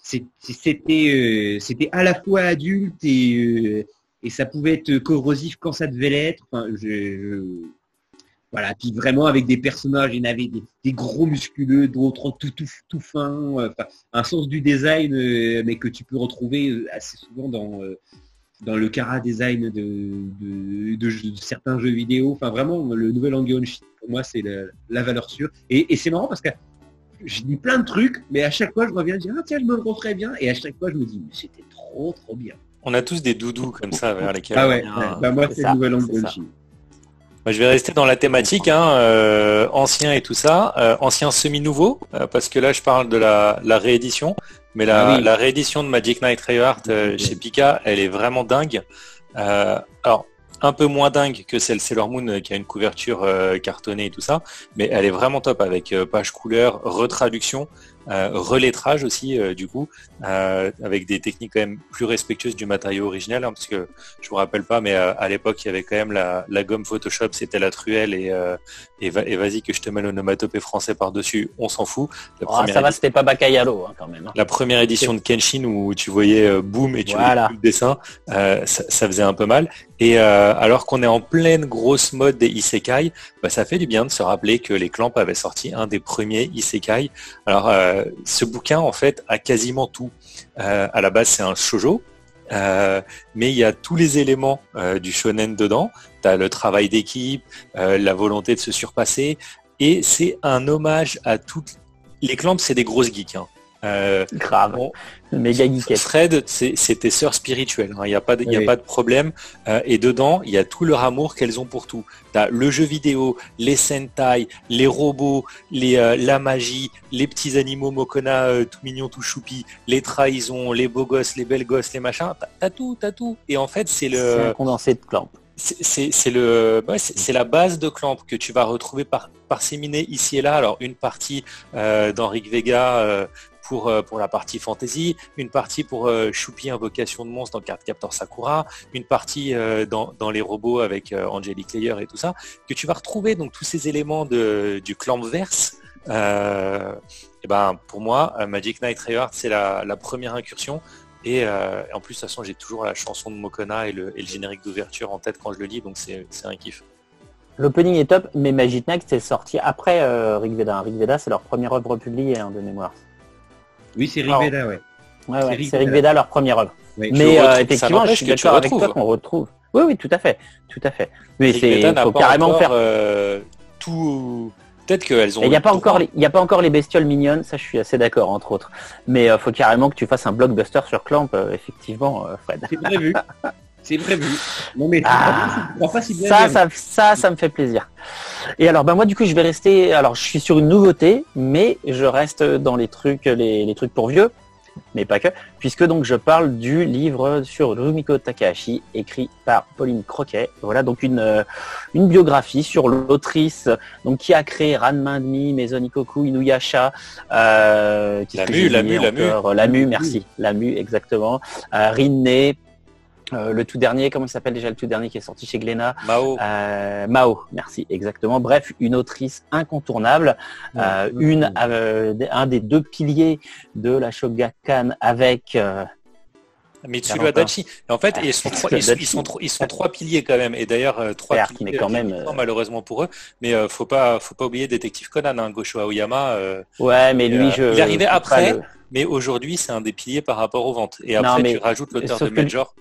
[SPEAKER 3] c'était à la fois adulte et, ça pouvait être corrosif quand ça devait l'être. Voilà, puis vraiment avec des personnages, il y en avait des, des gros musculeux, d'autres tout, tout, tout fins, euh, un sens du design, euh, mais que tu peux retrouver euh, assez souvent dans, euh, dans le cara design de, de, de certains jeux vidéo. Enfin, vraiment, le nouvel Angyonshi, pour moi, c'est la, la valeur sûre. Et, et c'est marrant parce que je dis plein de trucs, mais à chaque fois, je reviens dire, ah tiens, je me le referais bien. Et à chaque fois, je me dis, mais c'était trop, trop bien.
[SPEAKER 2] On a tous des doudous comme ça vers lesquels
[SPEAKER 3] Ah ouais, ouais. bah moi,
[SPEAKER 1] c'est
[SPEAKER 3] le nouvel Angyonshi.
[SPEAKER 2] Moi, je vais rester dans la thématique, hein, euh, ancien et tout ça, euh, ancien semi-nouveau, euh, parce que là, je parle de la, la réédition, mais la,
[SPEAKER 3] Ah oui.
[SPEAKER 2] la réédition de Magic Knight Rayheart chez Pika, elle est vraiment dingue. Alors, un peu moins dingue que celle Sailor Moon qui a une couverture cartonnée et tout ça, mais elle est vraiment top avec page couleur, retraduction. Relettrage aussi du coup, avec des techniques quand même plus respectueuses du matériau original, hein, parce que je vous rappelle pas, mais à l'époque il y avait quand même la, gomme Photoshop, c'était la truelle et, et, vas-y que je te mets l'onomatopée français par-dessus, on s'en fout.
[SPEAKER 1] La oh, ça va, c'était pas Bakayalo hein, quand même. Hein.
[SPEAKER 2] La première édition de Kenshin où tu voyais boom et tu voilà. le dessin, ça, ça, faisait un peu mal. Et alors qu'on est en pleine grosse mode des isekai, bah, ça fait du bien de se rappeler que les Clamps avaient sorti un des premiers isekai. Alors, euh, ce bouquin, en fait, a quasiment tout. Euh, à la base, c'est un shojo, euh, mais il y a tous les éléments du shonen dedans. Tu as le travail d'équipe, la volonté de se surpasser, et c'est un hommage à toutes... Les Clamps, c'est des grosses geeks. Hein.
[SPEAKER 1] Euh, Grave. Méga
[SPEAKER 2] Fred, c'est tes sœurs spirituelles. Il hein. n'y a, pas de, a pas de problème. Euh, et dedans, il y a tout leur amour qu'elles ont pour tout. As le jeu vidéo, les Sentai, les robots, les, euh, la magie, les petits animaux Mokona tout mignons, tout choupi, les trahisons, les beaux gosses, les belles gosses, les machins. Tu as, tout, tu as tout. Et en fait, c'est le...
[SPEAKER 1] condensé de clamp.
[SPEAKER 2] C'est le, c'est la base de Clamp que tu vas retrouver par, parséminée ici et là. Alors une partie euh, d'Henrique Vega euh, pour la partie fantasy, une partie pour euh, Choupi Invocation de monstres dans Cardcaptor Sakura, une partie euh, dans, dans, les robots avec Angelic Layer et tout ça, que tu vas retrouver donc tous ces éléments de, du Clampverse. et ben pour moi, Magic Knight Rayard, c'est la, la, première incursion. Et, en plus, de toute façon, j'ai toujours la chanson de Mokona et le, et le générique d'ouverture en tête quand je le lis, donc c'est un kiff.
[SPEAKER 1] L'opening est top, mais Magic Knight, c'est sorti après euh, Rigveda. Rigveda, c'est leur première œuvre publiée hein, de mémoire.
[SPEAKER 3] Oui, c'est Rick Veda, ouais.
[SPEAKER 1] c'est Rick Veda, leur première œuvre. mais euh, effectivement, je suis d'accord avec toi qu'on retrouve. Oui, oui, tout à fait, tout à fait.
[SPEAKER 2] Mais c'est faut carrément faire euh, tout. Peut-être qu'elles ont.
[SPEAKER 1] Il n'y a pas encore, il a pas encore les bestioles mignonnes, ça je suis assez d'accord entre autres. Mais il euh, faut carrément que tu fasses un blockbuster sur Clamp, effectivement, Fred.
[SPEAKER 3] C'est prévu. C'est prévu.
[SPEAKER 1] Non mais ah, ça, ça, ça, ça me fait plaisir. Et alors, bah moi, du coup, je vais rester. Alors, je suis sur une nouveauté, mais je reste dans les trucs, les, trucs pour vieux, mais pas que, puisque donc je parle du livre sur Rumiko Takahashi, écrit par Pauline Croquet. Voilà, donc une, euh, une biographie sur l'autrice, donc qui a créé Ranma Maison Ikoku, Inuyasha,
[SPEAKER 2] euh, la, mu, la mu, la mu,
[SPEAKER 1] la mu, merci, la mu, exactement, euh, Rinne, euh, le tout dernier, comment il s'appelle déjà le tout dernier qui est sorti chez Glénat
[SPEAKER 2] Mao.
[SPEAKER 1] Euh, Mao, merci, exactement. Bref, une autrice incontournable, euh, une, un des deux piliers de la Shogakukan avec
[SPEAKER 2] Mitsuyo Adachi. En fait, ils, sont trois, ils, sont, trois piliers quand même. Et d'ailleurs, trois
[SPEAKER 1] piliers, quand même,
[SPEAKER 2] malheureusement pour eux. Mais faut pas, faut pas oublier Détective Conan, hein, Gosho Aoyama.
[SPEAKER 1] ouais, mais lui, je.
[SPEAKER 2] Il arrivait après, mais aujourd'hui, c'est un des piliers par rapport aux ventes. Et après, tu rajoutes l'auteur de Major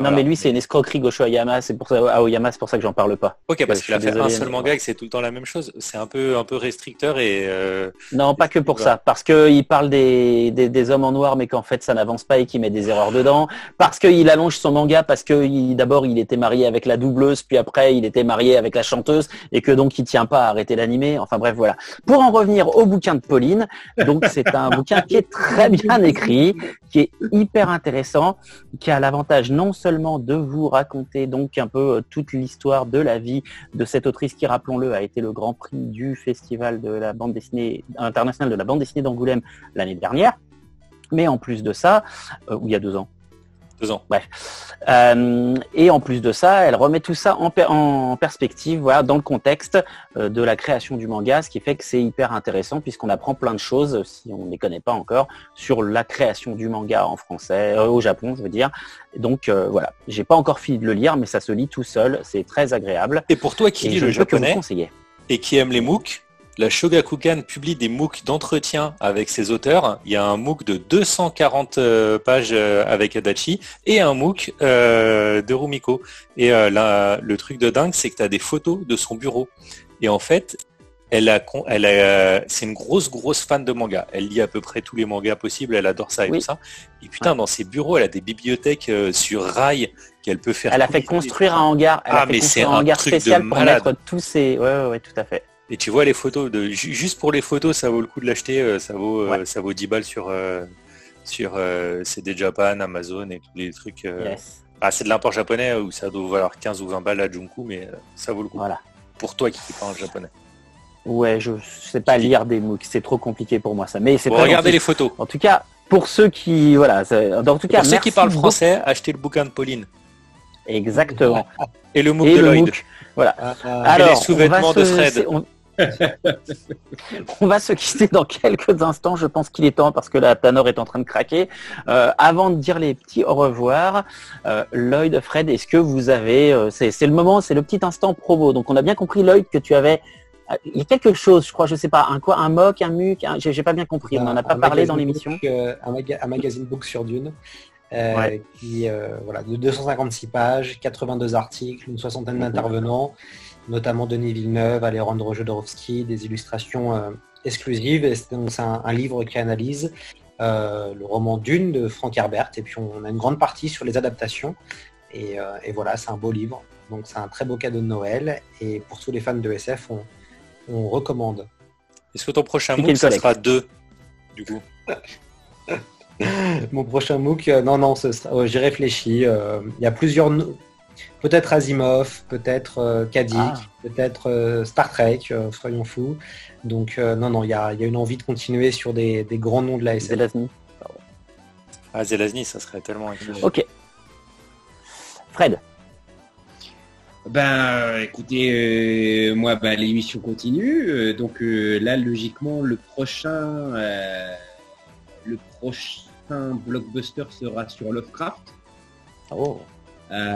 [SPEAKER 1] non, mais lui, c'est une escroquerie Gosho Aoyama, c'est pour ça, Aoyama, c'est pour ça que j'en parle pas.
[SPEAKER 2] Ok, parce qu'il a fait un seul manga et que c'est tout le temps la même chose. C'est un peu, un peu restricteur et. Euh,
[SPEAKER 1] non, pas que pour ça, parce qu'il parle des, des, hommes en noir, mais qu'en fait ça n'avance pas et qu'il met des erreurs dedans. Parce qu'il allonge son manga, parce que d'abord il était marié avec la doubleuse, puis après il était marié avec la chanteuse, et que donc il tient pas à arrêter l'animé. Enfin bref, voilà. Pour en revenir au bouquin de Pauline, donc c'est un bouquin qui est très bien écrit, qui est hyper intéressant, qui a l'avantage non seulement de vous raconter donc un peu euh, toute l'histoire de la vie de cette autrice qui, rappelons-le, a été le grand prix du festival de la bande dessinée internationale de la bande dessinée d'Angoulême l'année dernière. Mais en plus de ça, euh, il y a deux ans,
[SPEAKER 2] ans.
[SPEAKER 1] Bref. Euh, et en plus de ça, elle remet tout ça en, en perspective, voilà, dans le contexte euh, de la création du manga, ce qui fait que c'est hyper intéressant puisqu'on apprend plein de choses, si on ne les connaît pas encore, sur la création du manga en français, euh, au Japon, je veux dire. Donc voilà, j'ai pas encore fini de le lire, mais ça se lit tout seul, c'est très agréable.
[SPEAKER 2] Et pour toi qui lis le japonais et qui aime les MOOC, la Shogakukan publie des MOOC d'entretien avec ses auteurs. Il y a un MOOC de 240 euh, pages euh, avec Adachi et un MOOC euh, de Rumiko. Et le truc de dingue, c'est que tu as des photos de son bureau. Et en fait, elle a, elle c'est une grosse, grosse fan de manga. Elle lit à peu près tous les mangas possibles, elle adore ça et tout ça. Et putain, dans ses bureaux, elle a des bibliothèques sur rail qu'elle peut faire.
[SPEAKER 1] Elle a fait construire un hangar. Elle ah, a fait mais c'est un, hangar spécial pour mettre tous ces. Ouais, ouais, tout à fait.
[SPEAKER 2] Et tu vois les photos, de, juste pour les photos, ça vaut le coup de l'acheter. Euh, ça vaut, euh, ça vaut 10 balles sur, euh, sur CD Japan, Amazon et tous les trucs. Ah, c'est de l'import japonais où ça doit valoir 15 ou 20 balles à Junku, mais ça vaut le coup. Voilà. Pour toi qui parles japonais.
[SPEAKER 1] Ouais, je sais pas lire des MOOC, c'est trop compliqué pour moi ça. Mais c'est
[SPEAKER 2] Bon, regardez les photos.
[SPEAKER 1] En tout cas, pour ceux qui voilà, en tout cas,
[SPEAKER 2] Pour ceux qui parlent français, achetez le bouquin de Pauline.
[SPEAKER 1] Exactement.
[SPEAKER 2] Et le MOOC
[SPEAKER 1] Et
[SPEAKER 2] de
[SPEAKER 1] le
[SPEAKER 2] Lloyd.
[SPEAKER 1] MOOC. Voilà.
[SPEAKER 4] Ah, ah,
[SPEAKER 1] Alors,
[SPEAKER 2] les sous-vêtements de Fred.
[SPEAKER 1] On... on va se quitter dans quelques instants. Je pense qu'il est temps parce que la planeur est en train de craquer. Euh, avant de dire les petits au revoir, euh, Lloyd, Fred, est-ce que vous avez, euh, c'est le moment, c'est le petit instant promo. Donc on a bien compris Lloyd que tu avais, il y a quelque chose, je crois, je sais pas, un quoi, un mock, un muc, un- j'ai pas bien compris. On n'en a pas parlé dans l'émission.
[SPEAKER 4] un, maga- un magazine book sur Dune.
[SPEAKER 1] Ouais.
[SPEAKER 4] qui voilà de 256 pages, 82 articles, une soixantaine
[SPEAKER 1] Mhm.
[SPEAKER 4] d'intervenants, notamment Denis Villeneuve, Alejandro Jodorowsky, des illustrations euh, exclusives. Et c'est donc c'est un, un livre qui analyse euh, le roman Dune de Frank Herbert. Et puis on a une grande partie sur les adaptations. Et, euh, et voilà, c'est un beau livre. Donc c'est un très beau cadeau de Noël. Et pour tous les fans de SF, on, on recommande.
[SPEAKER 2] Est-ce que ton prochain MOOC, ça sera deux Du coup?
[SPEAKER 4] Mon prochain MOOC, non, non, ce sera- euh, j'y réfléchis. euh, Il y a plusieurs. Peut-être Asimov, peut-être euh, Kadik,
[SPEAKER 1] Ah.
[SPEAKER 4] peut-être euh, Star Trek, euh, soyons fous. Donc, euh, non, non, il y a, il y a une envie de continuer sur des, des grands noms de la SF.
[SPEAKER 1] Zelazny.
[SPEAKER 2] Ah, Zelazny, ça serait tellement incroyable.
[SPEAKER 1] Ok. Fred.
[SPEAKER 3] Ben, écoutez, euh, moi, ben, l'émission continue. euh, donc euh, là, logiquement, le prochain, euh, le prochain blockbuster sera sur Lovecraft.
[SPEAKER 1] Oh.
[SPEAKER 3] Euh,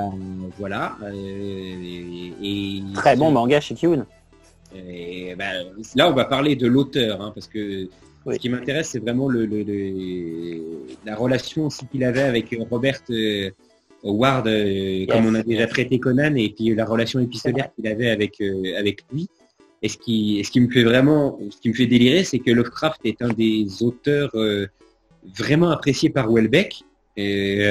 [SPEAKER 3] voilà. euh, et, et-
[SPEAKER 1] Très bon manga chez Kyun.
[SPEAKER 3] Et, ben, là, on va parler de l'auteur, hein, parce que
[SPEAKER 1] Oui.
[SPEAKER 3] ce qui m'intéresse, c'est vraiment le, le- le- la relation aussi qu'il avait avec Robert euh, euh, comme on a déjà traité Conan, et puis la relation épistolaire qu'il avait avec, euh, avec lui. Et ce qui, et ce qui me fait vraiment, ce qui me fait délirer, c'est que Lovecraft est un des auteurs vraiment appréciés par Welbeck. Et,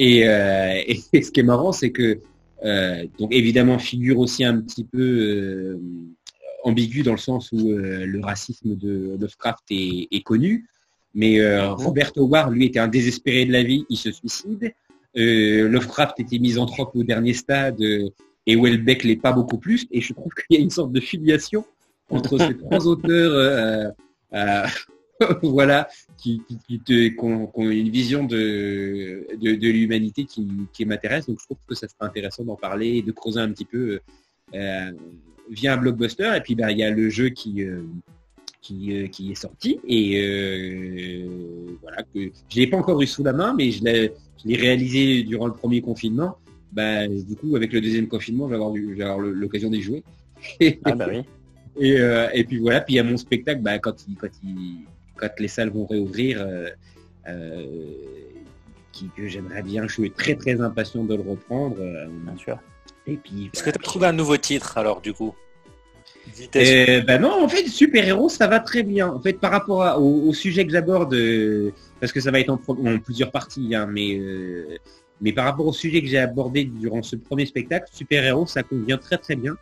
[SPEAKER 3] et, euh, et ce qui est marrant, c'est que euh, donc évidemment figure aussi un petit peu euh, ambigu dans le sens où le racisme de Lovecraft est, est connu. Mais euh, Robert Howard, lui, était un désespéré de la vie, il se suicide. Lovecraft était misanthrope au dernier stade et Welbeck l'est pas beaucoup plus. Et je trouve qu'il y a une sorte de filiation entre ces trois auteurs, voilà, qui, te, qui ont, qui ont une vision de, de, de l'humanité qui, qui m'intéresse. Donc je trouve que ça serait intéressant d'en parler et de creuser un petit peu euh, via un blockbuster. Et puis bah, il y a le jeu qui, euh, qui, euh, qui est sorti et euh, voilà que je l'ai pas encore eu sous la main, mais je l'ai réalisé durant le premier confinement. Bah, du coup, avec le deuxième confinement, je vais avoir, du- je vais avoir le- l'occasion d'y jouer.
[SPEAKER 1] Ah bah oui.
[SPEAKER 3] Et, euh, et puis voilà, puis il y a mon spectacle, bah, quand, il, quand, il, quand les salles vont réouvrir, euh, euh, qui, que j'aimerais bien, je suis très très impatient de le reprendre. euh,
[SPEAKER 1] Bien sûr.
[SPEAKER 3] et puis,
[SPEAKER 2] Est-ce que tu as trouvé un nouveau titre alors du coup?
[SPEAKER 3] Euh, bah non, en fait, super-héros, ça va très bien. En fait, par rapport à- au, au sujet que j'aborde, euh, parce que ça va être en, plusieurs parties, hein, mais, euh, mais par rapport au sujet que j'ai abordé durant ce premier spectacle, super-héros, ça convient très très bien.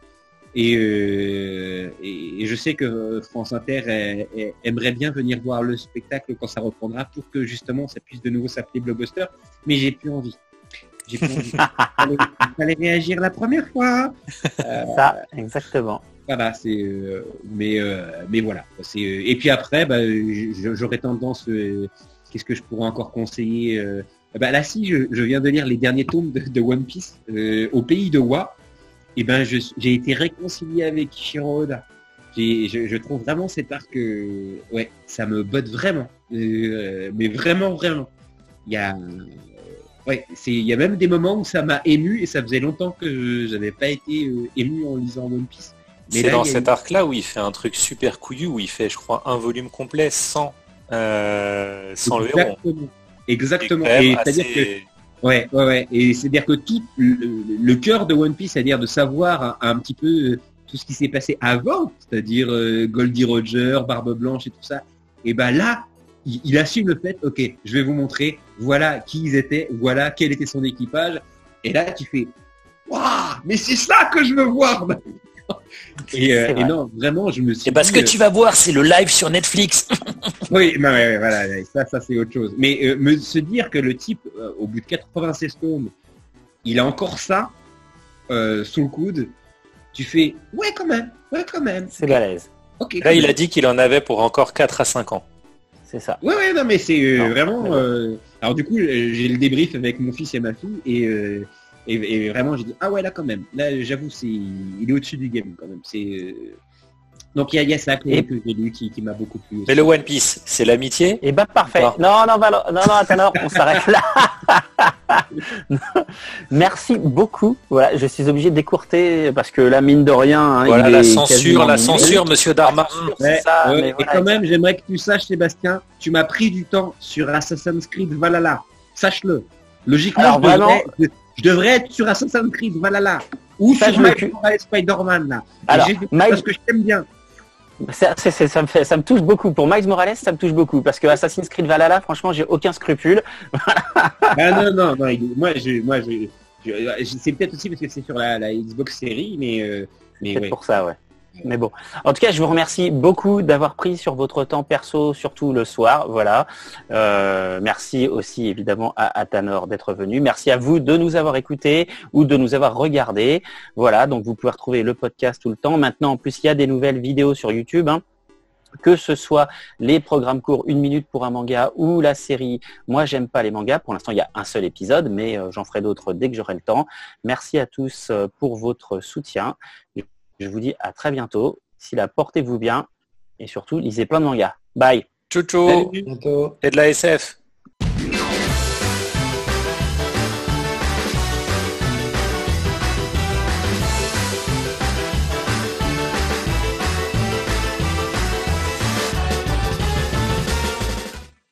[SPEAKER 3] Et, euh, et, et je sais que euh, France Inter aimerait bien venir voir le spectacle quand ça reprendra pour que justement ça puisse de nouveau s'appeler Blockbuster, mais j'ai plus envie. J'ai plus envie. Fallait, fallait réagir la première fois. Euh,
[SPEAKER 1] Ça, exactement.
[SPEAKER 3] voilà, c'est euh, mais mais voilà. C'est et puis après, bah, j'aurais tendance. Qu'est-ce que je pourrais encore conseiller bah, Là, si je, je viens de lire les derniers tomes de, de One Piece au pays de Wa, et ben j'ai été réconcilié avec Shiro Oda. J'ai- Je, je trouve vraiment cet arc, euh, ouais, ça me botte vraiment, Euh, mais vraiment vraiment. Il y a, euh, ouais, c'est, il y a même des moments où ça m'a ému et ça faisait longtemps que je n'avais pas été euh, ému en lisant One Piece. Mais
[SPEAKER 2] C'est dans cet
[SPEAKER 3] une-
[SPEAKER 2] arc-là où il fait un truc super couillu, où il fait, je crois, un volume complet sans, euh, sans le héros.
[SPEAKER 3] Exactement. Que Ouais, ouais, ouais. Et c'est-à-dire que tout le, cœur de One Piece, c'est-à-dire de savoir un, un petit peu euh, tout ce qui s'est passé avant, c'est-à-dire euh, Goldie Roger, Barbe Blanche et tout ça. Et ben là, il, il assume le fait, ok, je vais vous montrer, voilà qui ils étaient, voilà quel était son équipage. Et là, tu fais, waouh, mais c'est ça que je veux voir. Et, euh, et non, vraiment, je me suis.
[SPEAKER 2] Et parce
[SPEAKER 3] dit,
[SPEAKER 2] que
[SPEAKER 3] euh,
[SPEAKER 2] tu vas voir, c'est le live sur Netflix.
[SPEAKER 3] oui, non, ouais, voilà, ça, ça c'est autre chose. Mais euh, me se dire que le type, euh, au bout de 96 tomes, il a encore ça euh, sous le coude, tu fais ouais quand même, ouais quand même.
[SPEAKER 1] C'est balèze.
[SPEAKER 3] Ok.
[SPEAKER 2] Là, il a dit qu'il en avait pour encore 4 à 5 ans.
[SPEAKER 1] C'est ça.
[SPEAKER 3] Ouais, ouais, non, mais c'est euh, vraiment.
[SPEAKER 1] mais bon.
[SPEAKER 3] euh, Alors du coup, j'ai le débrief avec mon fils et ma fille et, euh, et, et vraiment, j'ai dit ah ouais là quand même. Là, j'avoue, c'est il est au-dessus du game quand même. C'est euh, donc il y a, il y a ça que,
[SPEAKER 1] Et-
[SPEAKER 3] que j'ai lu qui, qui m'a beaucoup plu. aussi.
[SPEAKER 2] Mais le One Piece, c'est l'amitié
[SPEAKER 1] Et bah parfait.
[SPEAKER 2] Bon.
[SPEAKER 1] Non, non, Valo- non, non, Athanor, on s'arrête là. Merci beaucoup. Voilà, je suis obligé d'écourter parce que la mine de rien. hein,
[SPEAKER 2] Voilà
[SPEAKER 1] il
[SPEAKER 2] la
[SPEAKER 1] est
[SPEAKER 2] censure, la censure, monsieur Darmarin.
[SPEAKER 1] C'est
[SPEAKER 3] Ouais,
[SPEAKER 1] ça,
[SPEAKER 3] ouais,
[SPEAKER 1] mais
[SPEAKER 3] et quand même, j'aimerais que tu saches, Sébastien, tu m'as pris du temps sur Assassin's Creed Valhalla. Sache-le. Logiquement,
[SPEAKER 1] Alors,
[SPEAKER 3] je, devrais, je, je devrais être sur Assassin's Creed Valhalla ou
[SPEAKER 1] Ça,
[SPEAKER 3] sur Miles Spider-Man là.
[SPEAKER 1] Alors, Miles-
[SPEAKER 3] parce que je t'aime bien.
[SPEAKER 1] Ça, me fait, ça me touche beaucoup. Pour Miles Morales, ça me touche beaucoup parce que Assassin's Creed Valhalla, franchement, j'ai aucun scrupule.
[SPEAKER 3] Ah non, non, non, moi, je, moi, je, je- je- c'est peut-être aussi parce que c'est sur la, la Xbox série, mais, euh, mais
[SPEAKER 1] C'est
[SPEAKER 3] ouais.
[SPEAKER 1] pour ça, ouais. Mais bon. En tout cas, je vous remercie beaucoup d'avoir pris sur votre temps perso, surtout le soir. Voilà. Euh, merci aussi évidemment à Athanor d'être venu. Merci à vous de nous avoir écoutés ou de nous avoir regardés. Voilà. Donc vous pouvez retrouver le podcast tout le temps. Maintenant, en plus, il y a des nouvelles vidéos sur YouTube. hein. Que ce soit les programmes courts, une minute pour un manga ou la série. Moi, j'aime pas les mangas. Pour l'instant, il y a un seul épisode, mais euh, j'en ferai d'autres dès que j'aurai le temps. Merci à tous euh, pour votre soutien. Je vous dis à très bientôt. D'ici là, portez-vous bien et surtout, lisez plein de mangas. Bye
[SPEAKER 3] Salut.
[SPEAKER 4] Bientôt.
[SPEAKER 2] et de la SF.